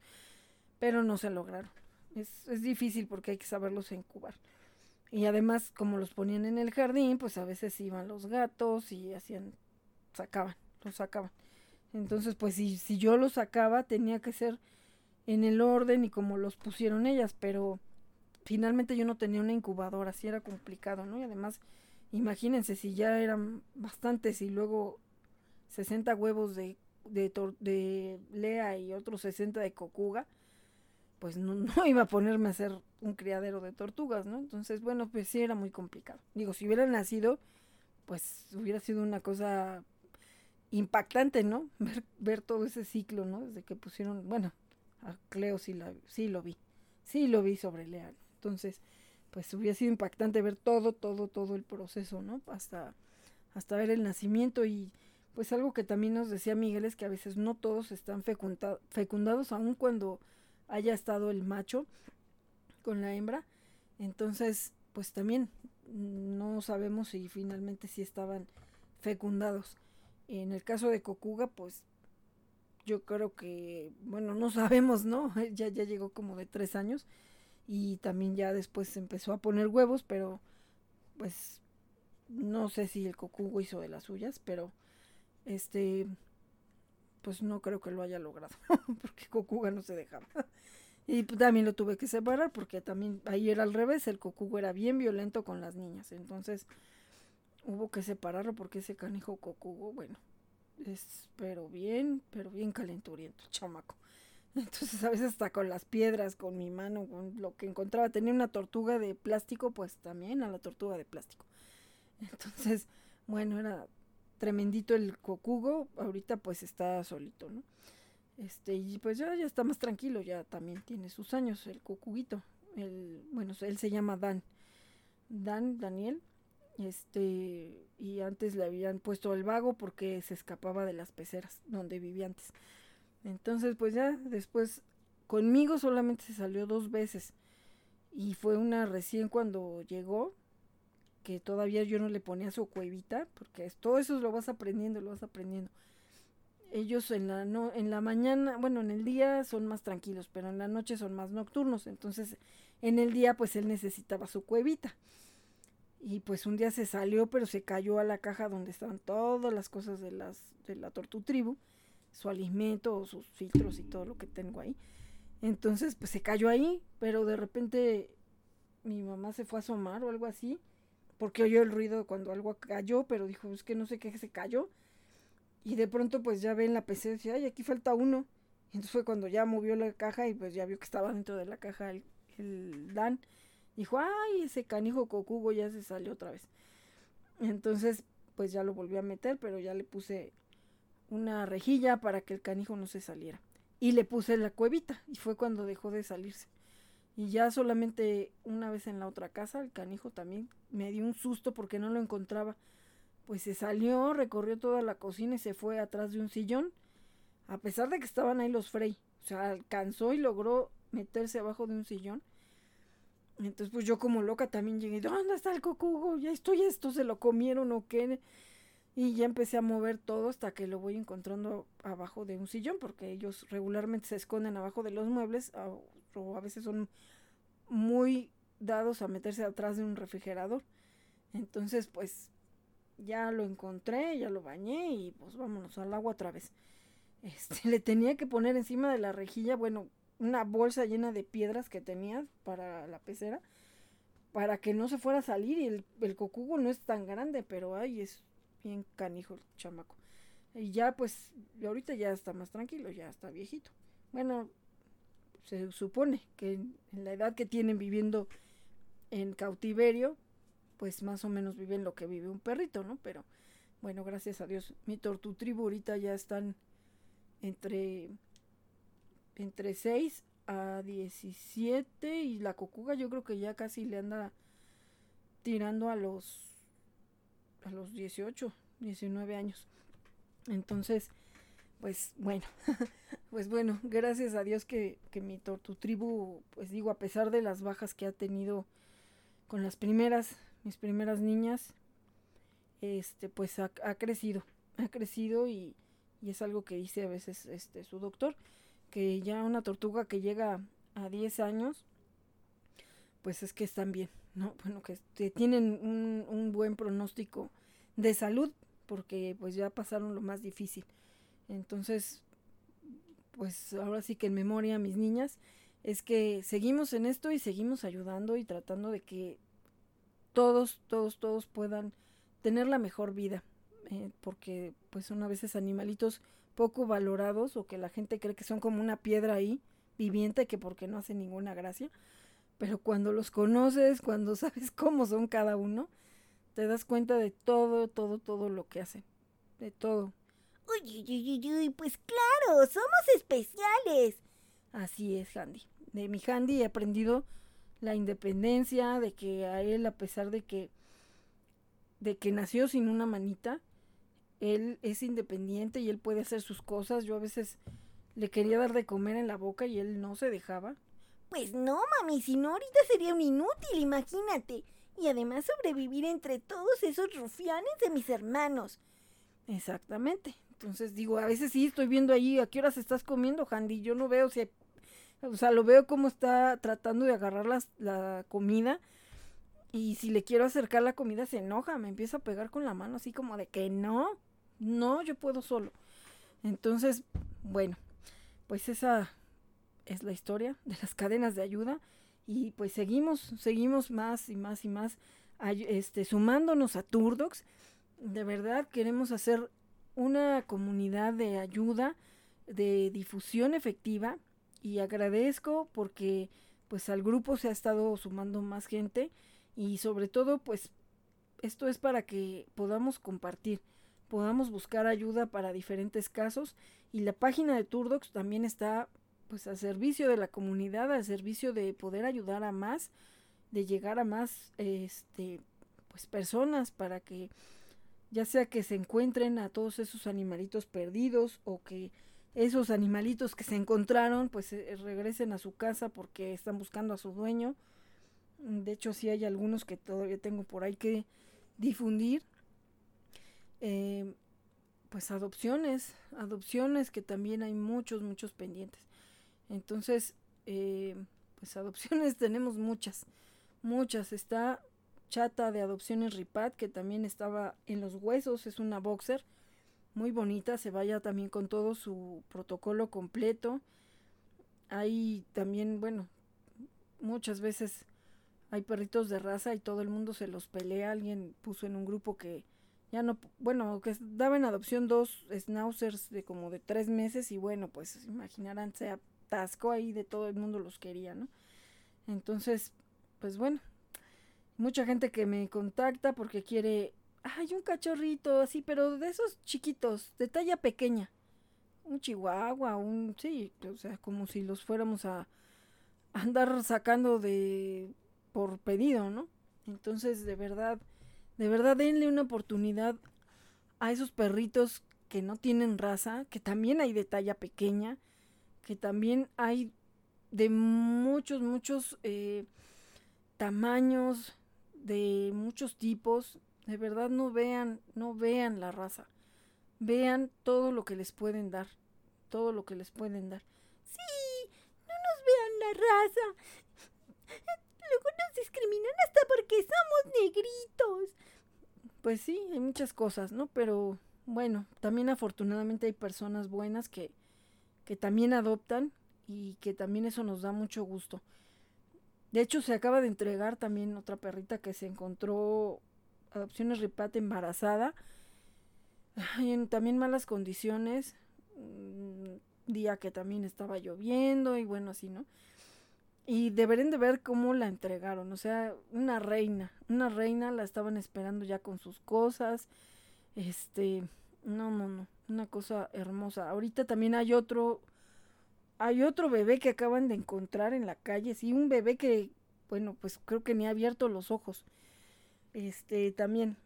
Pero no se lograron. Es, es difícil porque hay que saberlos incubar. Y además, como los ponían en el jardín, pues a veces iban los gatos y hacían, sacaban, los sacaban. Entonces, pues si, si yo los sacaba, tenía que ser en el orden y como los pusieron ellas, pero finalmente yo no tenía una incubadora, así era complicado, ¿no? Y además, imagínense si ya eran bastantes y luego 60 huevos de, de, de lea y otros 60 de cocuga, pues no, no, iba a ponerme a hacer un criadero de tortugas, ¿no? Entonces, bueno, pues sí era muy complicado. Digo, si hubiera nacido, pues hubiera sido una cosa impactante, ¿no? Ver, ver todo ese ciclo, ¿no? Desde que pusieron, bueno, a Cleo sí, la, sí lo vi, sí lo vi sobre Lea, entonces, pues hubiera sido impactante ver todo, todo, todo el proceso, ¿no? Hasta, hasta ver el nacimiento y pues algo que también nos decía Miguel es que a veces no todos están fecundados, aun cuando haya estado el macho con la hembra. Entonces, pues también no sabemos si finalmente sí estaban fecundados. En el caso de Cocuga, pues yo creo que, bueno, no sabemos, ¿no? Ya, ya llegó como de tres años y también ya después empezó a poner huevos, pero pues no sé si el cocugo hizo de las suyas, pero este pues no creo que lo haya logrado, porque cocuga no se dejaba. y también lo tuve que separar porque también ahí era al revés, el cocugo era bien violento con las niñas, entonces hubo que separarlo porque ese canijo cocugo, bueno, es pero bien, pero bien calenturiento, chamaco. Entonces a veces hasta con las piedras, con mi mano, con lo que encontraba. Tenía una tortuga de plástico, pues también a la tortuga de plástico. Entonces, bueno, era tremendito el cocugo. Ahorita pues está solito, ¿no? Este, y pues ya, ya está más tranquilo, ya también tiene sus años el cocuguito. El, bueno, él se llama Dan. Dan, Daniel. Este, y antes le habían puesto el vago porque se escapaba de las peceras donde vivía antes. Entonces, pues ya después conmigo solamente se salió dos veces. Y fue una recién cuando llegó, que todavía yo no le ponía su cuevita, porque todo eso lo vas aprendiendo, lo vas aprendiendo. Ellos en la, no, en la mañana, bueno, en el día son más tranquilos, pero en la noche son más nocturnos. Entonces, en el día, pues él necesitaba su cuevita. Y pues un día se salió, pero se cayó a la caja donde estaban todas las cosas de, las, de la tortu tribu su alimento, sus filtros y todo lo que tengo ahí. Entonces, pues se cayó ahí, pero de repente mi mamá se fue a asomar o algo así, porque oyó el ruido cuando algo cayó, pero dijo, es que no sé qué se cayó. Y de pronto, pues ya ve en la PC, decía, ay, aquí falta uno. Entonces fue cuando ya movió la caja y pues ya vio que estaba dentro de la caja el, el Dan. Dijo, ay, ese canijo cocugo ya se salió otra vez. Entonces, pues ya lo volvió a meter, pero ya le puse una rejilla para que el canijo no se saliera. Y le puse la cuevita y fue cuando dejó de salirse. Y ya solamente una vez en la otra casa, el canijo también me dio un susto porque no lo encontraba. Pues se salió, recorrió toda la cocina y se fue atrás de un sillón, a pesar de que estaban ahí los Frey. O sea, alcanzó y logró meterse abajo de un sillón. Entonces, pues yo como loca también llegué, ¿dónde está el cocugo? Ya estoy esto, se lo comieron o qué. Y ya empecé a mover todo hasta que lo voy encontrando abajo de un sillón, porque ellos regularmente se esconden abajo de los muebles o a veces son muy dados a meterse atrás de un refrigerador. Entonces, pues ya lo encontré, ya lo bañé y pues vámonos al agua otra vez. Este, le tenía que poner encima de la rejilla, bueno, una bolsa llena de piedras que tenía para la pecera, para que no se fuera a salir. Y el, el cocugo no es tan grande, pero ay, es bien canijo el chamaco. Y ya pues, ahorita ya está más tranquilo, ya está viejito. Bueno, se supone que en, la edad que tienen viviendo en cautiverio, pues más o menos viven lo que vive un perrito, ¿no? Pero bueno, gracias a Dios, mi tortutribu ahorita ya están entre entre 6 a 17 y la cocuga yo creo que ya casi le anda tirando a los a los 18, 19 años. Entonces, pues bueno, pues bueno, gracias a Dios que, que mi tortu tribu, pues digo, a pesar de las bajas que ha tenido con las primeras, mis primeras niñas, este, pues ha, crecido, ha crecido y, y, es algo que dice a veces este, su doctor, que ya una tortuga que llega a 10 años, pues es que están bien, ¿no? Bueno, que, tienen un, un buen pronóstico de salud, porque pues ya pasaron lo más difícil. Entonces, pues ahora sí que en memoria mis niñas, es que seguimos en esto y seguimos ayudando y tratando de que todos, todos, todos puedan tener la mejor vida. Eh, porque pues son a veces animalitos poco valorados o que la gente cree que son como una piedra ahí viviente que porque no hacen ninguna gracia. Pero cuando los conoces, cuando sabes cómo son cada uno, te das cuenta de todo, todo, todo lo que hacen. De todo. Uy, uy, uy, uy, pues claro, somos especiales. Así es, Handy. De mi Handy he aprendido la independencia, de que a él, a pesar de que, de que nació sin una manita, él es independiente y él puede hacer sus cosas. Yo a veces le quería dar de comer en la boca y él no se dejaba. Pues no, mami, si no ahorita sería un inútil, imagínate. Y además sobrevivir entre todos esos rufianes de mis hermanos. Exactamente. Entonces digo, a veces sí estoy viendo ahí a qué horas estás comiendo, Handy. Yo no veo si, o sea, lo veo como está tratando de agarrar la comida. Y si le quiero acercar la comida se enoja, me empieza a pegar con la mano así como de que no, no, yo puedo solo. Entonces, bueno, pues esa es la historia de las cadenas de ayuda y pues seguimos, seguimos más y más y más este, sumándonos a Turdox. De verdad queremos hacer una comunidad de ayuda, de difusión efectiva y agradezco porque pues al grupo se ha estado sumando más gente y sobre todo pues esto es para que podamos compartir, podamos buscar ayuda para diferentes casos y la página de Turdox también está pues al servicio de la comunidad, al servicio de poder ayudar a más, de llegar a más este pues personas para que ya sea que se encuentren a todos esos animalitos perdidos o que esos animalitos que se encontraron pues eh, regresen a su casa porque están buscando a su dueño. De hecho, sí hay algunos que todavía tengo por ahí que difundir. Eh, pues adopciones, adopciones que también hay muchos, muchos pendientes. Entonces, eh, pues adopciones tenemos muchas, muchas. Está chata de adopciones Ripat, que también estaba en los huesos, es una boxer muy bonita, se vaya también con todo su protocolo completo. Hay también, bueno, muchas veces hay perritos de raza y todo el mundo se los pelea. Alguien puso en un grupo que ya no, bueno, que daba en adopción dos schnauzers de como de tres meses y bueno, pues imaginarán, se atascó ahí de todo el mundo los quería, ¿no? Entonces, pues bueno, mucha gente que me contacta porque quiere, hay un cachorrito así, pero de esos chiquitos, de talla pequeña. Un chihuahua, un, sí, o sea, como si los fuéramos a andar sacando de, por pedido, ¿no? Entonces, de verdad, de verdad denle una oportunidad a esos perritos que no tienen raza, que también hay de talla pequeña, que también hay de muchos, muchos eh, tamaños, de muchos tipos De verdad no vean, no vean la raza. Vean todo lo que les pueden dar. Todo lo que les pueden dar. Sí, no nos vean la raza. Luego nos discriminan hasta porque somos negritos. Pues sí, hay muchas cosas, ¿no? Pero bueno, también afortunadamente hay personas buenas que, que también adoptan y que también eso nos da mucho gusto. De hecho, se acaba de entregar también otra perrita que se encontró adopciones ripate embarazada. en también malas condiciones. Un día que también estaba lloviendo y bueno, así, ¿no? Y deberían de ver cómo la entregaron. O sea, una reina. Una reina la estaban esperando ya con sus cosas. Este, no, no, no. Una cosa hermosa. Ahorita también hay otro hay otro bebé que acaban de encontrar en la calle, sí, un bebé que, bueno, pues creo que ni ha abierto los ojos. Este, también,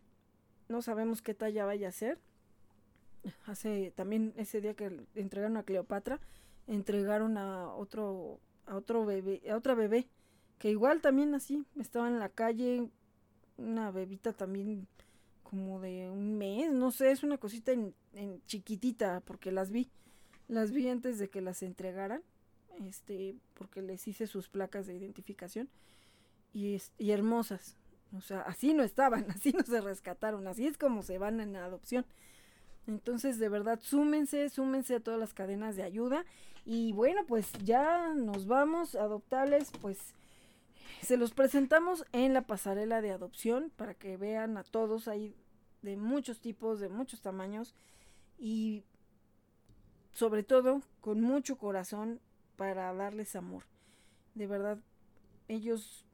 no sabemos qué talla vaya a ser. Hace también ese día que entregaron a Cleopatra, entregaron a otro, a otro bebé, a otra bebé, que igual también así, estaba en la calle, una bebita también como de un mes, no sé, es una cosita en, en chiquitita, porque las vi. Las vi antes de que las entregaran, este, porque les hice sus placas de identificación y, y hermosas. O sea, así no estaban, así no se rescataron, así es como se van en adopción. Entonces, de verdad, súmense, súmense a todas las cadenas de ayuda. Y bueno, pues ya nos vamos, adoptables, pues se los presentamos en la pasarela de adopción para que vean a todos ahí de muchos tipos, de muchos tamaños. Y sobre todo con mucho corazón para darles amor. De verdad, ellos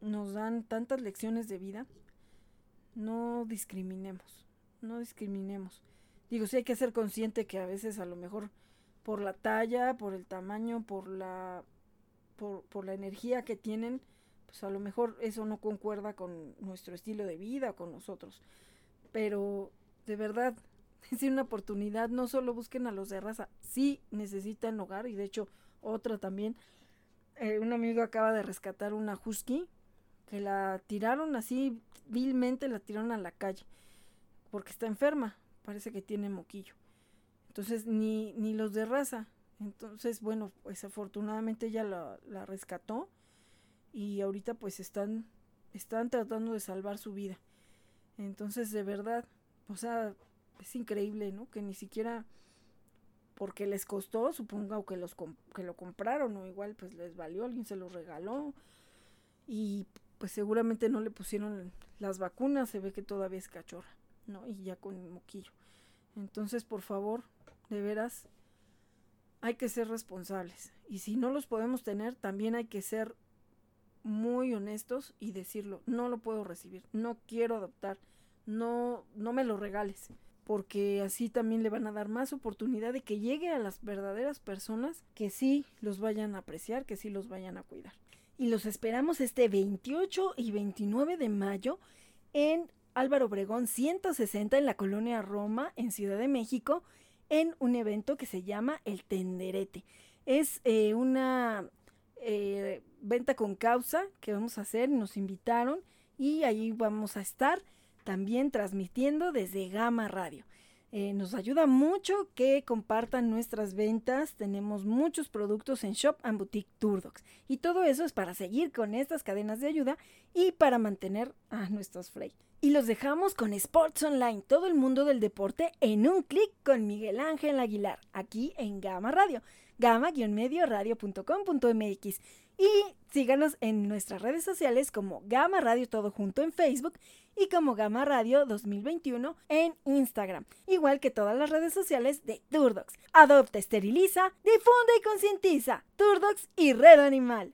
nos dan tantas lecciones de vida. No discriminemos, no discriminemos. Digo, sí hay que ser consciente que a veces a lo mejor por la talla, por el tamaño, por la por, por la energía que tienen, pues a lo mejor eso no concuerda con nuestro estilo de vida, con nosotros. Pero de verdad, es una oportunidad, no solo busquen a los de raza, sí necesitan hogar y de hecho otra también. Eh, un amigo acaba de rescatar una husky que la tiraron así vilmente, la tiraron a la calle porque está enferma, parece que tiene moquillo. Entonces ni, ni los de raza. Entonces, bueno, pues afortunadamente ella la, la rescató y ahorita pues están, están tratando de salvar su vida. Entonces, de verdad, o sea, es increíble, ¿no? Que ni siquiera porque les costó, supongo que, los que lo compraron o igual pues les valió, alguien se los regaló y pues seguramente no le pusieron las vacunas, se ve que todavía es cachorra, ¿no? Y ya con moquillo. Entonces, por favor, de veras, hay que ser responsables. Y si no los podemos tener, también hay que ser muy honestos y decirlo, no lo puedo recibir, no quiero adoptar, no, no me lo regales porque así también le van a dar más oportunidad de que llegue a las verdaderas personas que sí los vayan a apreciar, que sí los vayan a cuidar. Y los esperamos este 28 y 29 de mayo en Álvaro Obregón 160 en la colonia Roma, en Ciudad de México, en un evento que se llama El Tenderete. Es eh, una eh, venta con causa que vamos a hacer, nos invitaron y ahí vamos a estar también transmitiendo desde Gama Radio. Eh, nos ayuda mucho que compartan nuestras ventas. Tenemos muchos productos en Shop and Boutique Turdocs. Y todo eso es para seguir con estas cadenas de ayuda y para mantener a nuestros Frey. Y los dejamos con Sports Online, todo el mundo del deporte en un clic con Miguel Ángel Aguilar, aquí en Gama Radio, gama-radio.com.mx. Y síganos en nuestras redes sociales como Gama Radio Todo Junto en Facebook y como Gama Radio 2021 en Instagram, igual que todas las redes sociales de Turdox. Adopta, esteriliza, difunde y concientiza. Turdox y Red Animal.